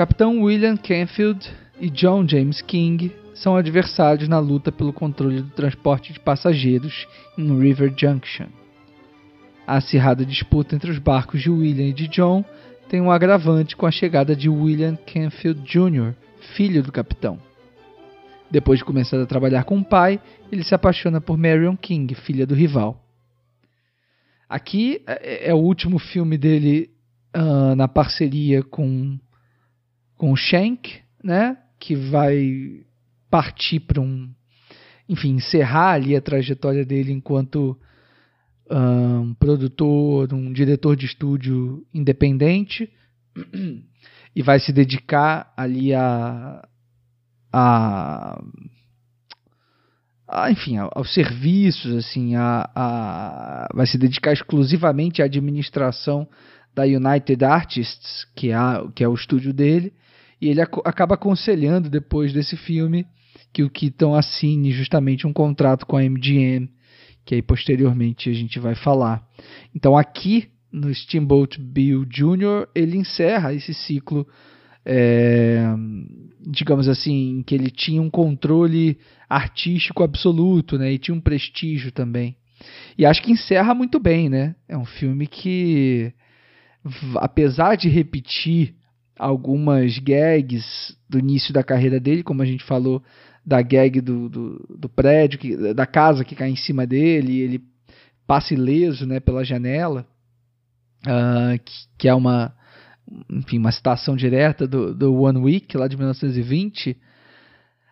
A: Capitão William Canfield e John James King são adversários na luta pelo controle do transporte de passageiros em River Junction. A acirrada disputa entre os barcos de William e de John tem um agravante com a chegada de William Canfield Jr., filho do capitão. Depois de começar a trabalhar com o pai, ele se apaixona por Marion King, filha do rival. Aqui é, é o último filme dele uh, na parceria com, com o Shank, né? Que vai partir para um. Enfim, encerrar ali a trajetória dele enquanto um produtor, um diretor de estúdio independente e vai se dedicar ali a, a, enfim, aos serviços, assim, a, a, vai se dedicar exclusivamente à administração da United Artists, que é, que é o estúdio dele, e ele ac acaba aconselhando depois desse filme que o Keaton assine justamente um contrato com a MGM que aí posteriormente a gente vai falar. Então aqui no Steamboat Bill Jr. ele encerra esse ciclo, é, digamos assim, que ele tinha um controle artístico absoluto, né? E tinha um prestígio também. E acho que encerra muito bem, né? É um filme que, apesar de repetir algumas gags do início da carreira dele, como a gente falou da gag do, do, do, prédio, que, da casa que cai em cima dele, ele passa ileso né, pela janela, uh, que, que, é uma, enfim, uma citação direta do, do One Week, lá de 1920.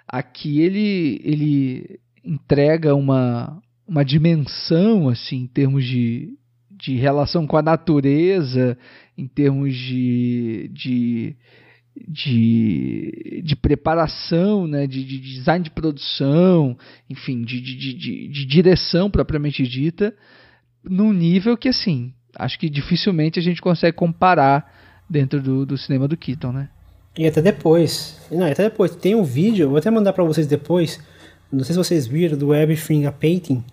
A: Aqui ele, ele entrega uma, uma dimensão, assim, em termos de, de relação com a natureza, em termos de, de de, de preparação, né, de, de design de produção, enfim, de, de, de, de direção propriamente dita, num nível que, assim, acho que dificilmente a gente consegue comparar dentro do, do cinema do Keaton, né?
B: E até depois, não, até depois, tem um vídeo, vou até mandar para vocês depois, não sei se vocês viram, do Everything a Painting,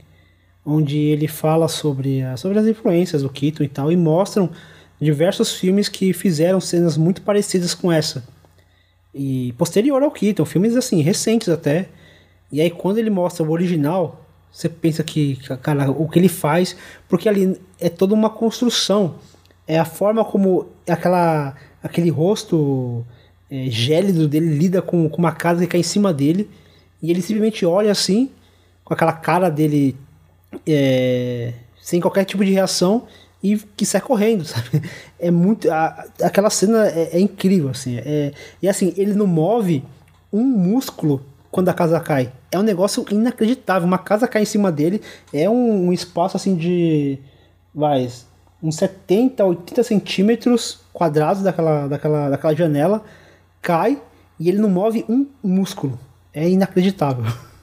B: onde ele fala sobre, sobre as influências do Keaton e tal, e mostram diversos filmes que fizeram cenas muito parecidas com essa. E posterior ao Keaton, filmes assim, recentes até. E aí quando ele mostra o original, você pensa que, cara, o que ele faz, porque ali é toda uma construção. É a forma como aquela, aquele rosto é, gélido dele lida com, com uma casa que cai em cima dele. E ele simplesmente olha assim, com aquela cara dele é, sem qualquer tipo de reação e que sai correndo, sabe? É muito. A, aquela cena é, é incrível, assim. É, e assim, ele não move um músculo quando a casa cai. É um negócio inacreditável. Uma casa cai em cima dele, é um, um espaço assim de. Vai, uns 70, 80 centímetros quadrados daquela, daquela, daquela janela, cai e ele não move um músculo. É inacreditável.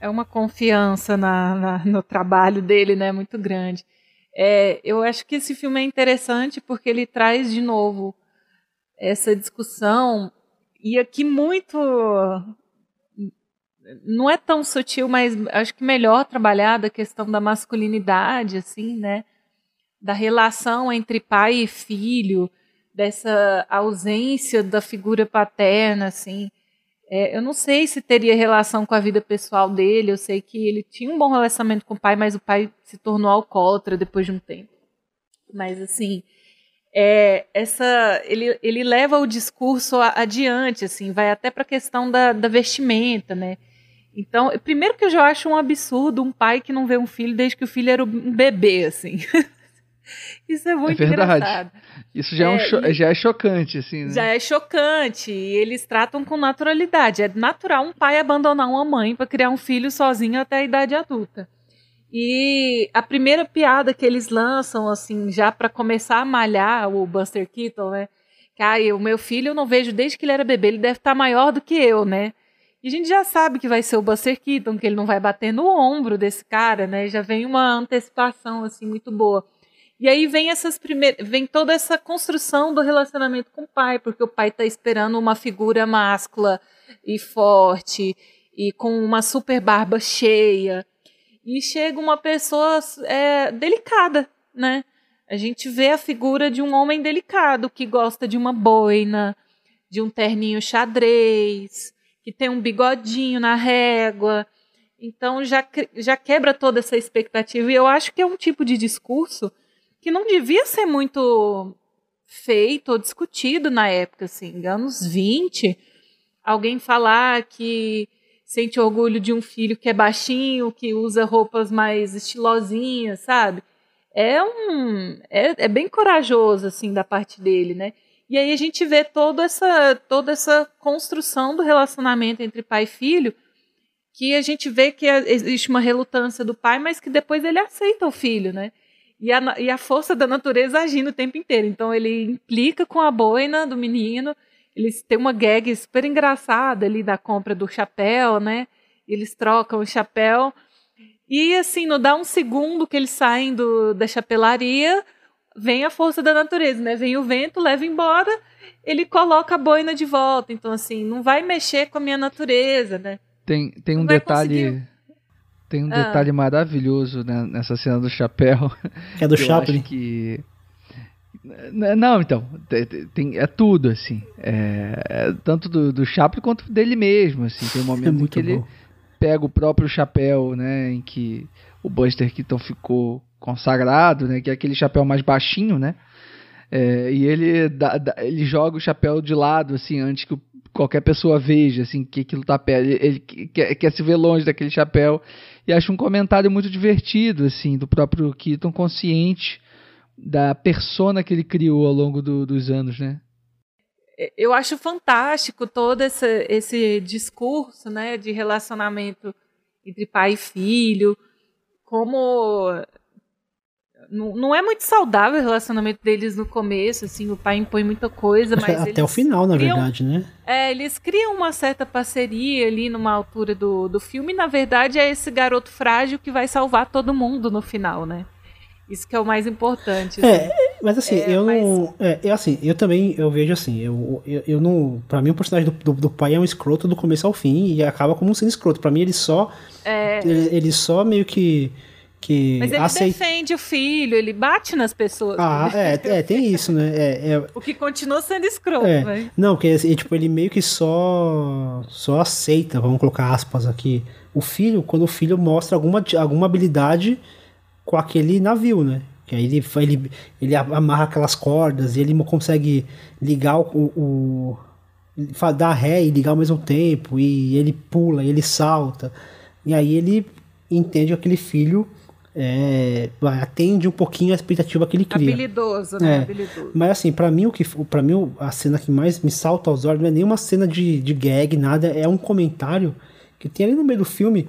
C: É uma confiança na, na no trabalho dele, né? Muito grande. É, eu acho que esse filme é interessante porque ele traz de novo essa discussão e aqui muito não é tão sutil, mas acho que melhor trabalhada a questão da masculinidade, assim, né? Da relação entre pai e filho, dessa ausência da figura paterna, assim. É, eu não sei se teria relação com a vida pessoal dele. Eu sei que ele tinha um bom relacionamento com o pai, mas o pai se tornou alcoólatra depois de um tempo. Mas assim, é, essa ele, ele leva o discurso adiante, assim, vai até para a questão da, da vestimenta, né? Então, primeiro que eu já acho um absurdo um pai que não vê um filho desde que o filho era um bebê, assim. Isso é muito é verdade. engraçado.
A: Isso já é, um é, já é chocante, assim. Né?
C: Já é chocante. E eles tratam com naturalidade. É natural um pai abandonar uma mãe para criar um filho sozinho até a idade adulta. E a primeira piada que eles lançam, assim, já para começar a malhar o Buster Keaton, né? Que ah, o meu filho eu não vejo desde que ele era bebê, ele deve estar tá maior do que eu, né? E a gente já sabe que vai ser o Buster Keaton, que ele não vai bater no ombro desse cara, né? Já vem uma antecipação, assim, muito boa. E aí vem essas primeiras, vem toda essa construção do relacionamento com o pai, porque o pai está esperando uma figura máscula e forte e com uma super barba cheia. E chega uma pessoa é, delicada, né? A gente vê a figura de um homem delicado que gosta de uma boina, de um terninho xadrez, que tem um bigodinho na régua. Então já, já quebra toda essa expectativa. E eu acho que é um tipo de discurso que não devia ser muito feito ou discutido na época, assim, anos 20, alguém falar que sente orgulho de um filho que é baixinho, que usa roupas mais estilosinhas, sabe? É um é, é bem corajoso assim da parte dele, né? E aí a gente vê toda essa toda essa construção do relacionamento entre pai e filho, que a gente vê que existe uma relutância do pai, mas que depois ele aceita o filho, né? E a, e a força da natureza agindo o tempo inteiro. Então ele implica com a boina do menino. Eles têm uma gag super engraçada ali da compra do chapéu, né? Eles trocam o chapéu. E assim, não dá um segundo que eles saem do, da chapelaria, vem a força da natureza, né? Vem o vento, leva embora, ele coloca a boina de volta. Então, assim, não vai mexer com a minha natureza, né?
A: Tem, tem um detalhe. Conseguir tem um ah. detalhe maravilhoso né, nessa cena do chapéu.
B: Que é do Chaplin.
A: que não, então, tem, é tudo, assim. É, é tanto do, do Chaplin quanto dele mesmo, assim. Tem um momento é em que bom. ele pega o próprio chapéu, né, em que o Buster Keaton ficou consagrado, né, que é aquele chapéu mais baixinho, né, é, e ele, dá, dá, ele joga o chapéu de lado, assim, antes que qualquer pessoa veja, assim, que aquilo tá perto. Ele, ele quer, quer, se ver longe daquele chapéu. E acho um comentário muito divertido, assim, do próprio Keaton, consciente da persona que ele criou ao longo do, dos anos, né?
C: Eu acho fantástico todo esse, esse discurso, né, de relacionamento entre pai e filho, como não, não é muito saudável o relacionamento deles no começo, assim, o pai impõe muita coisa, mas
B: até o final, na criam, verdade, né?
C: É, eles criam uma certa parceria ali numa altura do, do filme, e na verdade é esse garoto frágil que vai salvar todo mundo no final, né? Isso que é o mais importante.
B: É, assim. Mas assim, é, eu mas... não. É, eu, assim, eu também eu vejo assim, eu, eu, eu não. Pra mim, o personagem do, do, do, pai é um escroto do começo ao fim e acaba como sendo escroto. Pra mim, ele só. É... Ele, ele só meio que que
C: Mas ele aceit... defende o filho, ele bate nas pessoas.
B: Ah, é, é, tem isso, né? É, é...
C: O que continua sendo escroto, é.
B: Não, porque assim, tipo, ele meio que só só aceita, vamos colocar aspas aqui, o filho, quando o filho mostra alguma, alguma habilidade com aquele navio, né? Que aí ele, ele, ele amarra aquelas cordas e ele consegue ligar o, o, o dar ré e ligar ao mesmo tempo, e ele pula, e ele salta. E aí ele entende que aquele filho é, atende um pouquinho a expectativa que ele cria.
C: Habilidoso, né? É. Habilidoso.
B: Mas assim, para mim o que para mim a cena que mais me salta aos olhos não é nenhuma cena de, de gag, nada, é um comentário que tem ali no meio do filme,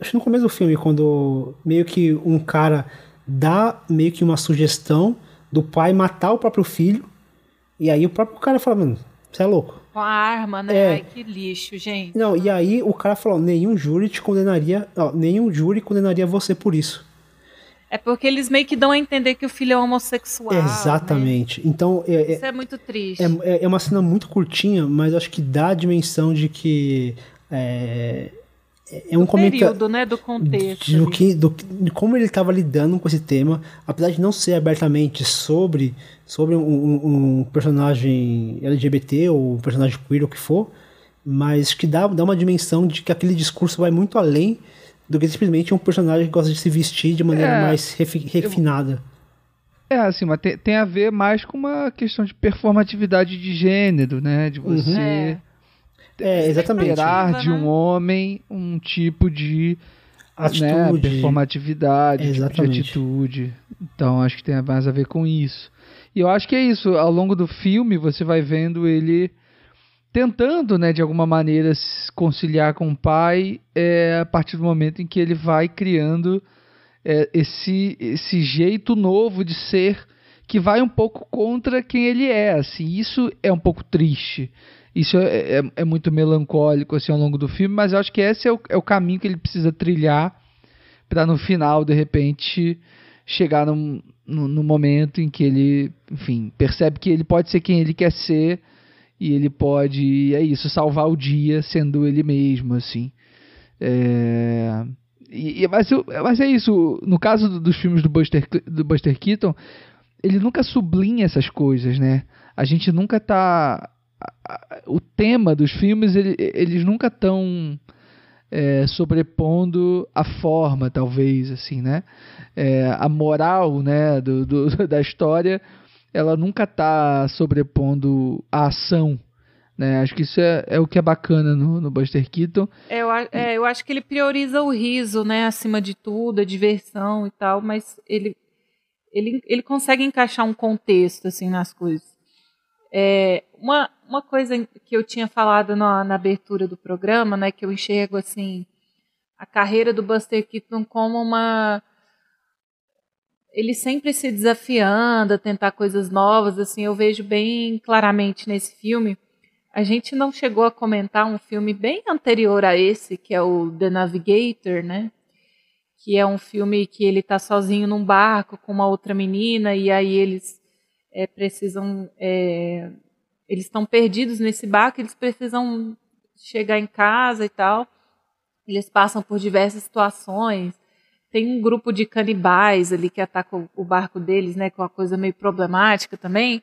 B: acho que no começo do filme, quando meio que um cara dá meio que uma sugestão do pai matar o próprio filho, e aí o próprio cara fala, mano, você é louco.
C: Com a arma, né? É. Ai, que lixo, gente.
B: Não, e aí o cara falou, nenhum júri te condenaria, ó, nenhum júri condenaria você por isso.
C: É porque eles meio que dão a entender que o filho é homossexual.
B: Né? Exatamente.
C: Né?
B: Então.
C: É, é, Isso é muito triste.
B: É, é, uma cena muito curtinha, mas acho que dá a dimensão de que. É, é um
C: comentário. né? Do contexto.
B: Do que, do, de como ele estava lidando com esse tema, apesar de não ser abertamente sobre, sobre um, um, um personagem LGBT ou um personagem queer ou o que for, mas que dá, dá uma dimensão de que aquele discurso vai muito além do que simplesmente um personagem que gosta de se vestir de maneira é, mais refi refinada.
A: É, assim, mas tem, tem, a ver mais com uma questão de performatividade de gênero, né? De uhum. você uhum.
B: é. exatamente.
A: esperar de um homem um tipo de né, atitude, né, performatividade, tipo de atitude. Então acho que tem mais a ver com isso. E eu acho que é isso. Ao longo do filme você vai vendo ele tentando, né, de alguma maneira se conciliar com o pai é, a partir do momento em que ele vai criando é, esse, esse jeito novo de ser que vai um pouco contra quem ele é, assim, isso é um pouco triste, isso é, é, é muito melancólico, assim, ao longo do filme, mas eu acho que esse é o, é o caminho que ele precisa trilhar para no final, de repente, chegar num, no, no momento em que ele, enfim, percebe que ele pode ser quem ele quer ser e ele pode, é isso, salvar o dia sendo ele mesmo, assim. É, e, mas, mas é isso, no caso do, dos filmes do Buster, do Buster Keaton, ele nunca sublinha essas coisas, né? A gente nunca tá. O tema dos filmes, ele, eles nunca estão é, sobrepondo a forma, talvez, assim, né? É, a moral né, do, do, da história ela nunca tá sobrepondo a ação. Né? Acho que isso é, é o que é bacana no, no Buster Keaton.
C: É, eu, é, eu acho que ele prioriza o riso, né, acima de tudo, a diversão e tal, mas ele, ele, ele consegue encaixar um contexto, assim, nas coisas. É, uma, uma coisa que eu tinha falado na, na abertura do programa, né, que eu enxergo, assim, a carreira do Buster Keaton como uma ele sempre se desafiando a tentar coisas novas, assim, eu vejo bem claramente nesse filme. A gente não chegou a comentar um filme bem anterior a esse, que é o The Navigator, né? Que é um filme que ele está sozinho num barco com uma outra menina e aí eles é, precisam, é, eles estão perdidos nesse barco, eles precisam chegar em casa e tal. Eles passam por diversas situações tem um grupo de canibais ali que ataca o, barco deles, né, com uma coisa meio problemática também.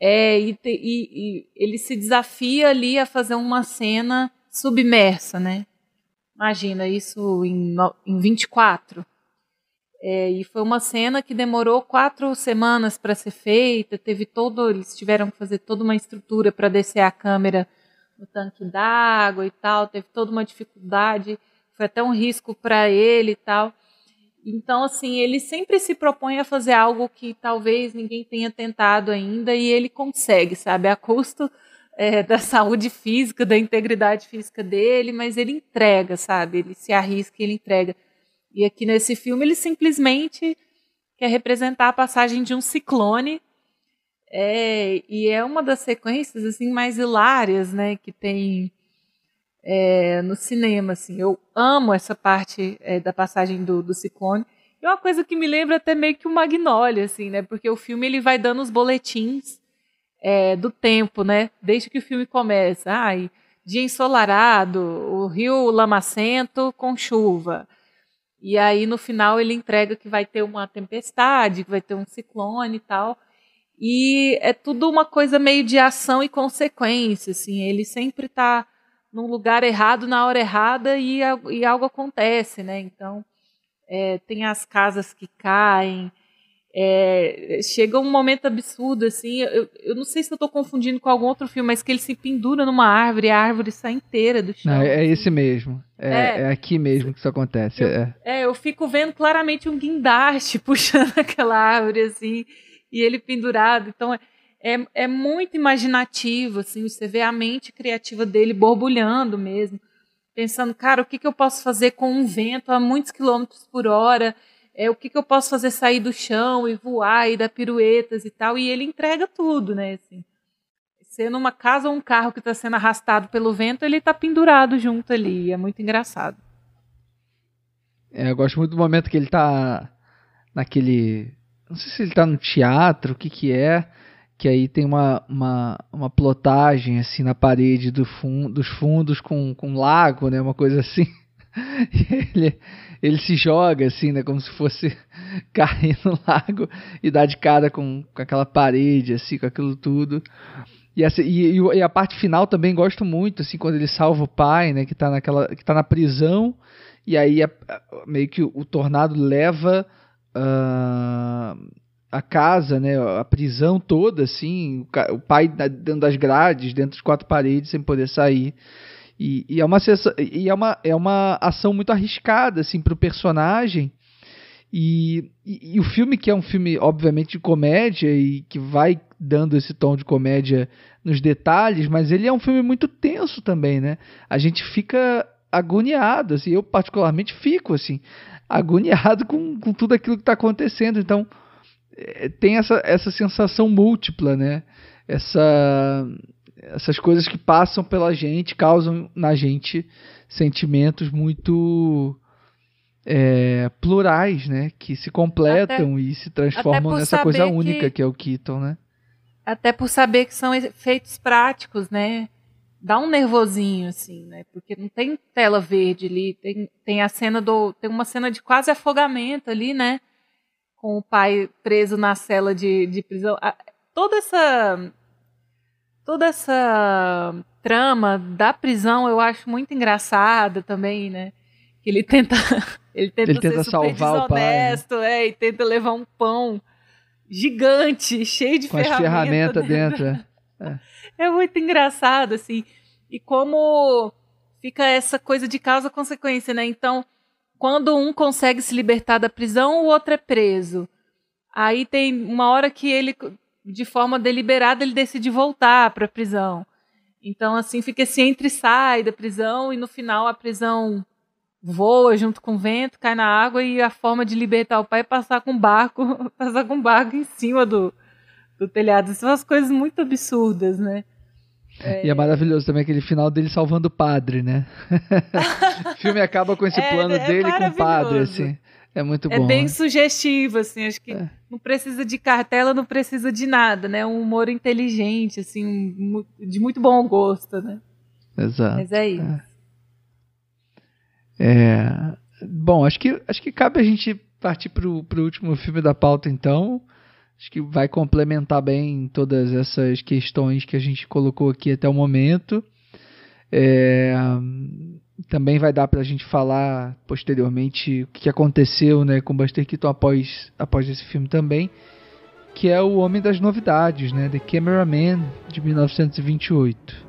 C: É, e, te, e, e, ele se desafia ali a fazer uma cena submersa, né? Imagina isso em, em 24. É, e foi uma cena que demorou quatro semanas para ser feita. Teve todo, eles tiveram que fazer toda uma estrutura para descer a câmera no tanque d'água e tal. Teve toda uma dificuldade. Foi até um risco para ele e tal. Então, assim, ele sempre se propõe a fazer algo que talvez ninguém tenha tentado ainda e ele consegue, sabe? A custo é, da saúde física, da integridade física dele, mas ele entrega, sabe? Ele se arrisca e ele entrega. E aqui nesse filme ele simplesmente quer representar a passagem de um ciclone. É, e é uma das sequências assim mais hilárias, né, que tem é, no cinema. Assim. Eu amo essa parte é, da passagem do, do ciclone. E é uma coisa que me lembra até meio que o Magnolia, assim, né? Porque o filme ele vai dando os boletins é, do tempo, né? Desde que o filme começa. Ai, dia ensolarado, o rio lamacento com chuva. E aí no final ele entrega que vai ter uma tempestade, que vai ter um ciclone e tal. E é tudo uma coisa meio de ação e consequência, assim. Ele sempre está num lugar errado na hora errada e, e algo acontece, né? Então é, tem as casas que caem. É, chega um momento absurdo, assim. Eu, eu não sei se eu estou confundindo com algum outro filme, mas que ele se pendura numa árvore e a árvore sai inteira do chão.
A: Não, é assim. esse mesmo. É, é, é, aqui mesmo que isso acontece.
C: Eu,
A: é.
C: é, eu fico vendo claramente um guindaste puxando aquela árvore, assim, e ele pendurado. Então, é, é, é muito imaginativo, assim, você vê a mente criativa dele borbulhando mesmo, pensando, cara, o que, que eu posso fazer com um vento a muitos quilômetros por hora? É, o que, que eu posso fazer sair do chão e voar e dar piruetas e tal? E ele entrega tudo, né? Assim, sendo uma casa ou um carro que está sendo arrastado pelo vento, ele está pendurado junto ali. É muito engraçado.
A: É, eu gosto muito do momento que ele está naquele. Não sei se ele está no teatro, o que que é que aí tem uma, uma, uma plotagem assim na parede do fun dos fundos com, com um lago, né, uma coisa assim. ele, ele se joga assim, né, como se fosse cair no lago e dá de cara com, com aquela parede, assim, com aquilo tudo. E, essa, e, e, a parte final também gosto muito, assim, quando ele salva o pai, né, que está naquela, que tá na prisão, e aí a, a, meio que o, o tornado leva uh, a casa, né, a prisão toda, assim, o pai dentro das grades, dentro das quatro paredes, sem poder sair. E, e é, uma, e é, uma, é uma ação muito arriscada, assim, para o personagem. E, e, e, o filme, que é um filme, obviamente, de comédia e que vai dando esse tom de comédia nos detalhes, mas ele é um filme muito tenso também, né? A gente fica agoniado, assim, eu particularmente fico, assim, agoniado com, com tudo aquilo que está acontecendo. Então, tem essa, essa sensação múltipla, né? Essa, essas coisas que passam pela gente causam na gente sentimentos muito é, plurais, né? Que se completam até, e se transformam nessa coisa única que, que é o Keaton, né?
C: Até por saber que são efeitos práticos, né? Dá um nervosinho, assim, né? Porque não tem tela verde ali, tem, tem a cena do. Tem uma cena de quase afogamento ali, né? Com o pai preso na cela de, de prisão. Toda essa toda essa trama da prisão eu acho muito engraçada também, né? Que ele tenta ele tenta,
A: ele tenta salvar o pai. Né?
C: É, e tenta levar um pão gigante, cheio de
A: Com ferramenta, ferramenta dentro.
C: dentro. É. é muito engraçado, assim. E como fica essa coisa de causa-consequência, né? Então, quando um consegue se libertar da prisão, o outro é preso. Aí tem uma hora que ele, de forma deliberada, ele decide voltar para a prisão. Então, assim, fica esse entre e sai da prisão e no final a prisão voa junto com o vento, cai na água e a forma de libertar o pai é passar com barco, passar com barco em cima do, do telhado. São umas coisas muito absurdas, né?
A: É... E é maravilhoso também aquele final dele salvando o padre, né? o filme acaba com esse é, plano é dele com o padre, assim. É muito é bom.
C: É bem né? sugestivo, assim. Acho que é. não precisa de cartela, não precisa de nada, né? Um humor inteligente, assim, um, de muito bom gosto, né?
A: Exato.
C: Mas é isso.
A: É. é. Bom, acho que, acho que cabe a gente partir para o último filme da pauta, então. Acho que vai complementar bem todas essas questões que a gente colocou aqui até o momento. É, também vai dar para a gente falar posteriormente o que aconteceu né, com Buster Keaton após, após esse filme também, que é O Homem das Novidades, né, The Cameraman, de 1928.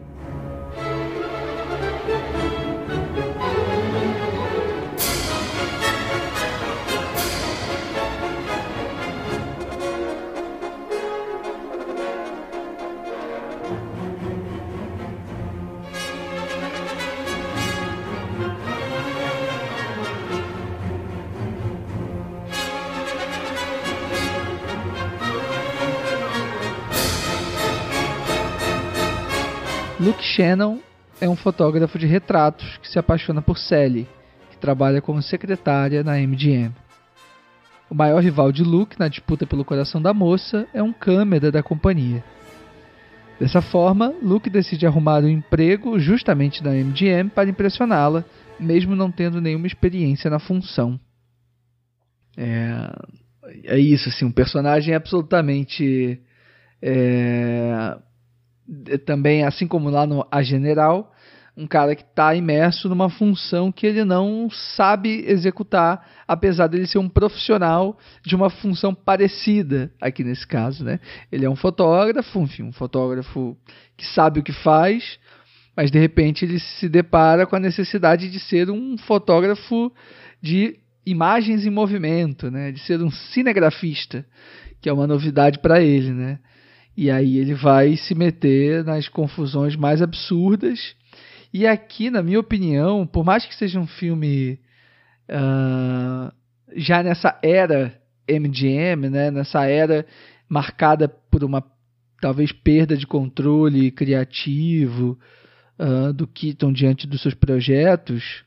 A: Shannon é um fotógrafo de retratos que se apaixona por Sally, que trabalha como secretária na MGM. O maior rival de Luke na disputa pelo coração da moça é um câmera da companhia. Dessa forma, Luke decide arrumar um emprego justamente na MGM para impressioná-la, mesmo não tendo nenhuma experiência na função. É, é isso, assim, um personagem absolutamente é, também, assim como lá no A General, um cara que está imerso numa função que ele não sabe executar, apesar dele ser um profissional de uma função parecida aqui nesse caso, né? Ele é um fotógrafo, enfim, um fotógrafo que sabe o que faz, mas de repente ele se depara com a necessidade de ser um fotógrafo de imagens em movimento, né? De ser um cinegrafista, que é uma novidade para ele, né? E aí ele vai se meter nas confusões mais absurdas. E aqui, na minha opinião, por mais que seja um filme uh, já nessa era MGM, né, nessa era marcada por uma talvez perda de controle criativo uh, do Keaton diante dos seus projetos,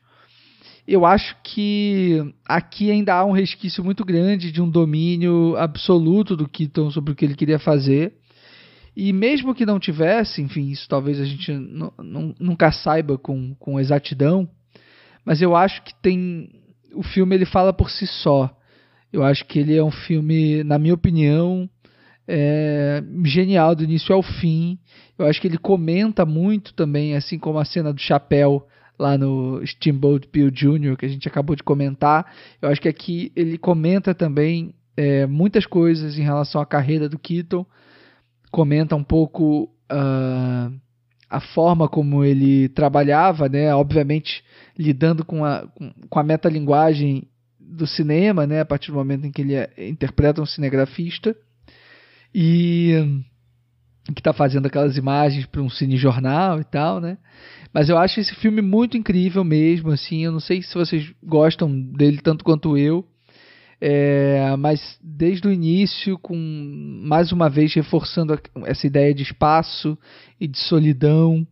A: eu acho que aqui ainda há um resquício muito grande de um domínio absoluto do Keaton sobre o que ele queria fazer. E mesmo que não tivesse, enfim, isso talvez a gente nunca saiba com, com exatidão, mas eu acho que tem. O filme ele fala por si só. Eu acho que ele é um filme, na minha opinião, é, genial do início ao fim. Eu acho que ele comenta muito também, assim como a cena do chapéu lá no Steamboat Bill Jr., que a gente acabou de comentar. Eu acho que aqui ele comenta também é, muitas coisas em relação à carreira do Keaton comenta um pouco uh, a forma como ele trabalhava, né? Obviamente lidando com a, com a metalinguagem do cinema, né? A partir do momento em que ele é, interpreta um cinegrafista e que está fazendo aquelas imagens para um cinejornal e tal, né? Mas eu acho esse filme muito incrível mesmo, assim. Eu não sei se vocês gostam dele tanto quanto eu. É, mas desde o início, com mais uma vez reforçando essa ideia de espaço e de solidão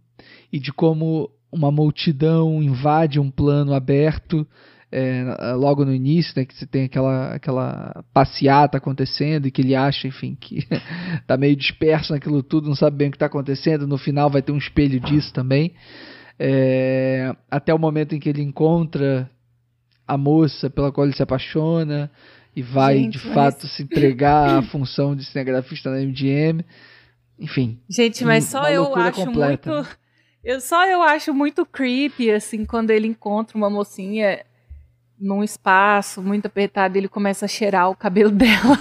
A: e de como uma multidão invade um plano aberto é, logo no início, né, que você tem aquela, aquela passeata acontecendo e que ele acha, enfim, que tá meio disperso naquilo tudo, não sabe bem o que está acontecendo. No final vai ter um espelho disso também. É, até o momento em que ele encontra a moça pela qual ele se apaixona e vai Gente, de mas... fato se entregar à função de cinegrafista na MGM. Enfim.
C: Gente, mas só eu acho completa. muito. Eu só eu acho muito creepy assim quando ele encontra uma mocinha num espaço muito apertado, ele começa a cheirar o cabelo dela.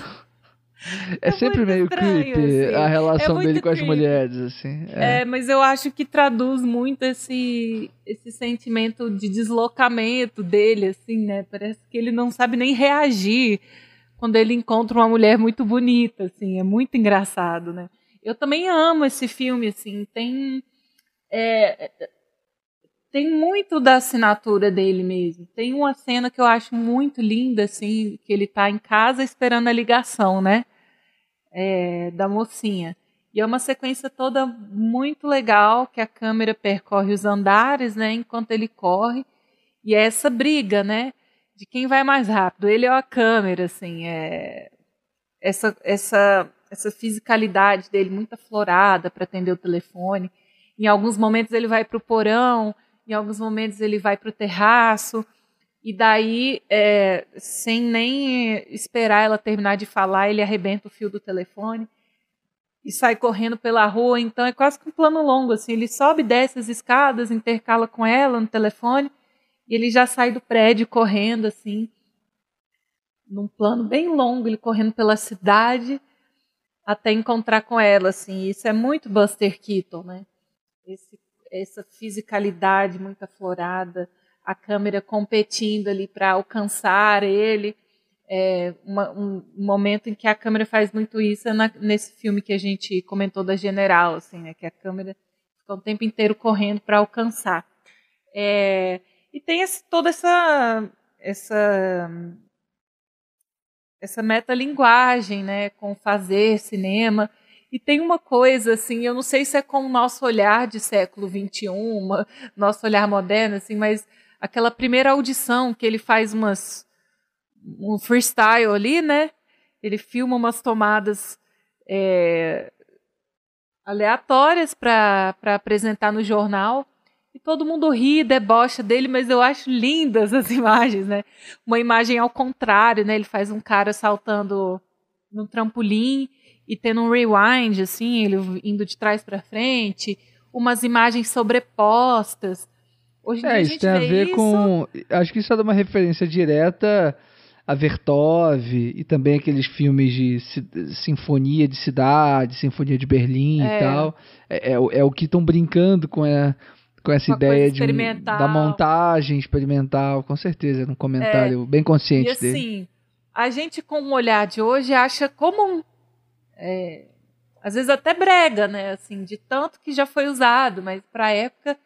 A: É, é sempre meio estranho, creepy assim. a relação é dele com creepy. as mulheres, assim.
C: É. é. mas eu acho que traduz muito esse, esse sentimento de deslocamento dele, assim, né? Parece que ele não sabe nem reagir quando ele encontra uma mulher muito bonita, assim. É muito engraçado, né? Eu também amo esse filme, assim. Tem. É, tem muito da assinatura dele mesmo. Tem uma cena que eu acho muito linda, assim, que ele está em casa esperando a ligação, né? É, da mocinha. E é uma sequência toda muito legal, que a câmera percorre os andares, né? Enquanto ele corre. E é essa briga, né? De quem vai mais rápido. Ele ou a câmera, assim. É... Essa, essa, essa fisicalidade dele muito aflorada para atender o telefone. Em alguns momentos ele vai para o porão em alguns momentos ele vai para o terraço, e daí, é, sem nem esperar ela terminar de falar, ele arrebenta o fio do telefone e sai correndo pela rua. Então é quase que um plano longo, assim. Ele sobe, desce as escadas, intercala com ela no telefone e ele já sai do prédio correndo, assim, num plano bem longo, ele correndo pela cidade até encontrar com ela, assim. Isso é muito Buster Keaton, né? Esse essa fisicalidade muito aflorada, a câmera competindo ali para alcançar ele. É uma, um, momento em que a câmera faz muito isso é na, nesse filme que a gente comentou da General, assim, né, que a câmera fica o tempo inteiro correndo para alcançar. É, e tem esse, toda essa essa essa metalinguagem, né, com fazer cinema e tem uma coisa, assim, eu não sei se é com o nosso olhar de século XXI, nosso olhar moderno, assim, mas aquela primeira audição que ele faz umas um freestyle ali, né? Ele filma umas tomadas é, aleatórias para apresentar no jornal. E todo mundo ri, debocha dele, mas eu acho lindas as imagens, né? Uma imagem ao contrário, né? Ele faz um cara saltando num trampolim e tendo um rewind, assim, ele indo de trás para frente, umas imagens sobrepostas.
A: Hoje em é, dia isso a tem a ver isso... com. Acho que isso é uma referência direta a Vertov e também aqueles filmes de sinfonia de cidade, sinfonia de Berlim é. e tal. É, é, é o que estão brincando com, a, com essa ideia de, da montagem experimental, com certeza, num comentário é. bem consciente e,
C: assim,
A: dele.
C: A gente, com o olhar de hoje, acha comum é, às vezes até brega, né? Assim, de tanto que já foi usado, mas para a época,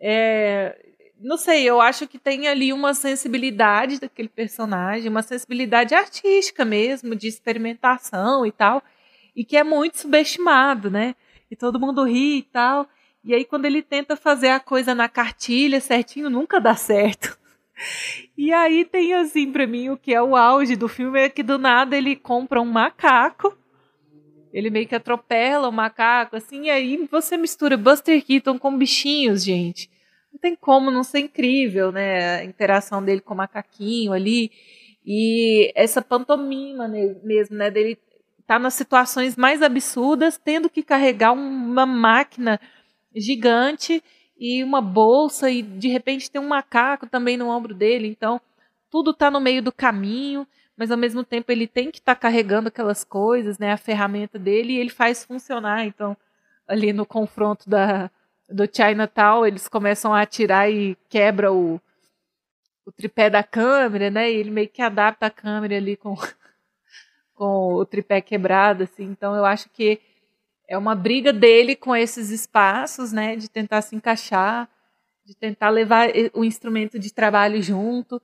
C: é, não sei, eu acho que tem ali uma sensibilidade daquele personagem, uma sensibilidade artística mesmo, de experimentação e tal, e que é muito subestimado, né? E todo mundo ri e tal. E aí, quando ele tenta fazer a coisa na cartilha certinho, nunca dá certo. E aí tem assim para mim o que é o auge do filme é que do nada ele compra um macaco ele meio que atropela o macaco, assim, e aí você mistura Buster Keaton com bichinhos, gente. Não tem como não ser incrível, né? A interação dele com o macaquinho ali. E essa pantomima mesmo, né? Dele tá nas situações mais absurdas, tendo que carregar uma máquina gigante e uma bolsa, e de repente tem um macaco também no ombro dele. Então, tudo tá no meio do caminho mas ao mesmo tempo ele tem que estar tá carregando aquelas coisas, né, a ferramenta dele, e ele faz funcionar. Então, ali no confronto da, do Chinatown, eles começam a atirar e quebra o, o tripé da câmera, né, e ele meio que adapta a câmera ali com, com o tripé quebrado, assim. Então, eu acho que é uma briga dele com esses espaços, né, de tentar se encaixar, de tentar levar o instrumento de trabalho junto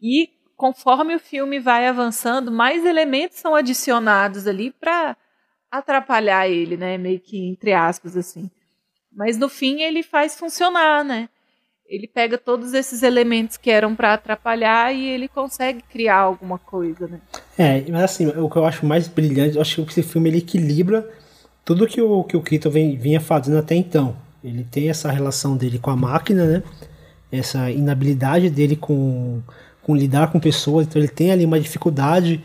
C: e conforme o filme vai avançando, mais elementos são adicionados ali para atrapalhar ele, né? Meio que entre aspas assim. Mas no fim ele faz funcionar, né? Ele pega todos esses elementos que eram para atrapalhar e ele consegue criar alguma coisa, né?
B: É, mas assim, o que eu acho mais brilhante, eu acho que esse filme ele equilibra tudo que o que o Keaton vinha fazendo até então. Ele tem essa relação dele com a máquina, né? Essa inabilidade dele com com lidar com pessoas, então ele tem ali uma dificuldade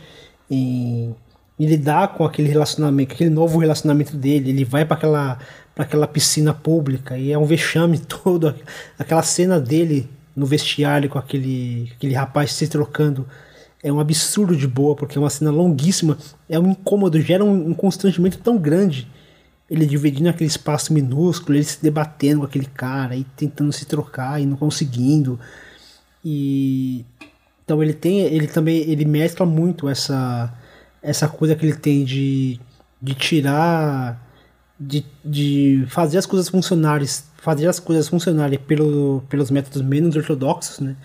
B: em, em lidar com aquele relacionamento, aquele novo relacionamento dele. Ele vai para aquela para aquela piscina pública e é um vexame todo aquela cena dele no vestiário com aquele aquele rapaz se trocando é um absurdo de boa, porque é uma cena longuíssima, é um incômodo, gera um, um constrangimento tão grande. Ele dividindo aquele espaço minúsculo, ele se debatendo com aquele cara e tentando se trocar e não conseguindo. E então ele tem, ele também, ele mescla muito essa essa coisa que ele tem de, de tirar de, de fazer as coisas funcionarem, fazer as coisas funcionarem pelo, pelos métodos menos ortodoxos, né?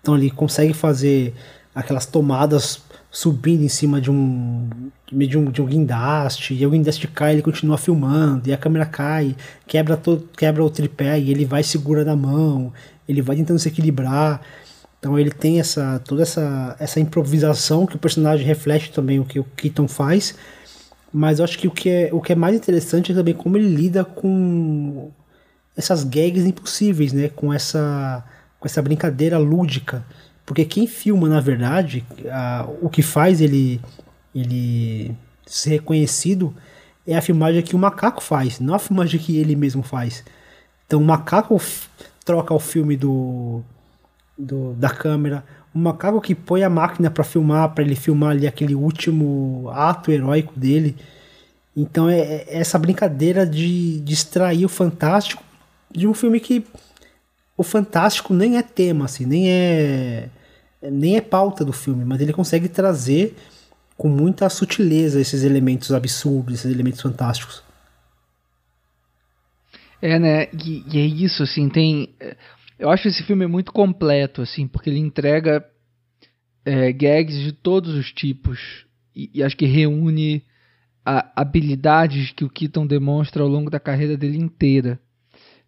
B: Então ele consegue fazer aquelas tomadas subindo em cima de um de um, de um guindaste, e o guindaste cai, ele continua filmando, e a câmera cai, quebra todo, quebra o tripé e ele vai segura na mão, ele vai tentando se equilibrar. Então ele tem essa toda essa essa improvisação que o personagem reflete também o que o Keaton faz. Mas eu acho que o que é, o que é mais interessante é também como ele lida com essas gags impossíveis, né? Com essa, com essa brincadeira lúdica. Porque quem filma, na verdade, a, o que faz ele, ele ser reconhecido é a filmagem que o macaco faz, não a filmagem que ele mesmo faz. Então o macaco troca o filme do, do da câmera, o macaco que põe a máquina para filmar, para ele filmar ali aquele último ato heróico dele. Então é, é essa brincadeira de, extrair o fantástico de um filme que o fantástico nem é tema, assim, nem é nem é pauta do filme, mas ele consegue trazer com muita sutileza esses elementos absurdos, esses elementos fantásticos.
A: É, né? E, e, é isso, assim, tem. Eu acho esse filme muito completo, assim, porque ele entrega é, gags de todos os tipos e, e acho que reúne a, habilidades que o Keaton demonstra ao longo da carreira dele inteira.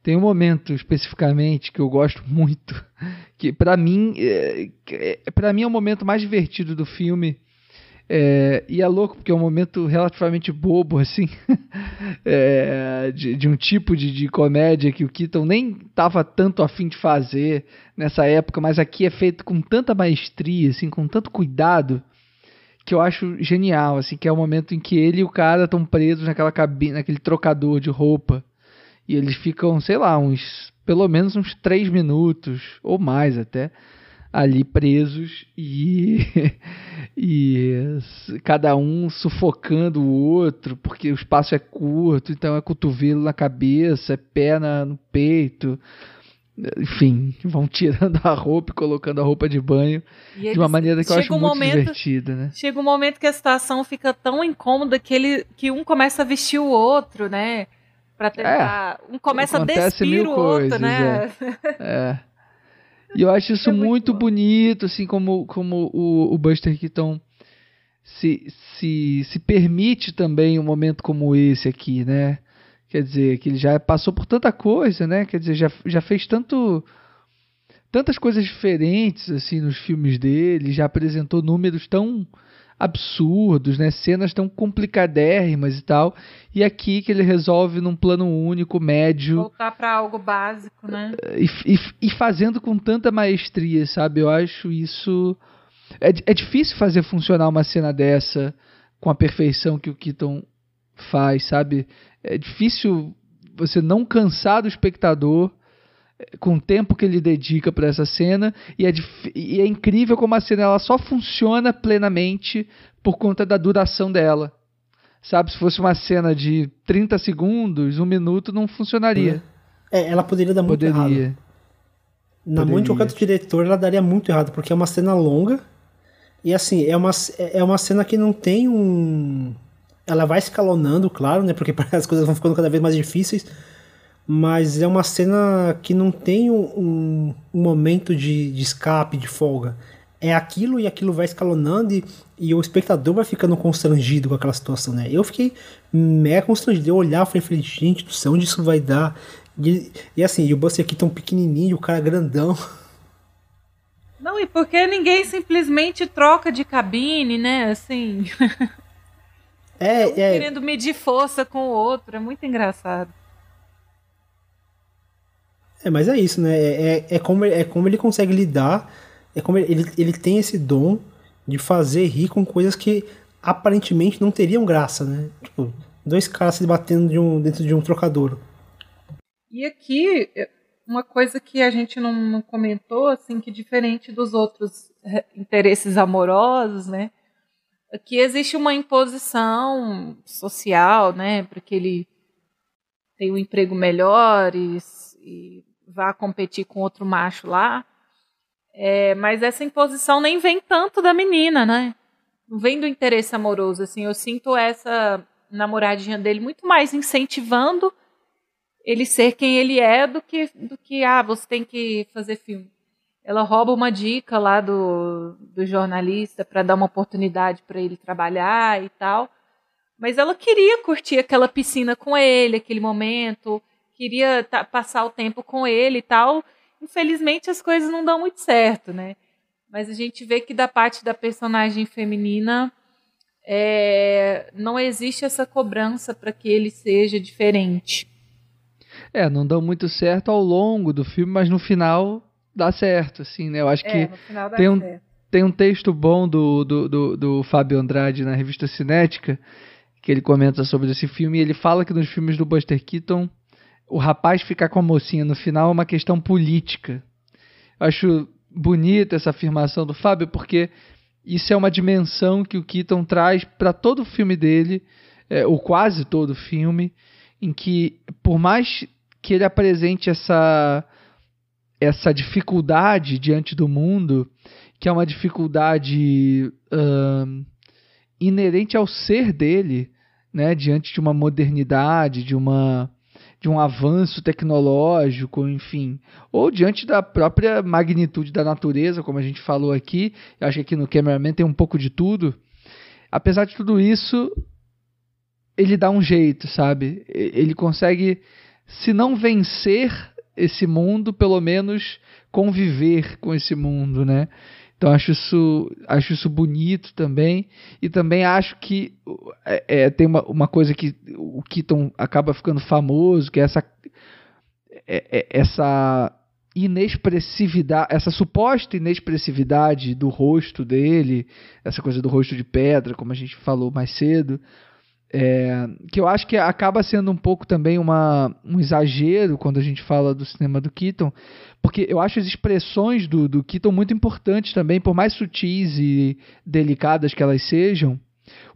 A: Tem um momento especificamente que eu gosto muito, que para mim, é, é para mim é o momento mais divertido do filme. É, e é louco porque é um momento relativamente bobo assim, é, de, de, um tipo de, de, comédia que o Keaton nem estava tanto afim de fazer nessa época, mas aqui é feito com tanta maestria, assim, com tanto cuidado que eu acho genial, assim, que é o momento em que ele e o cara estão presos naquela cabine, naquele trocador de roupa e eles ficam, sei lá, uns pelo menos uns três minutos ou mais até ali presos e, e cada um sufocando o outro porque o espaço é curto, então é cotovelo na cabeça, é pé na, no peito. Enfim, vão tirando a roupa e colocando a roupa de banho de uma maneira que eu acho um muito momento, divertida, né?
C: Chega um momento que a situação fica tão incômoda que, ele, que um começa a vestir o outro, né? Pra tentar. É, um começa a despir o outro, né?
A: É. é. E eu acho isso é muito, muito bonito, assim, como, como o, o Buster Keaton se, se, se permite também um momento como esse aqui, né? Quer dizer, que ele já passou por tanta coisa, né? Quer dizer, já, já fez tanto tantas coisas diferentes assim nos filmes dele, já apresentou números tão absurdos, né? Cenas tão complicadérrimas e tal. E aqui que ele resolve num plano único, médio.
C: Voltar para algo básico, né?
A: E, e, e, fazendo com tanta maestria, sabe? Eu acho isso. É, é difícil fazer funcionar uma cena dessa com a perfeição que o Keaton faz, sabe? É difícil você não cansar do espectador com o tempo que ele dedica para essa cena e é, e é incrível como a cena ela só funciona plenamente por conta da duração dela. Sabe, se fosse uma cena de 30 segundos, um minuto, não funcionaria.
B: É, ela poderia dar muito poderia. errado. Na mão de qualquer diretor, ela daria muito errado, porque é uma cena longa. E assim, é uma, é uma cena que não tem um. Ela vai escalonando, claro, né? Porque as coisas vão ficando cada vez mais difíceis mas é uma cena que não tem um, um momento de, de, escape, de folga. É aquilo e aquilo vai escalonando e, e, o espectador vai ficando constrangido com aquela situação, né? Eu fiquei mega constrangido. Eu olhava e falei, gente do céu, onde isso vai dar? E, e assim, e o Buster aqui tão pequenininho, o cara grandão.
C: Não, e porque ninguém simplesmente troca de cabine, né? Assim. É, um é. Querendo medir força com o outro, é muito engraçado.
B: É, mas é isso, né? É, é, é, como, é como ele consegue lidar, é como ele, ele tem esse dom de fazer rir com coisas que aparentemente não teriam graça, né? Tipo, dois caras se batendo de um, dentro de um trocador.
C: E aqui, uma coisa que a gente não, não comentou, assim, que diferente dos outros interesses amorosos, né? Aqui existe uma imposição social, né, para que ele tenha um emprego melhor e, e vá competir com outro macho lá. É, mas essa imposição nem vem tanto da menina, né? Não vem do interesse amoroso, assim. Eu sinto essa namoradinha dele muito mais incentivando ele ser quem ele é do que do que ah, você tem que fazer filme. Ela rouba uma dica lá do, do jornalista para dar uma oportunidade para ele trabalhar e tal. Mas ela queria curtir aquela piscina com ele, aquele momento, queria passar o tempo com ele e tal. Infelizmente as coisas não dão muito certo, né? Mas a gente vê que da parte da personagem feminina é, não existe essa cobrança para que ele seja diferente.
A: É, não dão muito certo ao longo do filme, mas no final dá certo, assim, né? Eu acho
C: é,
A: que tem um,
C: certo.
A: tem um texto bom do, do, do, do Fábio Andrade na revista Cinética, que ele comenta sobre esse filme, e ele fala que nos filmes do Buster Keaton, o rapaz ficar com a mocinha no final é uma questão política. Eu acho bonita essa afirmação do Fábio, porque isso é uma dimensão que o Keaton traz para todo o filme dele, é, ou quase todo o filme, em que, por mais que ele apresente essa, essa dificuldade diante do mundo, que é uma dificuldade uh, inerente ao ser dele, né, diante de uma modernidade, de uma de um avanço tecnológico, enfim, ou diante da própria magnitude da natureza, como a gente falou aqui, eu acho que aqui no Cameraman tem um pouco de tudo. Apesar de tudo isso, ele dá um jeito, sabe? Ele consegue, se não vencer esse mundo, pelo menos conviver com esse mundo, né? Então acho isso, acho isso bonito também. E também acho que é, é, tem uma, uma coisa que o Keaton acaba ficando famoso, que é essa, é, é, essa inexpressividade, essa suposta inexpressividade do rosto dele, essa coisa do rosto de pedra, como a gente falou mais cedo. É, que eu acho que acaba sendo um pouco também uma, um exagero quando a gente fala do cinema do Keaton, porque eu acho as expressões do, do Keaton muito importantes também, por mais sutis e delicadas que elas sejam.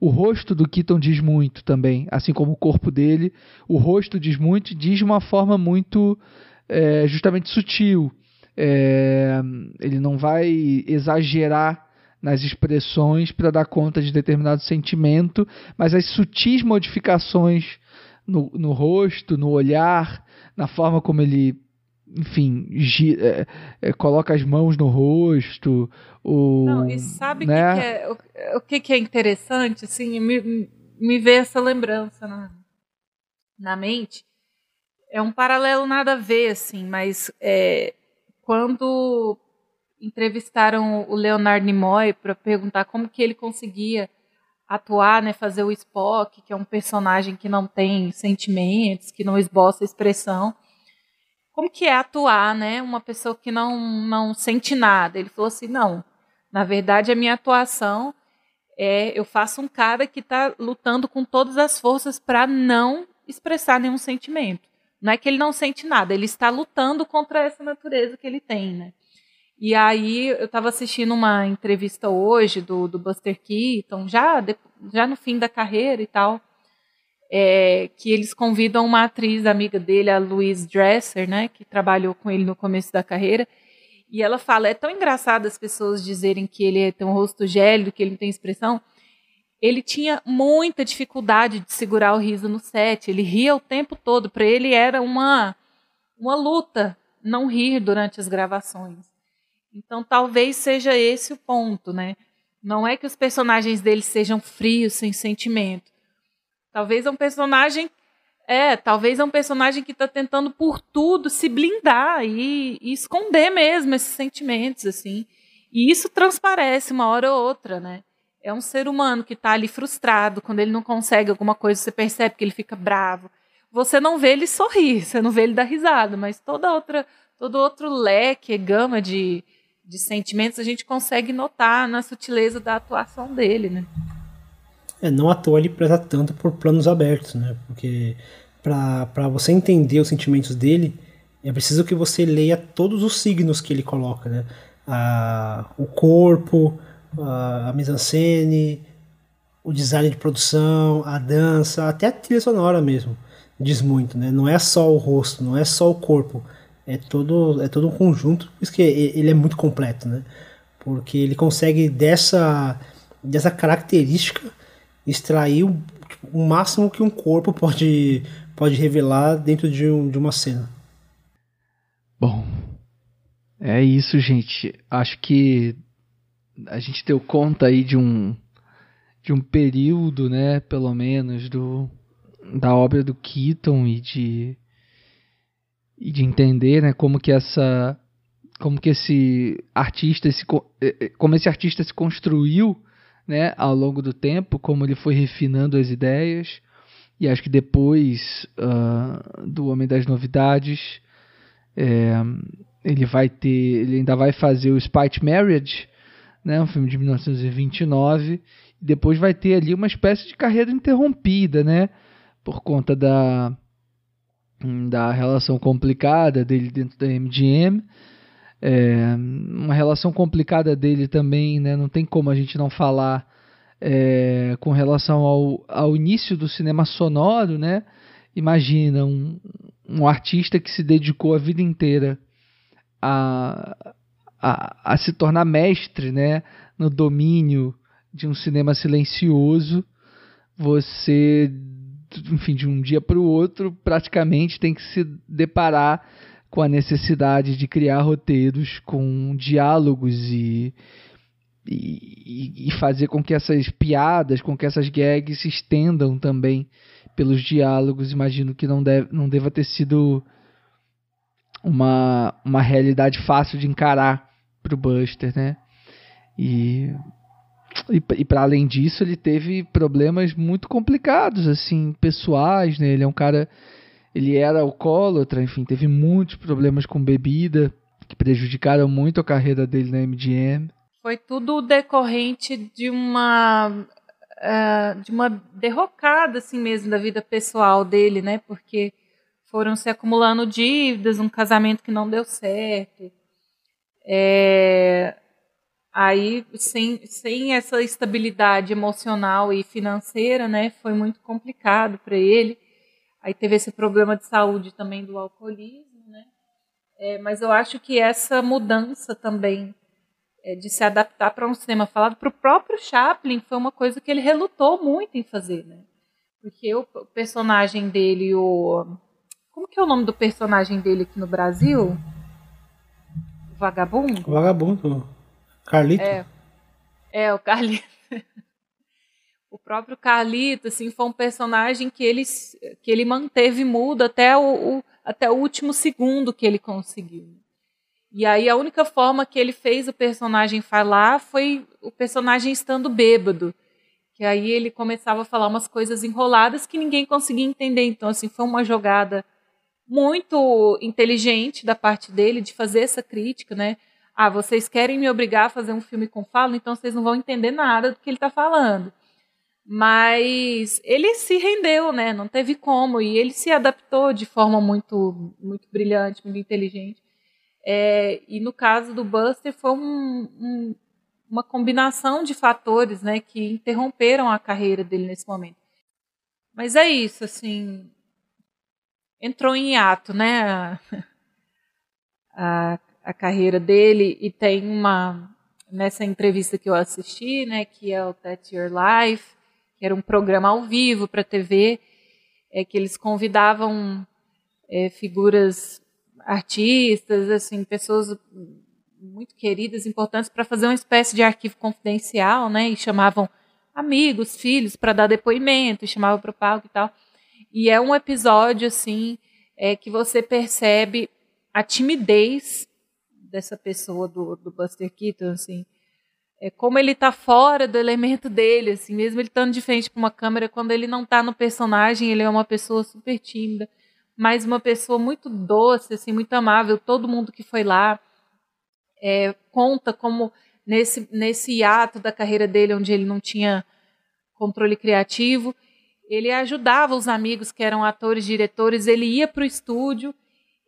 A: O rosto do Keaton diz muito também, assim como o corpo dele. O rosto diz muito e diz de uma forma muito é, justamente sutil. É, ele não vai exagerar nas expressões para dar conta de determinado sentimento, mas as sutis modificações no, no rosto, no olhar, na forma como ele enfim, é, é, coloca as mãos no rosto. O,
C: Não, e sabe né? que que é, o, o, que, que é interessante? Assim, me, me vê essa lembrança na, na mente. É um paralelo nada a ver, assim, mas é, quando entrevistaram o Leonard Nimoy para perguntar como que ele conseguia atuar, né, fazer o Spock, que é um personagem que não tem sentimentos, que não esboça expressão. Como que é atuar, né, uma pessoa que não não sente nada? Ele falou assim, não, na verdade a minha atuação é eu faço um cara que está lutando com todas as forças para não expressar nenhum sentimento. Não é que ele não sente nada, ele está lutando contra essa natureza que ele tem, né? E aí eu estava assistindo uma entrevista hoje do, do Buster Keaton, já, de, já no fim da carreira e tal, é, que eles convidam uma atriz amiga dele, a Louise Dresser, né, que trabalhou com ele no começo da carreira, e ela fala, é tão engraçado as pessoas dizerem que ele tem um rosto gélido, que ele não tem expressão. Ele tinha muita dificuldade de segurar o riso no set, ele ria o tempo todo, para ele era uma, uma luta não rir durante as gravações. Então talvez seja esse o ponto, né? Não é que os personagens dele sejam frios, sem sentimento. Talvez é um personagem. É, talvez é um personagem que está tentando por tudo se blindar e, e, esconder mesmo esses sentimentos, assim. E isso transparece uma hora ou outra, né? É um ser humano que está ali frustrado, quando ele não consegue alguma coisa, você percebe que ele fica bravo. Você não vê ele sorrir, você não vê ele dar risada, mas toda outra, todo outro leque, gama de, de sentimentos a gente consegue notar na sutileza da atuação dele, né?
B: É, não à toa ele preza tanto por planos abertos, né? Porque para você entender os sentimentos dele, é preciso que você leia todos os signos que ele coloca, né? a, o corpo, a, a mise-en-scène, o design de produção, a dança, até a trilha sonora mesmo diz muito, né? Não é só o rosto, não é só o corpo, é todo é todo um conjunto, por isso que ele é muito completo, né? Porque ele consegue dessa dessa característica extrair o, tipo, o máximo que um corpo pode pode revelar dentro de, um, de uma cena.
A: Bom, é isso, gente. Acho que a gente deu conta aí de um de um período, né, pelo menos do da obra do Keaton e de e de entender, né, como que essa como que esse artista se eh, eh, como esse artista se construiu, né, ao longo do tempo, como ele foi refinando as ideias e acho que depois uh, do Homem das Novidades é, ele vai ter ele ainda vai fazer o Spite Marriage, né, um filme de 1929 e depois vai ter ali uma espécie de carreira interrompida, né? por conta da, da relação complicada dele dentro da MGM. É, uma relação complicada dele também, né? Não tem como a gente não falar é, com relação ao, ao início do cinema sonoro, né? Imagina um, um artista que se dedicou a vida inteira a, a, a se tornar mestre, né? No domínio de um cinema silencioso, você enfim, de um dia para o outro, praticamente tem que se deparar com a necessidade de criar roteiros com diálogos e, e, e, fazer com que essas piadas, com que essas gags se estendam também pelos diálogos. Imagino que não, deve, não deva ter sido uma, uma realidade fácil de encarar para o Buster, né? E e, e para além disso, ele teve problemas muito complicados, assim, pessoais, né? Ele é um cara. Ele era alcoólatra, enfim, teve muitos problemas com bebida que prejudicaram muito a carreira dele na MGM.
C: Foi tudo decorrente de uma. Uh, de uma derrocada, assim mesmo, da vida pessoal dele, né? Porque foram se acumulando dívidas, um casamento que não deu certo. É, Aí, sem, sem essa estabilidade emocional e financeira, né, foi muito complicado para ele. Aí teve esse problema de saúde também do alcoolismo, né? É, mas eu acho que essa mudança também é, de se adaptar para um cinema falado para o próprio Chaplin foi uma coisa que ele relutou muito em fazer, né? Porque o, personagem dele, o como que é o nome do personagem dele aqui no Brasil? O vagabundo.
B: O vagabundo. Carlito?
C: É, é o Carlito. o próprio Carlito, assim, foi um personagem que ele, que ele manteve mudo até o, o, até o último segundo que ele conseguiu. E aí a única forma que ele fez o personagem falar foi o personagem estando bêbado. Que aí ele começava a falar umas coisas enroladas que ninguém conseguia entender. Então, assim, foi uma jogada muito inteligente da parte dele de fazer essa crítica, né? Ah, vocês querem me obrigar a fazer um filme com fala, então vocês não vão entender nada do que ele está falando. Mas ele se rendeu, né? Não teve como e ele se adaptou de forma muito, muito brilhante, muito inteligente. É, e no caso do Buster foi um, um, uma combinação de fatores, né, que interromperam a carreira dele nesse momento. Mas é isso, assim, entrou em ato, né? A carreira dele e tem uma nessa entrevista que eu assisti, né, que é o That's Your Life, que era um programa ao vivo para TV, é que eles convidavam é, figuras artistas, assim, pessoas muito queridas, importantes para fazer uma espécie de arquivo confidencial, né, e chamavam amigos, filhos para dar depoimento, e chamavam para o palco e tal. E é um episódio assim é que você percebe a timidez dessa pessoa do, do Buster Keaton, assim, é como ele está fora do elemento dele, assim, mesmo ele estando de frente para uma câmera, quando ele não está no personagem, ele é uma pessoa super tímida, mas uma pessoa muito doce, assim, muito amável. Todo mundo que foi lá é, conta como nesse nesse ato da carreira dele, onde ele não tinha controle criativo, ele ajudava os amigos que eram atores, diretores, ele ia para o estúdio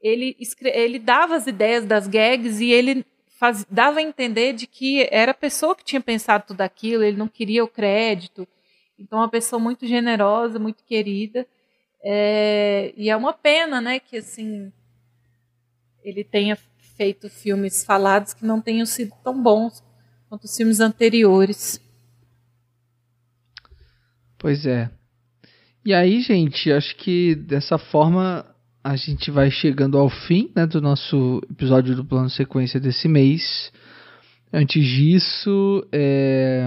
C: ele, ele dava as ideias das gags e ele faz, dava a entender de que era a pessoa que tinha pensado tudo aquilo, ele não queria o crédito. Então, uma pessoa muito generosa, muito querida. É, e é uma pena, né, que assim ele tenha feito filmes falados que não tenham sido tão bons quanto os filmes anteriores.
A: Pois é. E aí, gente, acho que dessa forma a gente vai chegando ao fim né, do nosso episódio do plano sequência desse mês. Antes disso, é...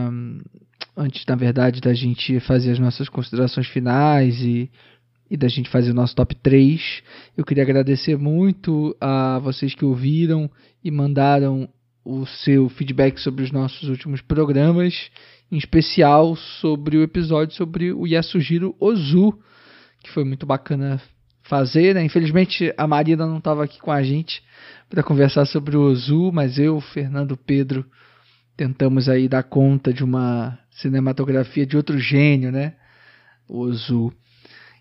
A: antes na verdade da gente fazer as nossas considerações finais e, e da gente fazer o nosso top 3, eu queria agradecer muito a vocês que ouviram e mandaram o seu feedback sobre os nossos últimos programas, em especial sobre o episódio sobre o Yasujiro Ozu, que foi muito bacana fazer. Né? Infelizmente a Marina não estava aqui com a gente para conversar sobre o Ozu, mas eu, Fernando Pedro, tentamos aí dar conta de uma cinematografia de outro gênio, né? O Ozu.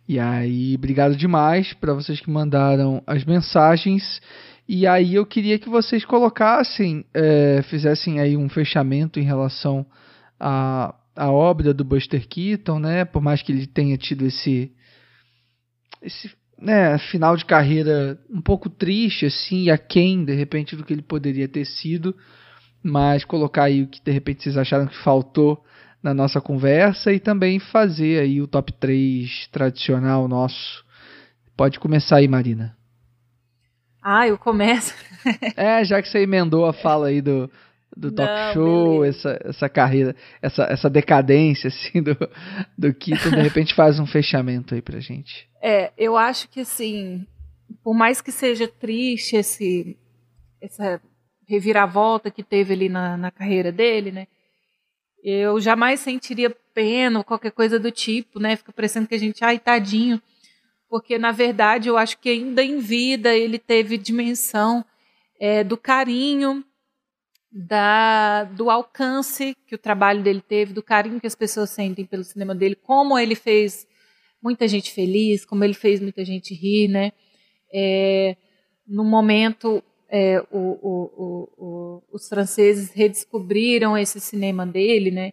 A: E aí, obrigado demais para vocês que mandaram as mensagens. E aí eu queria que vocês colocassem, é, fizessem aí um fechamento em relação à, à obra do Buster Keaton, né? Por mais que ele tenha tido esse, esse né, final de carreira um pouco triste, assim, aquém, de repente, do que ele poderia ter sido, mas colocar aí o que, de repente, vocês acharam que faltou na nossa conversa e também fazer aí o top 3 tradicional nosso. Pode começar aí, Marina.
C: Ah, eu começo.
A: é, já que você emendou a fala aí do, do talk Não, show, essa, essa carreira, essa, essa decadência assim do, do Keaton, de repente faz um fechamento aí pra gente.
C: É, eu acho que assim, por mais que seja triste esse essa reviravolta que teve ali na, na carreira dele, né? Eu jamais sentiria pena ou qualquer coisa do tipo, né? Fica parecendo que a gente, ai, tadinho. Porque, na verdade, eu acho que ainda em vida ele teve dimensão é, do carinho, da, do alcance que o trabalho dele teve, do carinho que as pessoas sentem pelo cinema dele, como ele fez muita gente feliz, como ele fez muita gente rir, né? É, no momento, é, o, o, o, os franceses redescobriram esse cinema dele, né?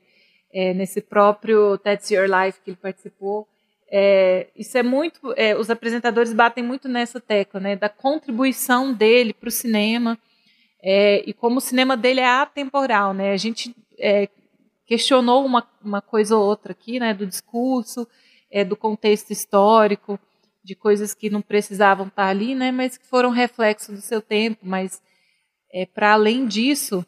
C: É, nesse próprio That's Your Life que ele participou. É, isso é muito. É, os apresentadores batem muito nessa tecla, né? Da contribuição dele para o cinema é, e como o cinema dele é atemporal, né? A gente questionou uma, uma coisa ou outra aqui, né? Do discurso é, do contexto histórico, de coisas que não precisavam estar ali, né, mas que foram reflexo do seu tempo. Mas, é, para além disso,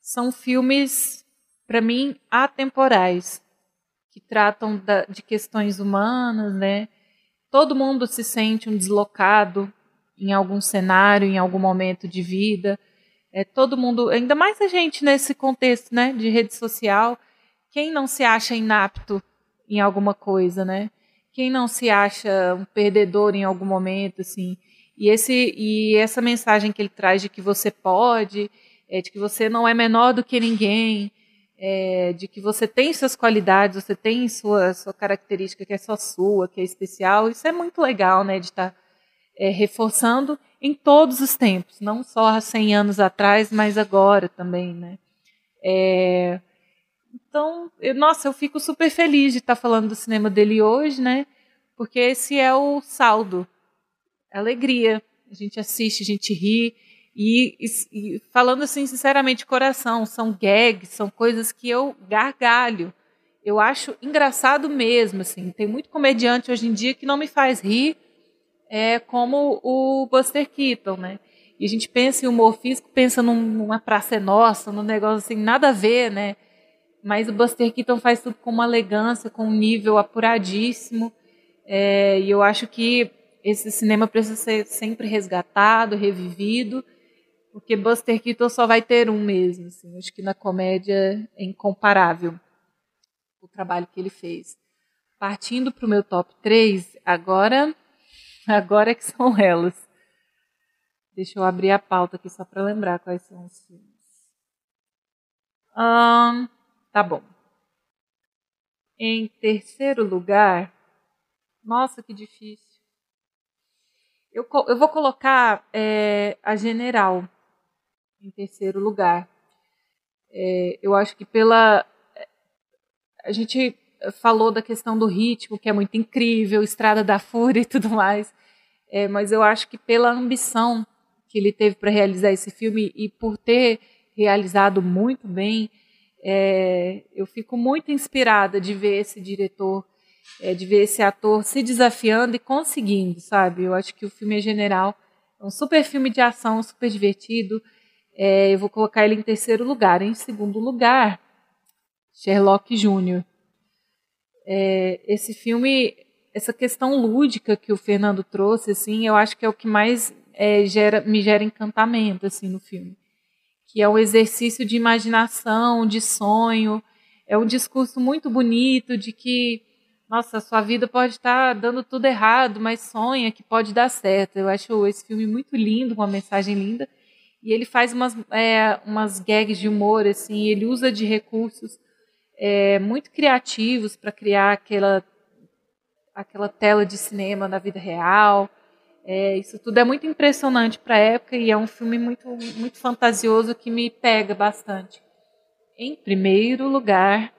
C: são filmes, para mim, atemporais, que tratam da, de questões humanas, né? Todo mundo se sente um deslocado em algum cenário, em algum momento de vida. É, todo mundo, ainda mais a gente nesse contexto né, de rede social, quem não se acha inapto em alguma coisa, né? Quem não se acha um perdedor em algum momento, assim? E, esse, e essa mensagem que ele traz de que você pode, é, de que você não é menor do que ninguém, é, de que você tem suas qualidades, você tem sua, sua característica que é só sua, que é especial, isso é muito legal, né? De estar tá, é, reforçando em todos os tempos, não só há 100 anos atrás, mas agora também, né? É, então, eu, nossa, eu fico super feliz de estar falando do cinema dele hoje, né? Porque esse é o saldo, é alegria. A gente assiste, a gente ri. E, e, e, falando assim, sinceramente, de coração, são gags, são coisas que eu gargalho. Eu acho engraçado mesmo, assim. Tem muito comediante hoje em dia que não me faz rir, é, como o Buster Keaton, né? E a gente pensa em humor físico, pensa num, numa praça nossa, num negócio assim, nada a ver, né? Mas o Buster Keaton faz tudo com uma elegância, com um nível apuradíssimo. É, e eu acho que esse cinema precisa ser sempre resgatado, revivido, porque Buster Keaton só vai ter um mesmo. Assim. Acho que na comédia é incomparável o trabalho que ele fez. Partindo para o meu top 3, agora, agora que são elas. Deixa eu abrir a pauta aqui só para lembrar quais são os filmes. Um, Tá bom. Em terceiro lugar, nossa, que difícil. Eu, eu vou colocar é, a general, em terceiro lugar. É, eu acho que pela. A gente falou da questão do ritmo, que é muito incrível, Estrada da Fúria e tudo mais, é, mas eu acho que pela ambição que ele teve para realizar esse filme e por ter realizado muito bem, é, eu fico muito inspirada de ver esse diretor, é, de ver esse ator se desafiando e conseguindo, sabe? Eu acho que o filme é general, é um super filme de ação, super divertido. É, eu vou colocar ele em terceiro lugar. Em segundo lugar, Sherlock Jr. É, esse filme, essa questão lúdica que o Fernando trouxe, assim, eu acho que é o que mais é, gera, me gera encantamento assim no filme, que é um exercício de imaginação, de sonho, é um discurso muito bonito de que nossa, sua vida pode estar dando tudo errado, mas sonha que pode dar certo. Eu acho esse filme muito lindo, uma mensagem linda. E ele faz umas, é, umas gags de humor, assim, ele usa de recursos é, muito criativos para criar aquela, aquela tela de cinema na vida real. É, isso tudo é muito impressionante para a época e é um filme muito, muito fantasioso que me pega bastante. Em primeiro lugar,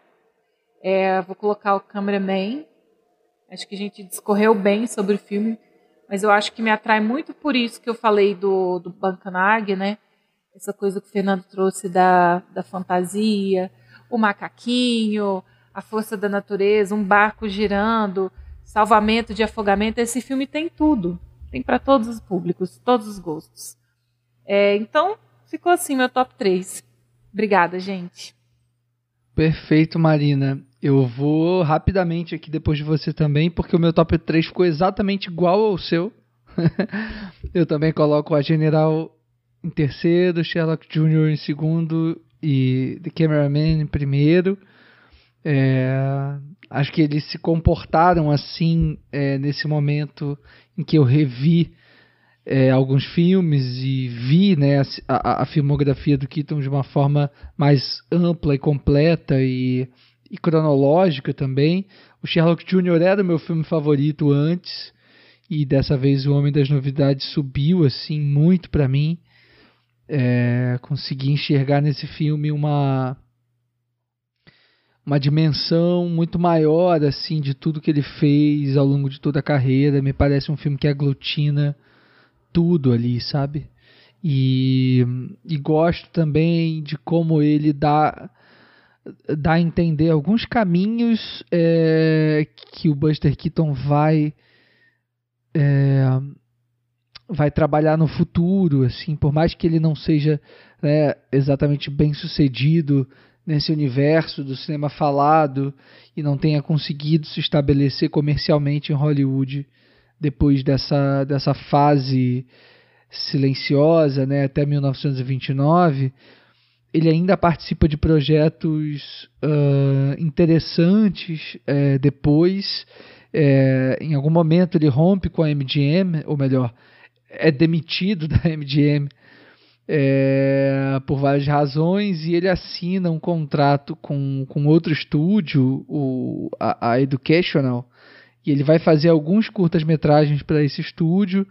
C: é, vou colocar o Cameraman. Acho que a gente discorreu bem sobre o filme, mas eu acho que me atrai muito por isso que eu falei do, do Bancanag, né? Essa coisa que o Fernando trouxe da, da fantasia, o macaquinho, a força da natureza, um barco girando, salvamento de afogamento. Esse filme tem tudo. Tem para todos os públicos, todos os gostos. É, então, ficou assim meu top 3. Obrigada, gente.
A: Perfeito, Marina. Eu vou rapidamente aqui depois de você também, porque o meu top 3 ficou exatamente igual ao seu. eu também coloco a General em terceiro, Sherlock Jr. em segundo e The Cameraman primeiro. É, acho que eles se comportaram assim é, nesse momento em que eu revi é, alguns filmes e vi né, a, a, filmografia do Keaton de uma forma mais ampla e completa e, e cronológica também. O Sherlock Jr. era o meu filme favorito antes e dessa vez o Homem das Novidades subiu assim muito para mim é, consegui enxergar nesse filme uma uma dimensão muito maior assim de tudo que ele fez ao longo de toda a carreira. Me parece um filme que aglutina tudo ali, sabe? E, e gosto também de como ele dá dá a entender alguns caminhos é, que o Buster Keaton vai é, vai trabalhar no futuro, assim, por mais que ele não seja né, exatamente bem sucedido nesse universo do cinema falado e não tenha conseguido se estabelecer comercialmente em Hollywood depois dessa, dessa fase silenciosa, né, até 1929, ele ainda participa de projetos uh, interessantes uh, depois. Uh, em algum momento ele rompe com a MGM, ou melhor, é demitido da MGM é, por várias razões e ele assina um contrato com, com outro estúdio, o, a, a Educational, e ele vai fazer alguns curtas-metragens para esse estúdio,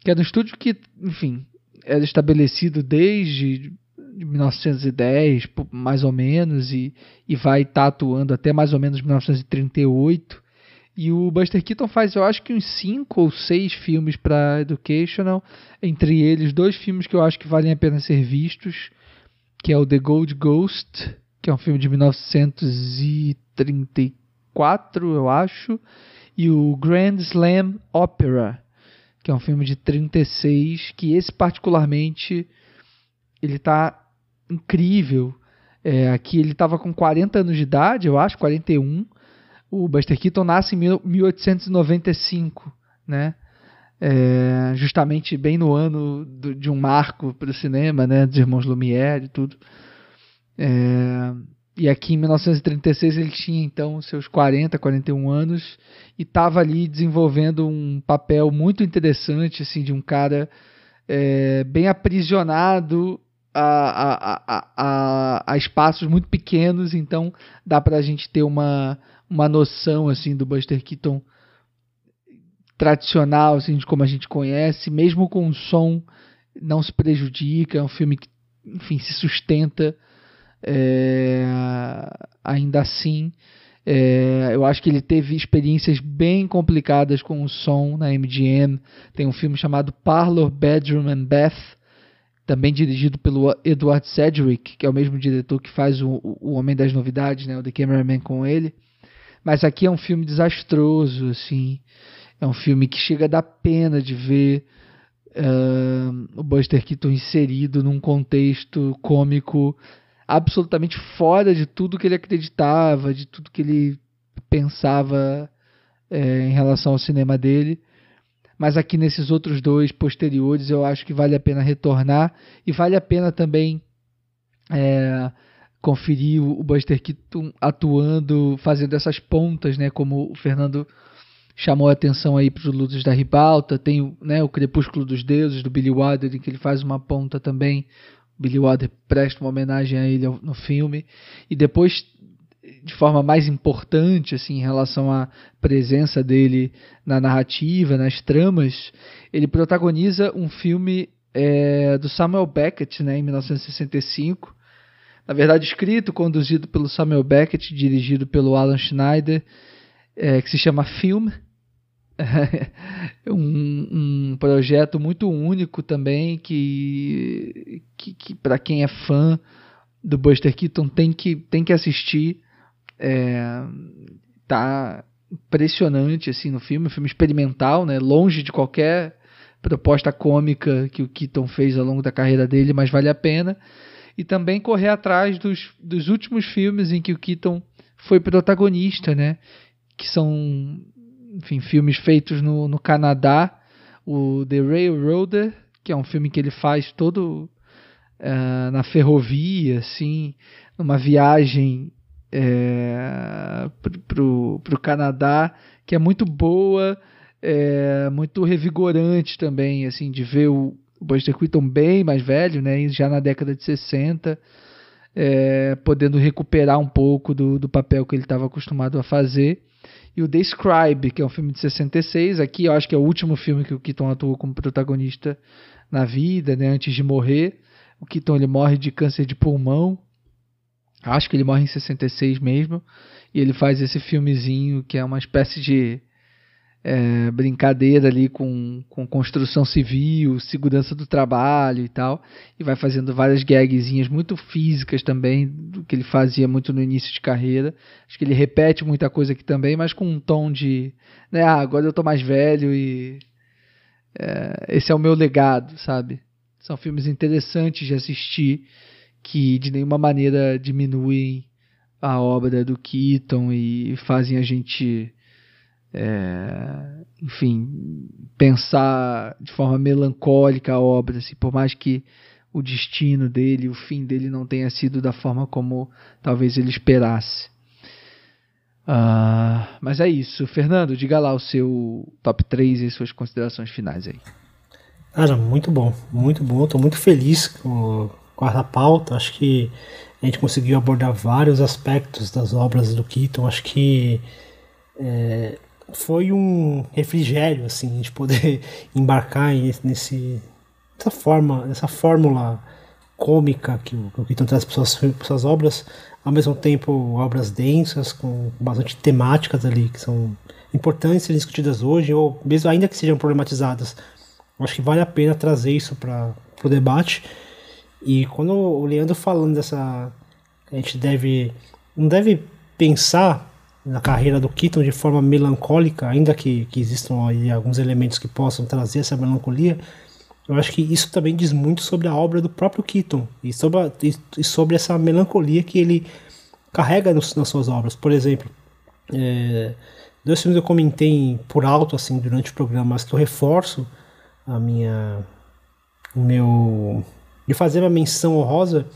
A: que é um estúdio que, enfim, era estabelecido desde 1910, mais ou menos, e, e vai estar tá atuando até mais ou menos 1938. E o Buster Keaton faz, eu acho que uns cinco ou seis filmes para Educational, entre eles dois filmes que eu acho que valem a pena ser vistos, que é o The Gold Ghost, que é um filme de 1934, eu acho, e o Grand Slam Opera, que é um filme de 36, que esse particularmente ele tá incrível. É, aqui ele estava com 40 anos de idade, eu acho, 41 o Buster Keaton nasce em 1895, né? É, justamente bem no ano do, de um marco para o cinema, né? Dos irmãos Lumière e tudo. É, e aqui em 1936 ele tinha então seus 40, 41 anos e estava ali desenvolvendo um papel muito interessante, assim, de um cara é, bem aprisionado a, a, a, a, espaços muito pequenos, então dá para a gente ter uma uma noção assim do Buster Keaton tradicional, assim, de como a gente conhece, mesmo com o som não se prejudica, é um filme que enfim, se sustenta é, ainda assim. É, eu acho que ele teve experiências bem complicadas com o som na MGM. Tem um filme chamado Parlor, Bedroom and Bath, também dirigido pelo Edward Sedgwick, que é o mesmo diretor que faz o, o Homem das Novidades, né, o The Cameraman com ele. Mas aqui é um filme desastroso, assim. É um filme que chega a dar pena de ver uh, o Buster Keaton inserido num contexto cômico absolutamente fora de tudo que ele acreditava, de tudo que ele pensava é, em relação ao cinema dele. Mas aqui nesses outros dois posteriores eu acho que vale a pena retornar e vale a pena também é, conferir o Buster Keaton atuando, fazendo essas pontas, né? Como o Fernando chamou a atenção aí para os lutos da ribalta, tem né, o Crepúsculo dos Deuses, do Billy Wilder, em que ele faz uma ponta também Billy Wilder presta uma homenagem a ele no filme e depois de forma mais importante assim em relação à presença dele na narrativa nas tramas ele protagoniza um filme é, do Samuel Beckett né, em 1965 na verdade escrito conduzido pelo Samuel Beckett dirigido pelo Alan Schneider é, que se chama Film um, um, projeto muito único também que, que, que para quem é fã do Buster Keaton tem que, tem que assistir. É, tá impressionante assim no filme, um filme experimental, né? longe de qualquer proposta cômica que o Keaton fez ao longo da carreira dele, mas vale a pena. E também correr atrás dos, dos últimos filmes em que o Keaton foi protagonista, né? Que são enfim, filmes feitos no, no Canadá. O The Railroader, que é um filme que ele faz todo uh, na ferrovia, assim, numa viagem é, pro Canadá, que é muito boa, é, muito revigorante também, assim, de ver o, o Buster Keaton bem mais velho, né, já na década de 60, é, podendo recuperar um pouco do, do papel que ele estava acostumado a fazer e o The Scribe, que é um filme de 66. Aqui eu acho que é o último filme que o Keaton atuou como protagonista na vida, né, antes de morrer. O Keaton ele morre de câncer de pulmão. Acho que ele morre em 66 mesmo. E ele faz esse filmezinho que é uma espécie de é, brincadeira ali com, com construção civil, segurança do trabalho e tal, e vai fazendo várias gagzinhas muito físicas também, do que ele fazia muito no início de carreira. Acho que ele repete muita coisa aqui também, mas com um tom de, né, ah, agora eu tô mais velho e é, esse é o meu legado, sabe? São filmes interessantes de assistir que de nenhuma maneira diminuem a obra do Keaton e fazem a gente é, enfim, pensar de forma melancólica a obra, assim, por mais que o destino dele, o fim dele não tenha sido da forma como talvez ele esperasse. Uh, mas é isso. Fernando, diga lá o seu top 3 e suas considerações finais aí.
B: Cara, muito bom, muito bom. Estou muito feliz com, com essa pauta. Acho que a gente conseguiu abordar vários aspectos das obras do Keaton. Acho que é, foi um refrigério assim de poder embarcar nesse nessa forma nessa fórmula cômica que o, Keaton traz para suas, suas obras ao mesmo tempo obras densas com bastante temáticas ali que são importantes serem discutidas hoje ou mesmo ainda que sejam problematizadas. Acho que vale a pena trazer isso para o debate. E quando o Leandro falando dessa a gente deve não deve pensar na carreira do Keaton de forma melancólica, ainda que, que existam alguns elementos que possam trazer essa melancolia, eu acho que isso também diz muito sobre a obra do próprio Keaton e sobre, a, e sobre essa melancolia que ele carrega nos, nas suas obras. Por exemplo, é, dois filmes eu comentei por alto assim durante o programa, mas que eu reforço a minha o meu de fazer uma menção honrosa.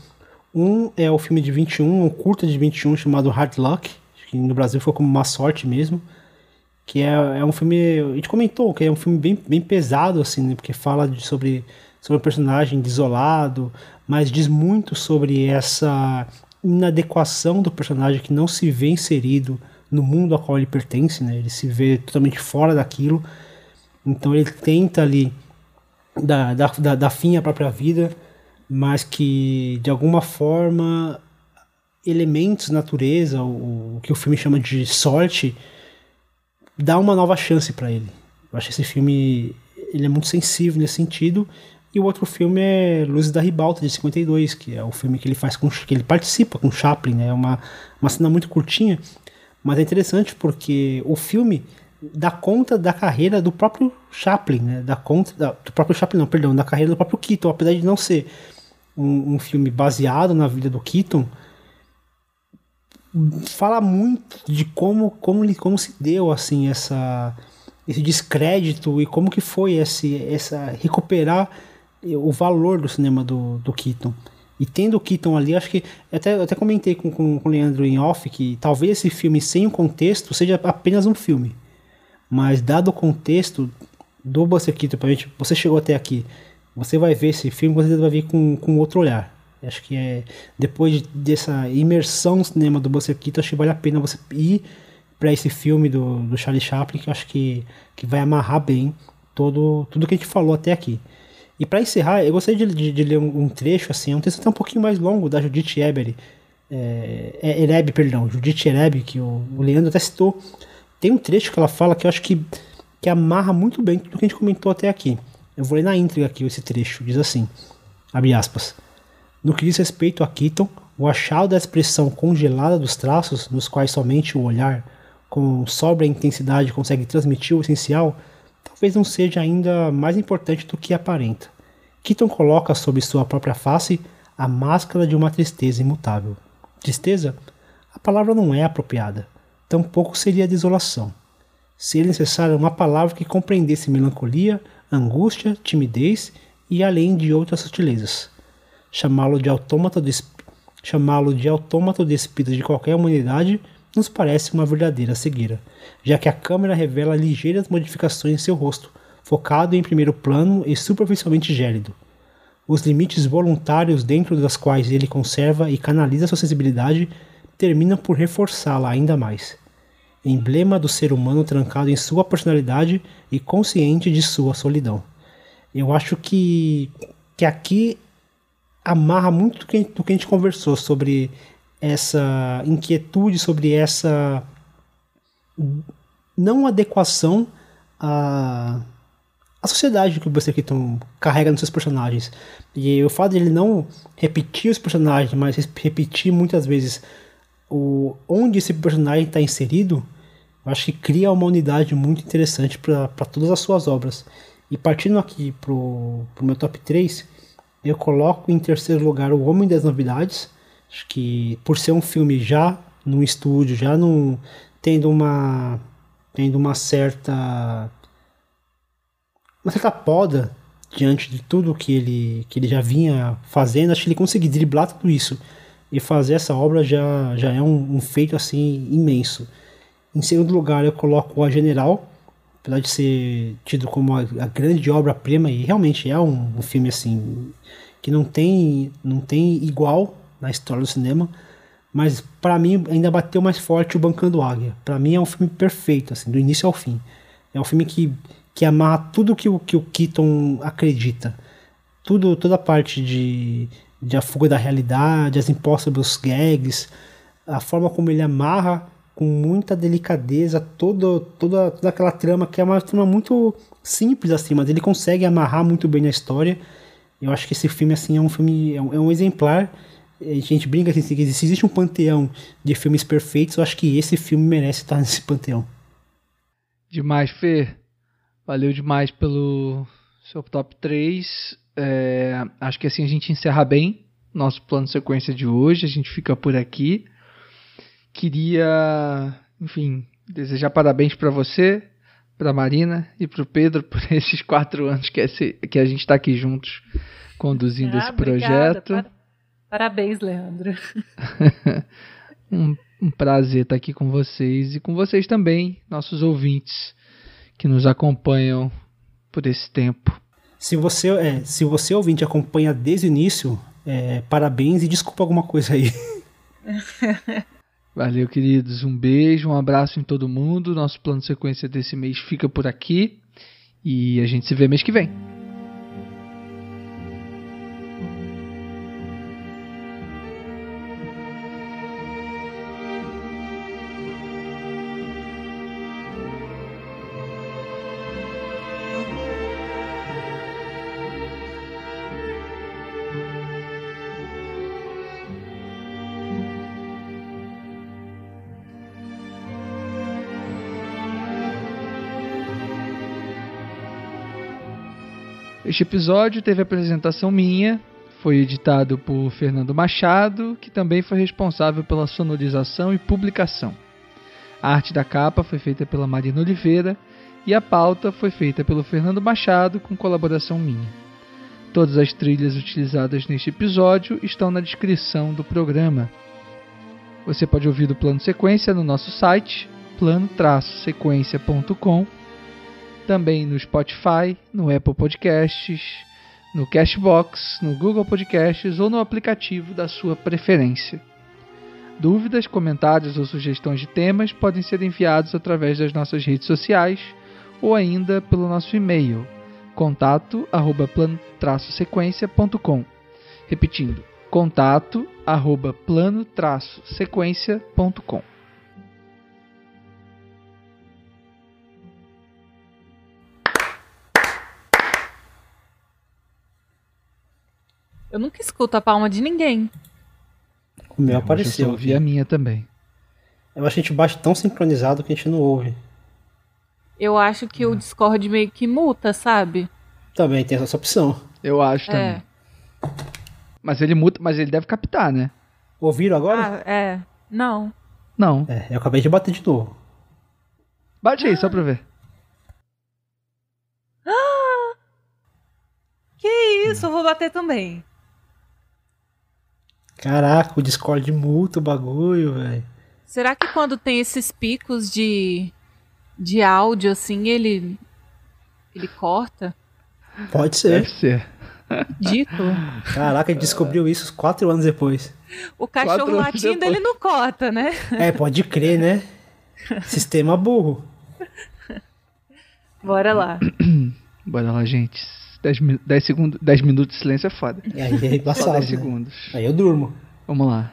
B: Um é o filme de 21, um curta de 21 chamado Hard Luck, que no Brasil foi como uma sorte mesmo. Que é, é um filme. A gente comentou que é um filme bem, bem pesado, assim, né? Porque fala de, sobre, sobre um personagem desolado, mas diz muito sobre essa inadequação do personagem que não se vê inserido no mundo ao qual ele pertence, né? Ele se vê totalmente fora daquilo. Então ele tenta ali dar, dar, dar fim à própria vida mas que de alguma forma elementos natureza, o, o que o filme chama de sorte, dá uma nova chance para ele. Eu acho que esse filme ele é muito sensível nesse sentido. E o outro filme é Luzes da Ribalta, de 52, que é o filme que ele faz com que ele participa com Chaplin, né? É uma, uma cena muito curtinha, mas é interessante porque o filme dá conta da carreira do próprio Chaplin, né? Da conta da, do próprio Chaplin, não, perdão, da carreira do próprio Keaton, apesar de não ser um, um filme baseado na vida do Keaton, fala muito de como como como se deu assim essa esse descrédito e como que foi esse essa recuperar o valor do cinema do, do Keaton. E tendo o Keaton ali, acho que. Até, até comentei com, com, com o Leandro em off que talvez esse filme sem o contexto seja apenas um filme. Mas dado o contexto do Buster Keaton, pra gente, você chegou até aqui, você vai ver esse filme, você vai ver com, com outro olhar. Acho que é depois dessa imersão no cinema do Buster Keaton, acho que vale a pena você ir para esse filme do, do Charlie Chaplin, que acho que, que vai amarrar bem todo, tudo que a gente falou até aqui. E para encerrar, eu gostaria de, de, de ler um, um, trecho, assim, é um texto até um pouquinho mais longo da Judith Ebery, é, é, Ereb, perdão, Judith Ereb, que o, o Leandro até citou. Tem um trecho que ela fala que eu acho que, que amarra muito bem tudo que a gente comentou até aqui. Eu vou ler na íntegra aqui esse trecho, diz assim, abre aspas. No que diz respeito a Keaton, o achado da expressão congelada dos traços, nos quais somente o olhar, com sobra intensidade, consegue transmitir o essencial, talvez não seja ainda mais importante do que aparenta. Keaton coloca sobre sua própria face a máscara de uma tristeza imutável. Tristeza? A palavra não é apropriada. Tampouco seria desolação. Seria necessária uma palavra que compreendesse melancolia, angústia, timidez e além de outras sutilezas. Chamá-lo de autômato de chamá-lo de autômato despido de qualquer humanidade nos parece uma verdadeira cegueira, já que a câmera revela ligeiras modificações em seu rosto, focado em primeiro plano e superficialmente gélido. Os limites voluntários dentro das quais ele conserva e canaliza sua sensibilidade terminam por reforçá-la ainda mais. Emblema do ser humano trancado em sua personalidade e consciente de sua solidão. Eu acho que, que aqui amarra muito do que, do que a gente conversou sobre essa inquietude, sobre essa não adequação à, à sociedade que o Buster Keaton carrega nos seus personagens. E o fato de ele não repetir os personagens, mas repetir muitas vezes o, onde esse personagem está inserido, eu acho que cria uma unidade muito interessante para todas as suas obras. E partindo aqui para o meu top 3, eu coloco em terceiro lugar O Homem das Novidades. Acho que por ser um filme já no estúdio, já num, tendo uma tendo uma certa uma certa poda diante de tudo que ele que ele já vinha fazendo, acho que ele conseguiu driblar tudo isso e fazer essa obra já já é um, um feito assim imenso. Em segundo lugar, eu coloco A General, apesar de ser tido como a, a grande obra-prima, e realmente é um, um, filme assim que não tem, não tem igual na história do cinema, mas para mim ainda bateu mais forte o Bancando Águia. Para mim é um filme perfeito, assim, do início ao fim. É um filme que, que amarra tudo que o, que o Keaton acredita. Tudo, toda a parte de, de a fuga da realidade, as impossibles gags, a forma como ele amarra com muita delicadeza toda, toda aquela trama, que é uma trama muito simples assim, mas ele consegue amarrar muito bem na história. Eu acho que esse filme assim é um filme é um, é um exemplar. A gente brinca assim, que se existe um panteão de filmes perfeitos, eu acho que esse filme merece estar nesse panteão.
A: Demais, Fê. Valeu demais pelo seu top 3. É, acho que assim a gente encerra bem nosso plano sequência de hoje. A gente fica por aqui. Queria, enfim, desejar parabéns para você, para Marina e para o Pedro por esses quatro anos que, esse, que a gente está aqui juntos conduzindo ah, esse projeto.
C: Parabéns, Leandro.
A: um, um prazer estar aqui com vocês e com vocês também, nossos ouvintes que nos acompanham por esse tempo.
B: Se você, é, se você ouvinte acompanha desde o início, é, parabéns e desculpa alguma coisa aí.
A: Valeu, queridos. Um beijo, um abraço em todo mundo. Nosso plano de sequência desse mês fica por aqui. E a gente se vê mês que vem. Este episódio teve apresentação minha, foi editado por Fernando Machado, que também foi responsável pela sonorização e publicação. A arte da capa foi feita pela Marina Oliveira e a pauta foi feita pelo Fernando Machado com colaboração minha. Todas as trilhas utilizadas neste episódio estão na descrição do programa. Você pode ouvir o plano sequência no nosso site plano-sequência.com, também no Spotify, no Apple Podcasts, no Cashbox, no Google Podcasts ou no aplicativo da sua preferência. Dúvidas, comentários ou sugestões de temas podem ser enviados através das nossas redes sociais ou ainda pelo nosso e-mail contato arroba plano-sequência.com repetindo contato arroba plano-sequência.com
C: Eu nunca escuto a palma de ninguém.
B: O meu
A: Eu
B: apareceu.
A: só ouvi a minha também.
B: Eu acho que a gente bate tão sincronizado que a gente não ouve.
C: Eu acho que o Discord meio que multa, sabe?
B: Também tem essa opção.
A: Eu acho também.
C: É.
A: Mas ele muta, mas ele deve captar, né?
B: Ouviram agora?
C: Ah, é. Não.
A: Não.
B: É, eu acabei de bater de novo.
A: Bate aí, só pra ver.
C: Que isso, eu vou bater também.
B: Caraca, o Discord multa o bagulho, velho.
C: Será que quando tem esses picos de, de áudio assim, ele ele corta?
B: Pode ser.
A: Deve ser.
C: Dito.
B: Caraca, ele descobriu isso quatro anos depois.
C: O cachorro latindo, ele não corta, né?
B: É, pode crer, né? Sistema burro.
C: Bora lá.
A: Bora lá, gente. 10, mi- 10 segundos, 10 minutos de silêncio é foda.
B: E aí é embaçado.
A: 10
B: Né?
A: segundos.
B: Aí eu durmo.
A: Vamos lá.